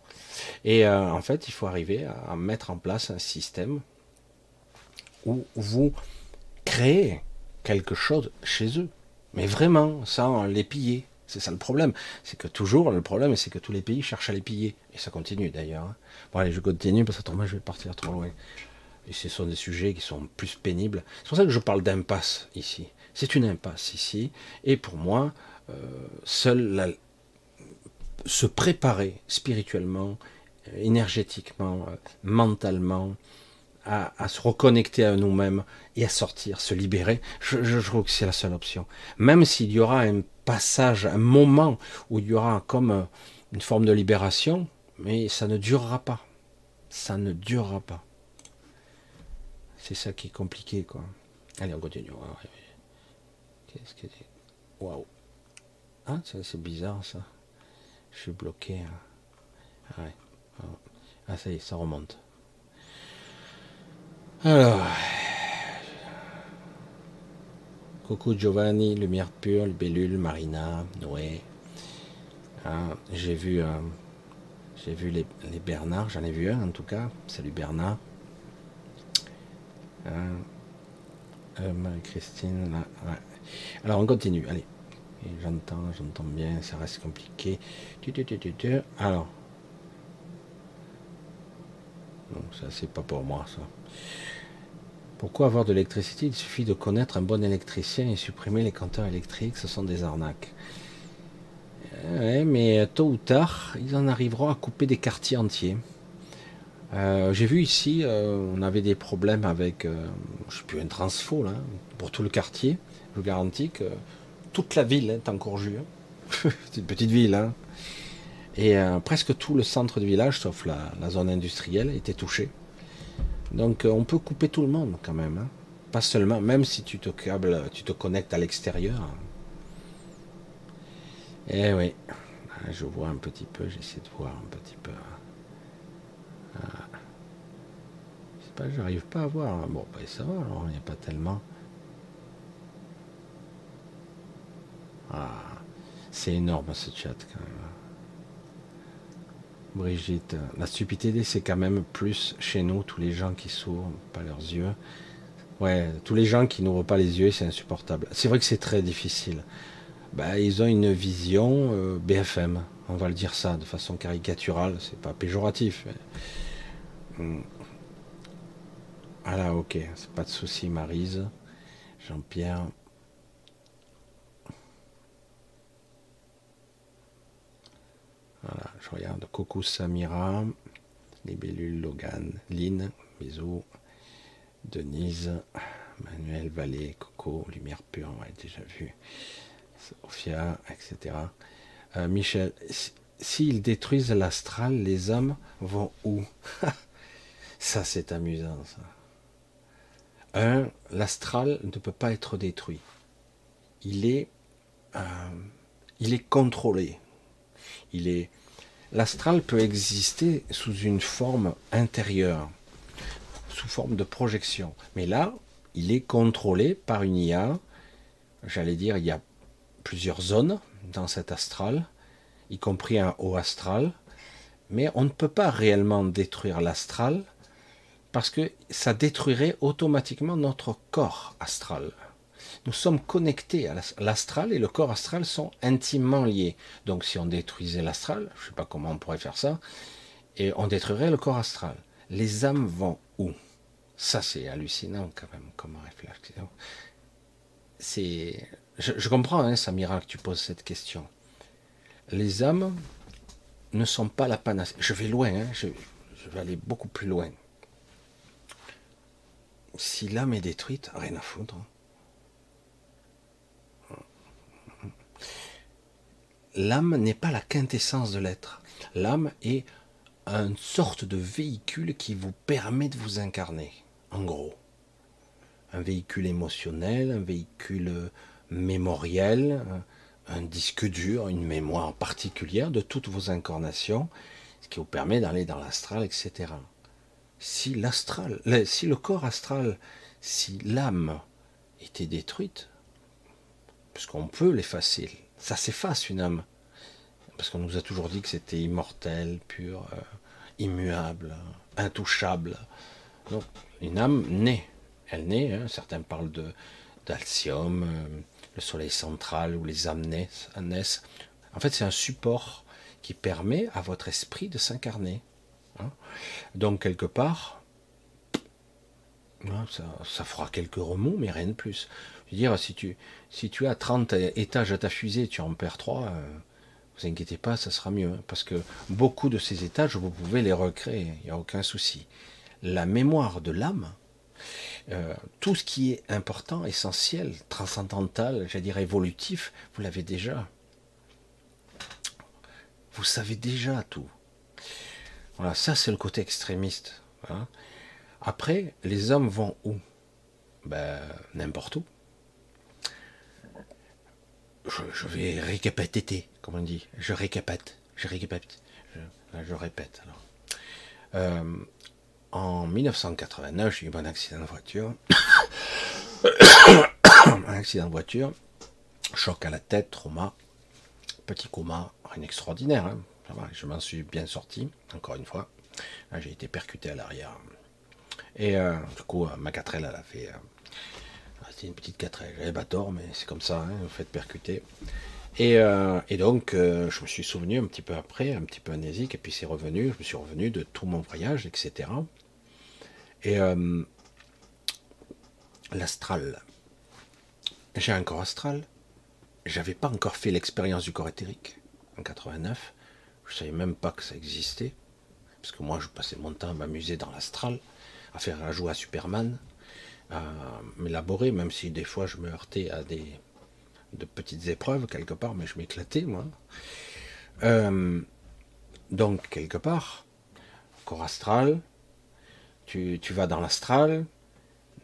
Et euh, en fait, il faut arriver à, mettre en place un système où vous créez quelque chose chez eux, mais vraiment sans les piller. C'est ça le problème. C'est que toujours, le problème, c'est que tous les pays cherchent à les piller. Et ça continue d'ailleurs. Hein. Bon, allez, je continue parce que moi, je vais partir trop loin. Ce sont des sujets qui sont plus pénibles. C'est pour ça que je parle d'impasse ici. C'est une impasse ici. Et pour moi, euh, se préparer spirituellement, énergétiquement, euh, mentalement, à, se reconnecter à nous-mêmes et à sortir, se libérer, je, je trouve que c'est la seule option. Même s'il y aura un passage, un moment où il y aura comme euh, une forme de libération, mais ça ne durera pas. Ça ne durera pas. C'est ça qui est compliqué, quoi. Allez, on continue. Qu'est-ce que c'est Waouh. Ah, c'est bizarre, ça. Je suis bloqué. Hein. Ah, ah, ça y est, ça remonte. Alors. Coucou Giovanni, Lumière Pure, Bellule, Marina, Noé. Ah, j'ai vu, euh, j'ai vu les, les Bernard, j'en ai vu un en tout cas. Salut Bernard. Euh, euh, Christine, là, Alors on continue, allez. J'entends, j'entends bien, ça reste compliqué. Alors. Non, ça c'est pas pour moi ça. Pourquoi avoir de l'électricité? Il suffit de connaître un bon électricien et supprimer les compteurs électriques, ce sont des arnaques. Ouais, mais tôt ou tard, ils en arriveront à couper des quartiers entiers. Euh, j'ai vu ici, euh, on avait des problèmes avec, euh, je sais plus, un transfo pour tout le quartier. Je vous garantis que toute la ville est en Courjus. C'est une petite ville. Hein. Et presque tout le centre du village, sauf la, zone industrielle, était touché. Donc on peut couper tout le monde quand même. Hein. Pas seulement, même si tu te câbles, tu te connectes à l'extérieur. Eh oui, je vois un petit peu, j'essaie de voir un petit peu. J'arrive pas à voir. Bon, ben ça va, alors il n'y a pas tellement. Ah, c'est énorme ce chat quand même. Brigitte, la stupidité c'est quand même plus chez nous, tous les gens qui s'ouvrent pas leurs yeux. Ouais, tous les gens qui n'ouvrent pas les yeux, c'est insupportable. C'est vrai que c'est très difficile. Bah, ils ont une vision euh, BFM, on va le dire ça de façon caricaturale, c'est pas péjoratif. Hmm. Voilà, ok, c'est pas de souci, Marise. Jean-Pierre. Voilà, je regarde Coco Samira, Libellule Logan, Lynn, bisous. Denise, Manuel Vallée, Coco, Lumière Pure, on a déjà vu. Sophia, etc. Euh, Michel, s'ils détruisent l'astral, les hommes vont où? Ça, c'est amusant, ça. Un, l'astral ne peut pas être détruit. Il est, euh, il est contrôlé. Il est, l'astral peut exister sous une forme intérieure sous forme de projection. Mais là, il est contrôlé par une IA. J'allais dire, il y a plusieurs zones dans cet astral, y compris un haut astral. Mais on ne peut pas réellement détruire l'astral parce que ça détruirait automatiquement notre corps astral. Nous sommes connectés à l'astral et le corps astral sont intimement liés. Donc si on détruisait l'astral, je ne sais pas comment on pourrait faire ça, et on détruirait le corps astral. Les âmes vont où? Ça, c'est hallucinant quand même comme réflexion. C'est, je, comprends, hein, Samira, que tu poses cette question. Les âmes ne sont pas la panacée. Je vais loin, hein, je, vais aller beaucoup plus loin. Si l'âme est détruite, rien à foutre. L'âme n'est pas la quintessence de l'être. L'âme est une sorte de véhicule qui vous permet de vous incarner en gros. Un véhicule émotionnel, un véhicule mémoriel, un disque dur, une mémoire particulière de toutes vos incarnations, ce qui vous permet d'aller dans l'astral, etc. Si l'astral, si le corps astral, si l'âme était détruite, puisqu'on peut l'effacer, ça s'efface une âme, parce qu'on nous a toujours dit que c'était immortel, pur, euh, immuable, intouchable. Donc, une âme naît. Elle naît, hein. certains parlent de d'Alcium, euh, le soleil central, où les âmes naissent. En fait, c'est un support qui permet à votre esprit de s'incarner. Hein. Donc, quelque part, hein, ça, fera quelques remous, mais rien de plus. Je veux dire, si tu, as 30 étages à ta fusée, tu en perds 3, euh, vous inquiétez pas, ça sera mieux. parce que beaucoup de ces étages, vous pouvez les recréer, il n'y a aucun souci la mémoire de l'âme, euh, tout ce qui est important, essentiel, transcendantal, j'allais dire évolutif, vous l'avez déjà. Vous savez déjà tout. Voilà, ça c'est le côté extrémiste. Hein. Après, les hommes vont où? Ben, n'importe où. Je, vais récapiter, comme on dit. Je récapite. Je récapite. Je, je répète alors. Euh, en 1989, j'ai eu un accident de voiture. un accident de voiture, choc à la tête, trauma, petit coma, rien d'extraordinaire. Hein. Je m'en suis bien sorti, encore une fois. J'ai été percuté à l'arrière. Et euh, du coup, ma 4L, elle a fait. Euh, c'était une petite 4L. J'avais pas tort, mais c'est comme ça, hein, vous faites percuter. Et, euh, et donc, je me suis souvenu un petit peu après, un petit peu amnésique, et puis c'est revenu. Je me suis revenu de tout mon voyage, etc. Et euh, l'astral. J'ai un corps astral. J'avais pas encore fait l'expérience du corps éthérique en 89. Je savais même pas que ça existait. Parce que moi, je passais mon temps à m'amuser dans l'astral, à faire un jouer à Superman, à m'élaborer, même si des fois je me heurtais à des de petites épreuves quelque part, mais je m'éclatais, moi. Euh, donc, quelque part, corps astral, tu, vas dans l'astral,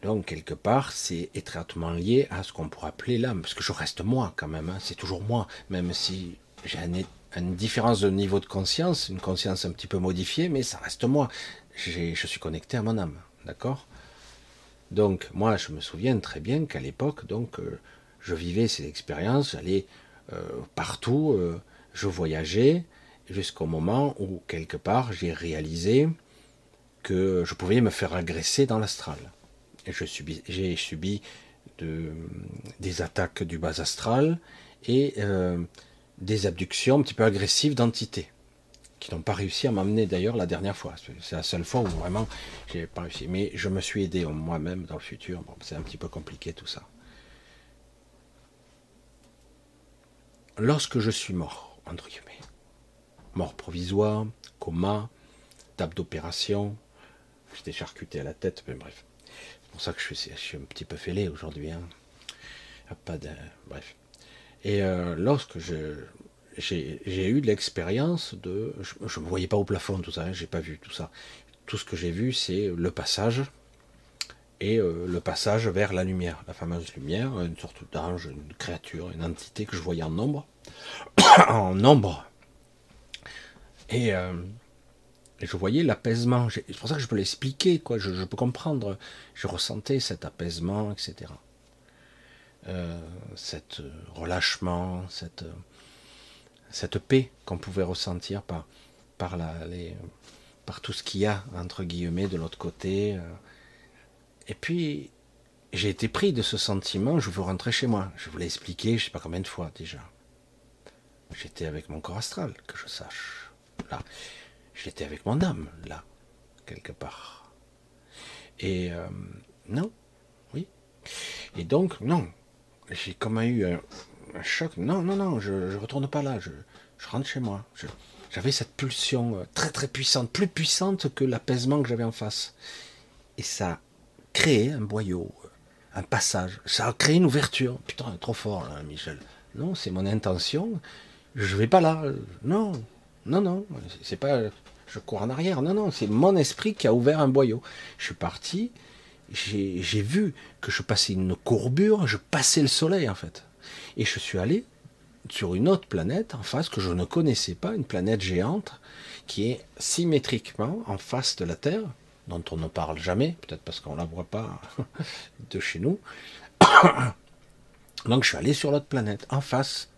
donc quelque part c'est étroitement lié à ce qu'on pourrait appeler l'âme, parce que je reste moi quand même, hein. c'est toujours moi, même si j'ai une différence de niveau de conscience, une conscience un petit peu modifiée, mais ça reste moi. Je suis connecté à mon âme, d'accord? Donc moi je me souviens très bien qu'à l'époque, donc euh, je vivais ces expériences, j'allais euh, partout, euh, je voyageais, jusqu'au moment où quelque part j'ai réalisé que je pouvais me faire agresser dans l'astral. j'ai subi, subi de, des attaques du bas astral et des abductions un petit peu agressives d'entités qui n'ont pas réussi à m'amener d'ailleurs la dernière fois. C'est la seule fois où vraiment j'ai pas réussi. Mais je me suis aidé moi-même dans le futur. Bon, c'est un petit peu compliqué tout ça. Lorsque je suis mort, entre guillemets, mort provisoire, coma, table d'opération, j'étais charcuté à la tête, mais bref. C'est pour ça que je suis, un petit peu fêlé aujourd'hui. Hein. Pas de, bref. Et euh, lorsque j'ai eu de l'expérience de. Je ne me voyais pas au plafond, tout ça, hein, j'ai pas vu tout ça. Tout ce que j'ai vu, c'est le passage et euh, le passage vers la lumière, la fameuse lumière, une sorte d'ange, une créature, une entité que je voyais en nombre. en nombre. Et, euh, je voyais l'apaisement. C'est pour ça que je peux l'expliquer, quoi. Je, peux comprendre. Je ressentais cet apaisement, etc. Euh, cet relâchement, cette cette paix qu'on pouvait ressentir par, par, la, par tout ce qu'il y a, entre guillemets, de l'autre côté. Euh. Et puis, j'ai été pris de ce sentiment, je veux rentrer chez moi. Je vous l'ai expliqué, je ne sais pas combien de fois déjà. J'étais avec mon corps astral, que je sache. Là. J'étais avec mon âme, là, quelque part. Et euh, non, oui. Et donc, non. J'ai comme eu un, choc. Non, non, non, je ne retourne pas là. Je, rentre chez moi. J'avais cette pulsion euh, très très puissante, plus puissante que l'apaisement que j'avais en face. Et ça a créé un boyau, euh, un passage. Ça a créé une ouverture. Putain, trop fort là, Michel. Non, c'est mon intention. Je vais pas là. Non, non, non. C'est pas. Je cours en arrière. Non, non. C'est mon esprit qui a ouvert un boyau. Je suis parti. J'ai vu que je passais une courbure. Je passais le soleil en fait. Et je suis allé sur une autre planète en face que je ne connaissais pas, une planète géante qui est symétriquement en face de la Terre, dont on ne parle jamais, peut-être parce qu'on ne la voit pas de chez nous. Donc je suis allé sur l'autre planète, en face,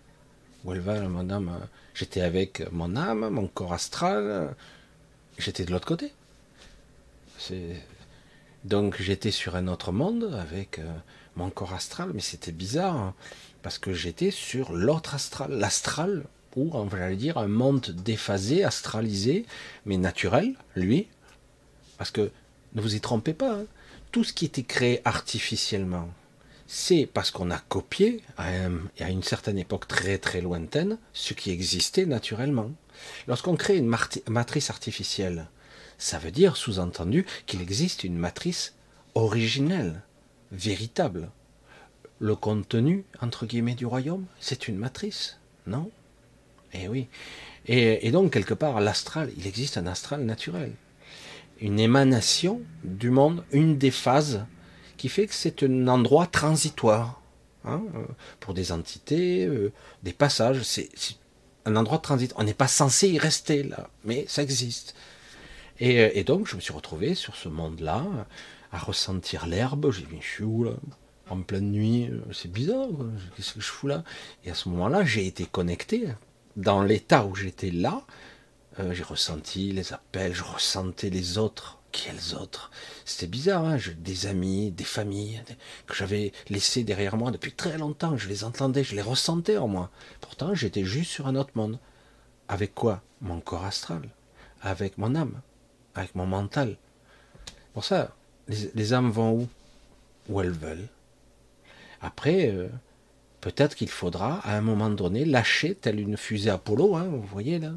où elle va, mon âme. J'étais avec mon âme, mon corps astral, j'étais de l'autre côté. Donc j'étais sur un autre monde avec euh, mon corps astral, mais c'était bizarre. Hein parce que j'étais sur l'autre astral, l'astral, ou on va dire un monde déphasé, astralisé, mais naturel, lui. Parce que ne vous y trompez pas, hein. tout ce qui était créé artificiellement, c'est parce qu'on a copié à, à, une certaine époque très très lointaine ce qui existait naturellement. Lorsqu'on crée une matrice artificielle, ça veut dire sous-entendu qu'il existe une matrice originelle, véritable le contenu, entre guillemets, du royaume, c'est une matrice, non? Eh oui. Et, donc, quelque part, l'astral, il existe un astral naturel. Une émanation du monde, une des phases qui fait que c'est un endroit transitoire. Hein, euh, pour des entités, euh, des passages, c'est un endroit de transit. On n'est pas censé y rester là, mais ça existe. Et, euh, et donc, je me suis retrouvé sur ce monde-là, à ressentir l'herbe. J'ai dit, je suis où là? En pleine nuit, euh, c'est bizarre, qu'est-ce que je fous là? Et à ce moment-là, j'ai été connecté. Dans l'état où j'étais là, euh, j'ai ressenti les appels, je ressentais les autres. Quels autres? C'était bizarre, hein des amis, des familles que j'avais laissés derrière moi depuis très longtemps. Je les entendais, je les ressentais en moi. Pourtant, j'étais juste sur un autre monde. Avec quoi? Mon corps astral. Avec mon âme. Avec mon mental. Pour ça, les, âmes vont où? Où elles veulent. Après, euh, peut-être qu'il faudra, à un moment donné, lâcher telle une fusée Apollo, hein, vous voyez là,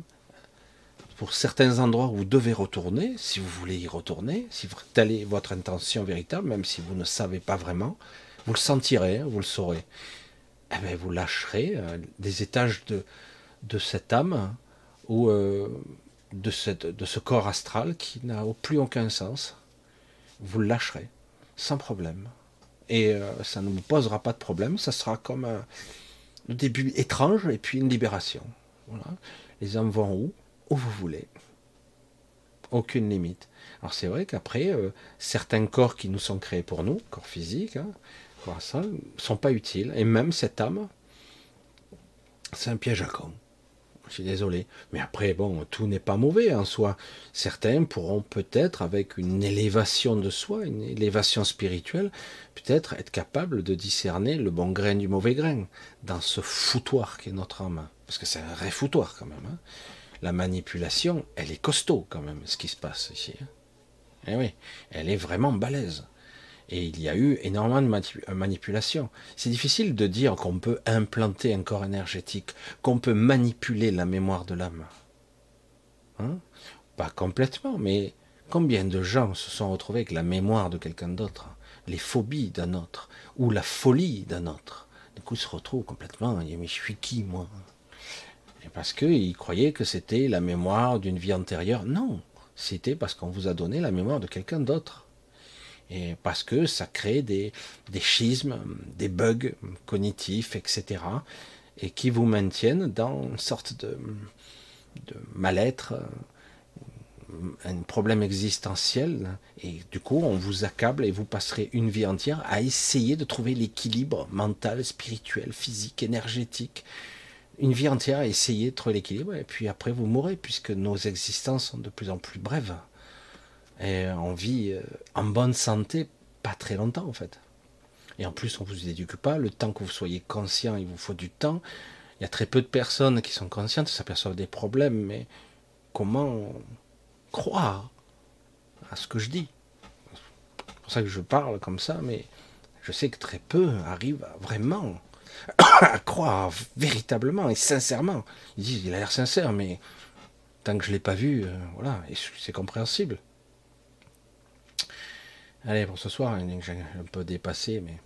pour certains endroits où vous devez retourner, si vous voulez y retourner, si telle est votre intention véritable, même si vous ne savez pas vraiment, vous le sentirez, hein, vous le saurez. Eh bien, vous lâcherez euh, des étages de, cette âme ou euh, de, cette, de ce corps astral qui n'a plus aucun sens. Vous le lâcherez, sans problème. Et euh, ça ne vous posera pas de problème. Ça sera comme un, début étrange et puis une libération. Voilà. Les âmes vont où? Où vous voulez. Aucune limite. Alors c'est vrai qu'après, euh, certains corps qui nous sont créés pour nous, corps physiques, hein, corps ne sont pas utiles. Et même cette âme, c'est un piège à con. Je suis désolé. Mais après, bon, tout n'est pas mauvais en soi. Certains pourront peut-être, avec une élévation de soi, une élévation spirituelle, peut-être être capables de discerner le bon grain du mauvais grain dans ce foutoir qui est notre âme. Parce que c'est un vrai foutoir quand même. Hein. La manipulation, elle est costaud quand même, ce qui se passe ici. Hein. Eh oui, elle est vraiment balèze. Et il y a eu énormément de manipulation. C'est difficile de dire qu'on peut implanter un corps énergétique, qu'on peut manipuler la mémoire de l'âme. Hein? Pas complètement, mais combien de gens se sont retrouvés avec la mémoire de quelqu'un d'autre, les phobies d'un autre, ou la folie d'un autre? Du coup, ils se retrouvent complètement, mais je suis qui, moi? Et Parce qu'ils croyaient que c'était la mémoire d'une vie antérieure. Non, c'était parce qu'on vous a donné la mémoire de quelqu'un d'autre. Et parce que ça crée des, schismes, des bugs cognitifs, etc. Et qui vous maintiennent dans une sorte de, de mal-être, un problème existentiel. Et du coup, on vous accable et vous passerez une vie entière à essayer de trouver l'équilibre mental, spirituel, physique, énergétique. Une vie entière à essayer de trouver l'équilibre. Et puis après, vous mourrez, puisque nos existences sont de plus en plus brèves. Et on vit euh, en bonne santé pas très longtemps en fait. Et en plus, on ne vous éduque pas. Le temps que vous soyez conscient, il vous faut du temps. Il y a très peu de personnes qui sont conscientes, s'aperçoivent des problèmes, mais comment croire à ce que je dis? C'est pour ça que je parle comme ça, mais je sais que très peu arrivent vraiment à croire véritablement et sincèrement. Ils disent, il a l'air sincère, mais tant que je ne l'ai pas vu, euh, voilà, c'est compréhensible. Allez, pour ce soir, j'ai un peu dépassé, mais,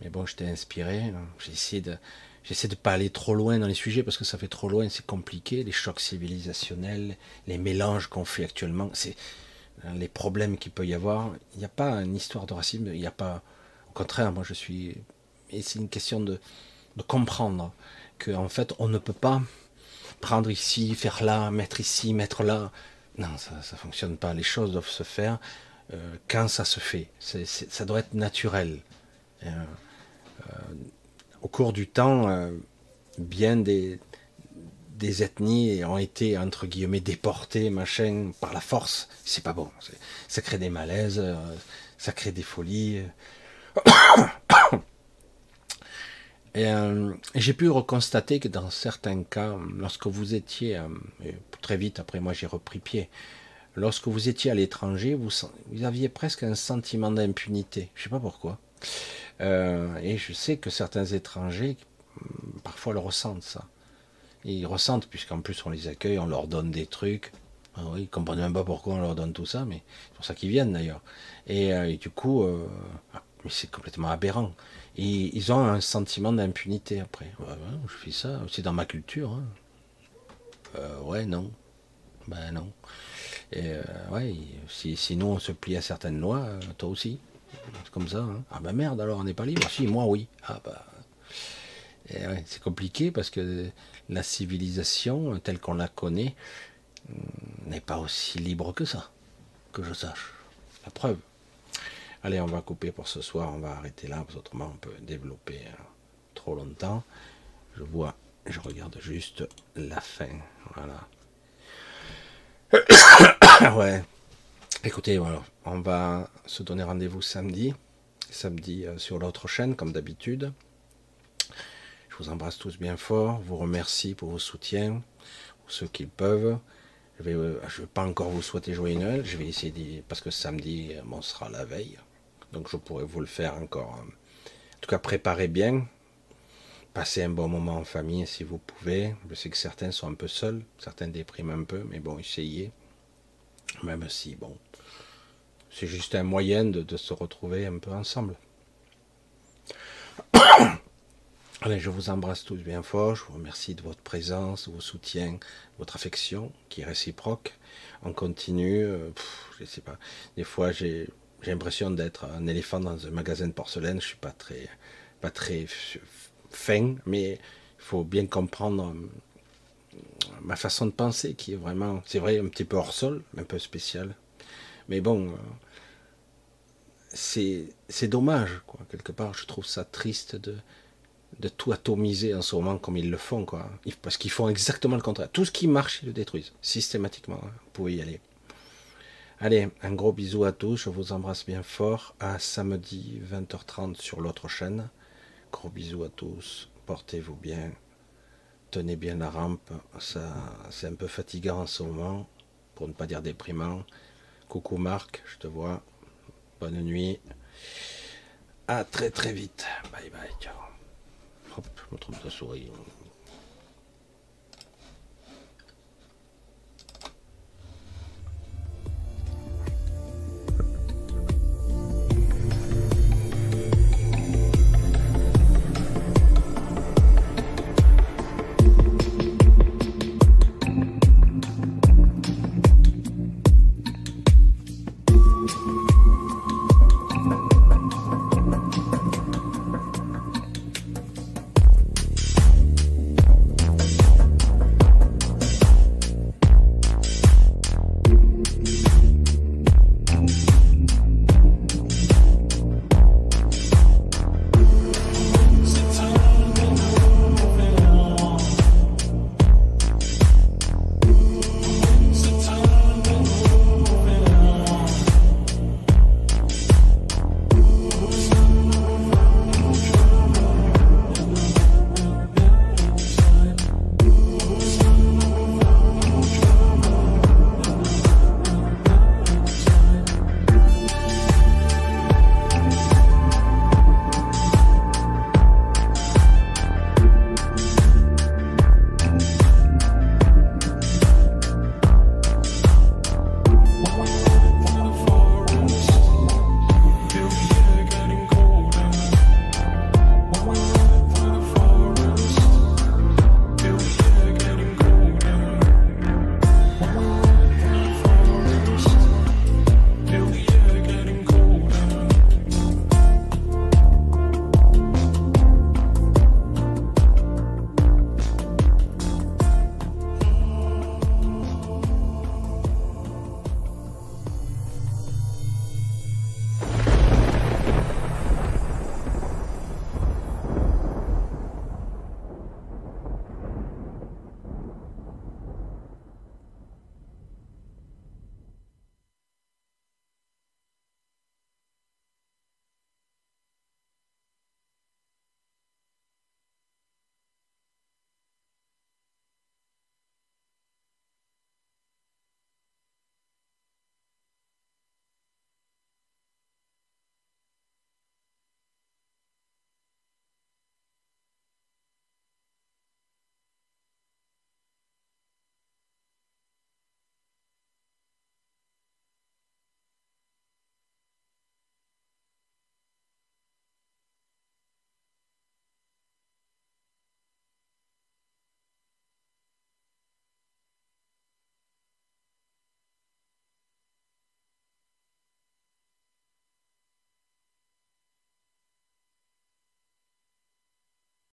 mais bon, j'étais inspiré. J'ai essayé de, j'essaie de pas aller trop loin dans les sujets parce que ça fait trop loin, c'est compliqué. Les chocs civilisationnels, les mélanges qu'on fait actuellement, c'est les problèmes qu'il peut y avoir. Il n'y a pas une histoire de racisme, il n'y a pas. Au contraire, moi je suis. Et c'est une question de, de comprendre qu'en en fait, on ne peut pas prendre ici, faire là, mettre ici, mettre là. Non, ça ne fonctionne pas. Les choses doivent se faire euh, quand ça se fait. ça doit être naturel. Euh, euh, au cours du temps, bien des, ethnies ont été entre guillemets déportées, machin, par la force. C'est pas bon. Ça crée des malaises, ça crée des folies. Et, j'ai pu reconstater que dans certains cas, lorsque vous étiez, très vite après moi j'ai repris pied, lorsque vous étiez à l'étranger, vous, aviez presque un sentiment d'impunité. Je ne sais pas pourquoi. Euh, et je sais que certains étrangers, mm, parfois, le ressentent, ça. ils ressentent, puisqu'en plus on les accueille, on leur donne des trucs. Ah oui, ils ne comprennent même pas pourquoi on leur donne tout ça, mais c'est pour ça qu'ils viennent d'ailleurs. Et, euh, du coup, euh, ah, c'est complètement aberrant. Et ils ont un sentiment d'impunité après. je fais ça, c'est dans ma culture. Hein. ouais, non. Ben non. Et euh, ouais, si, sinon on se plie à certaines lois, euh, toi aussi. C'est comme ça. Hein. Ah bah merde, alors on n'est pas libre. Si, moi oui. Ah bah. C'est compliqué parce que la civilisation telle qu'on la connaît hmm, n'est pas aussi libre que ça, que je sache. La preuve. Allez, on va couper pour ce soir, on va arrêter là, parce qu'autrement on peut développer euh, trop longtemps. Je vois, je regarde juste la fin. Voilà. Ouais. Écoutez, voilà, on va se donner rendez-vous samedi. Samedi euh, sur l'autre chaîne, comme d'habitude. Je vous embrasse tous bien fort. Vous remercie pour vos soutiens, pour ceux qui le peuvent. Je vais, euh, vais pas encore vous souhaiter joyeux Noël. Je vais essayer parce que samedi, euh, bon, sera la veille. Donc je pourrais vous le faire encore. En tout cas, préparez bien. Passez un bon moment en famille si vous pouvez. Je sais que certains sont un peu seuls, certains dépriment un peu, mais bon, essayez. Même si, bon, c'est juste un moyen de, se retrouver un peu ensemble. Allez, je vous embrasse tous bien fort. Je vous remercie de votre présence, de vos soutiens, votre affection qui est réciproque. On continue. Euh, je sais pas. Des fois, j'ai l'impression d'être un éléphant dans un magasin de porcelaine. Je suis pas très, pas très fin, mais il faut bien comprendre ma façon de penser qui est vraiment, c'est vrai, un petit peu hors sol, un peu spécial. Mais bon, euh, c'est dommage, quoi, quelque part. Je trouve ça triste de tout atomiser en ce moment comme ils le font, quoi. Parce qu'ils font exactement le contraire. Tout ce qui marche, ils le détruisent, systématiquement. Hein. Vous pouvez y aller. Allez, un gros bisou à tous, je vous embrasse bien fort. À samedi 20h30 sur l'autre chaîne. Gros bisous à tous, portez-vous bien, tenez bien la rampe. Ça, c'est un peu fatigant en ce moment, pour ne pas dire déprimant. Coucou Marc, je te vois. Bonne nuit. À très très vite. Bye bye, ciao. Hop, je me trompe de souris.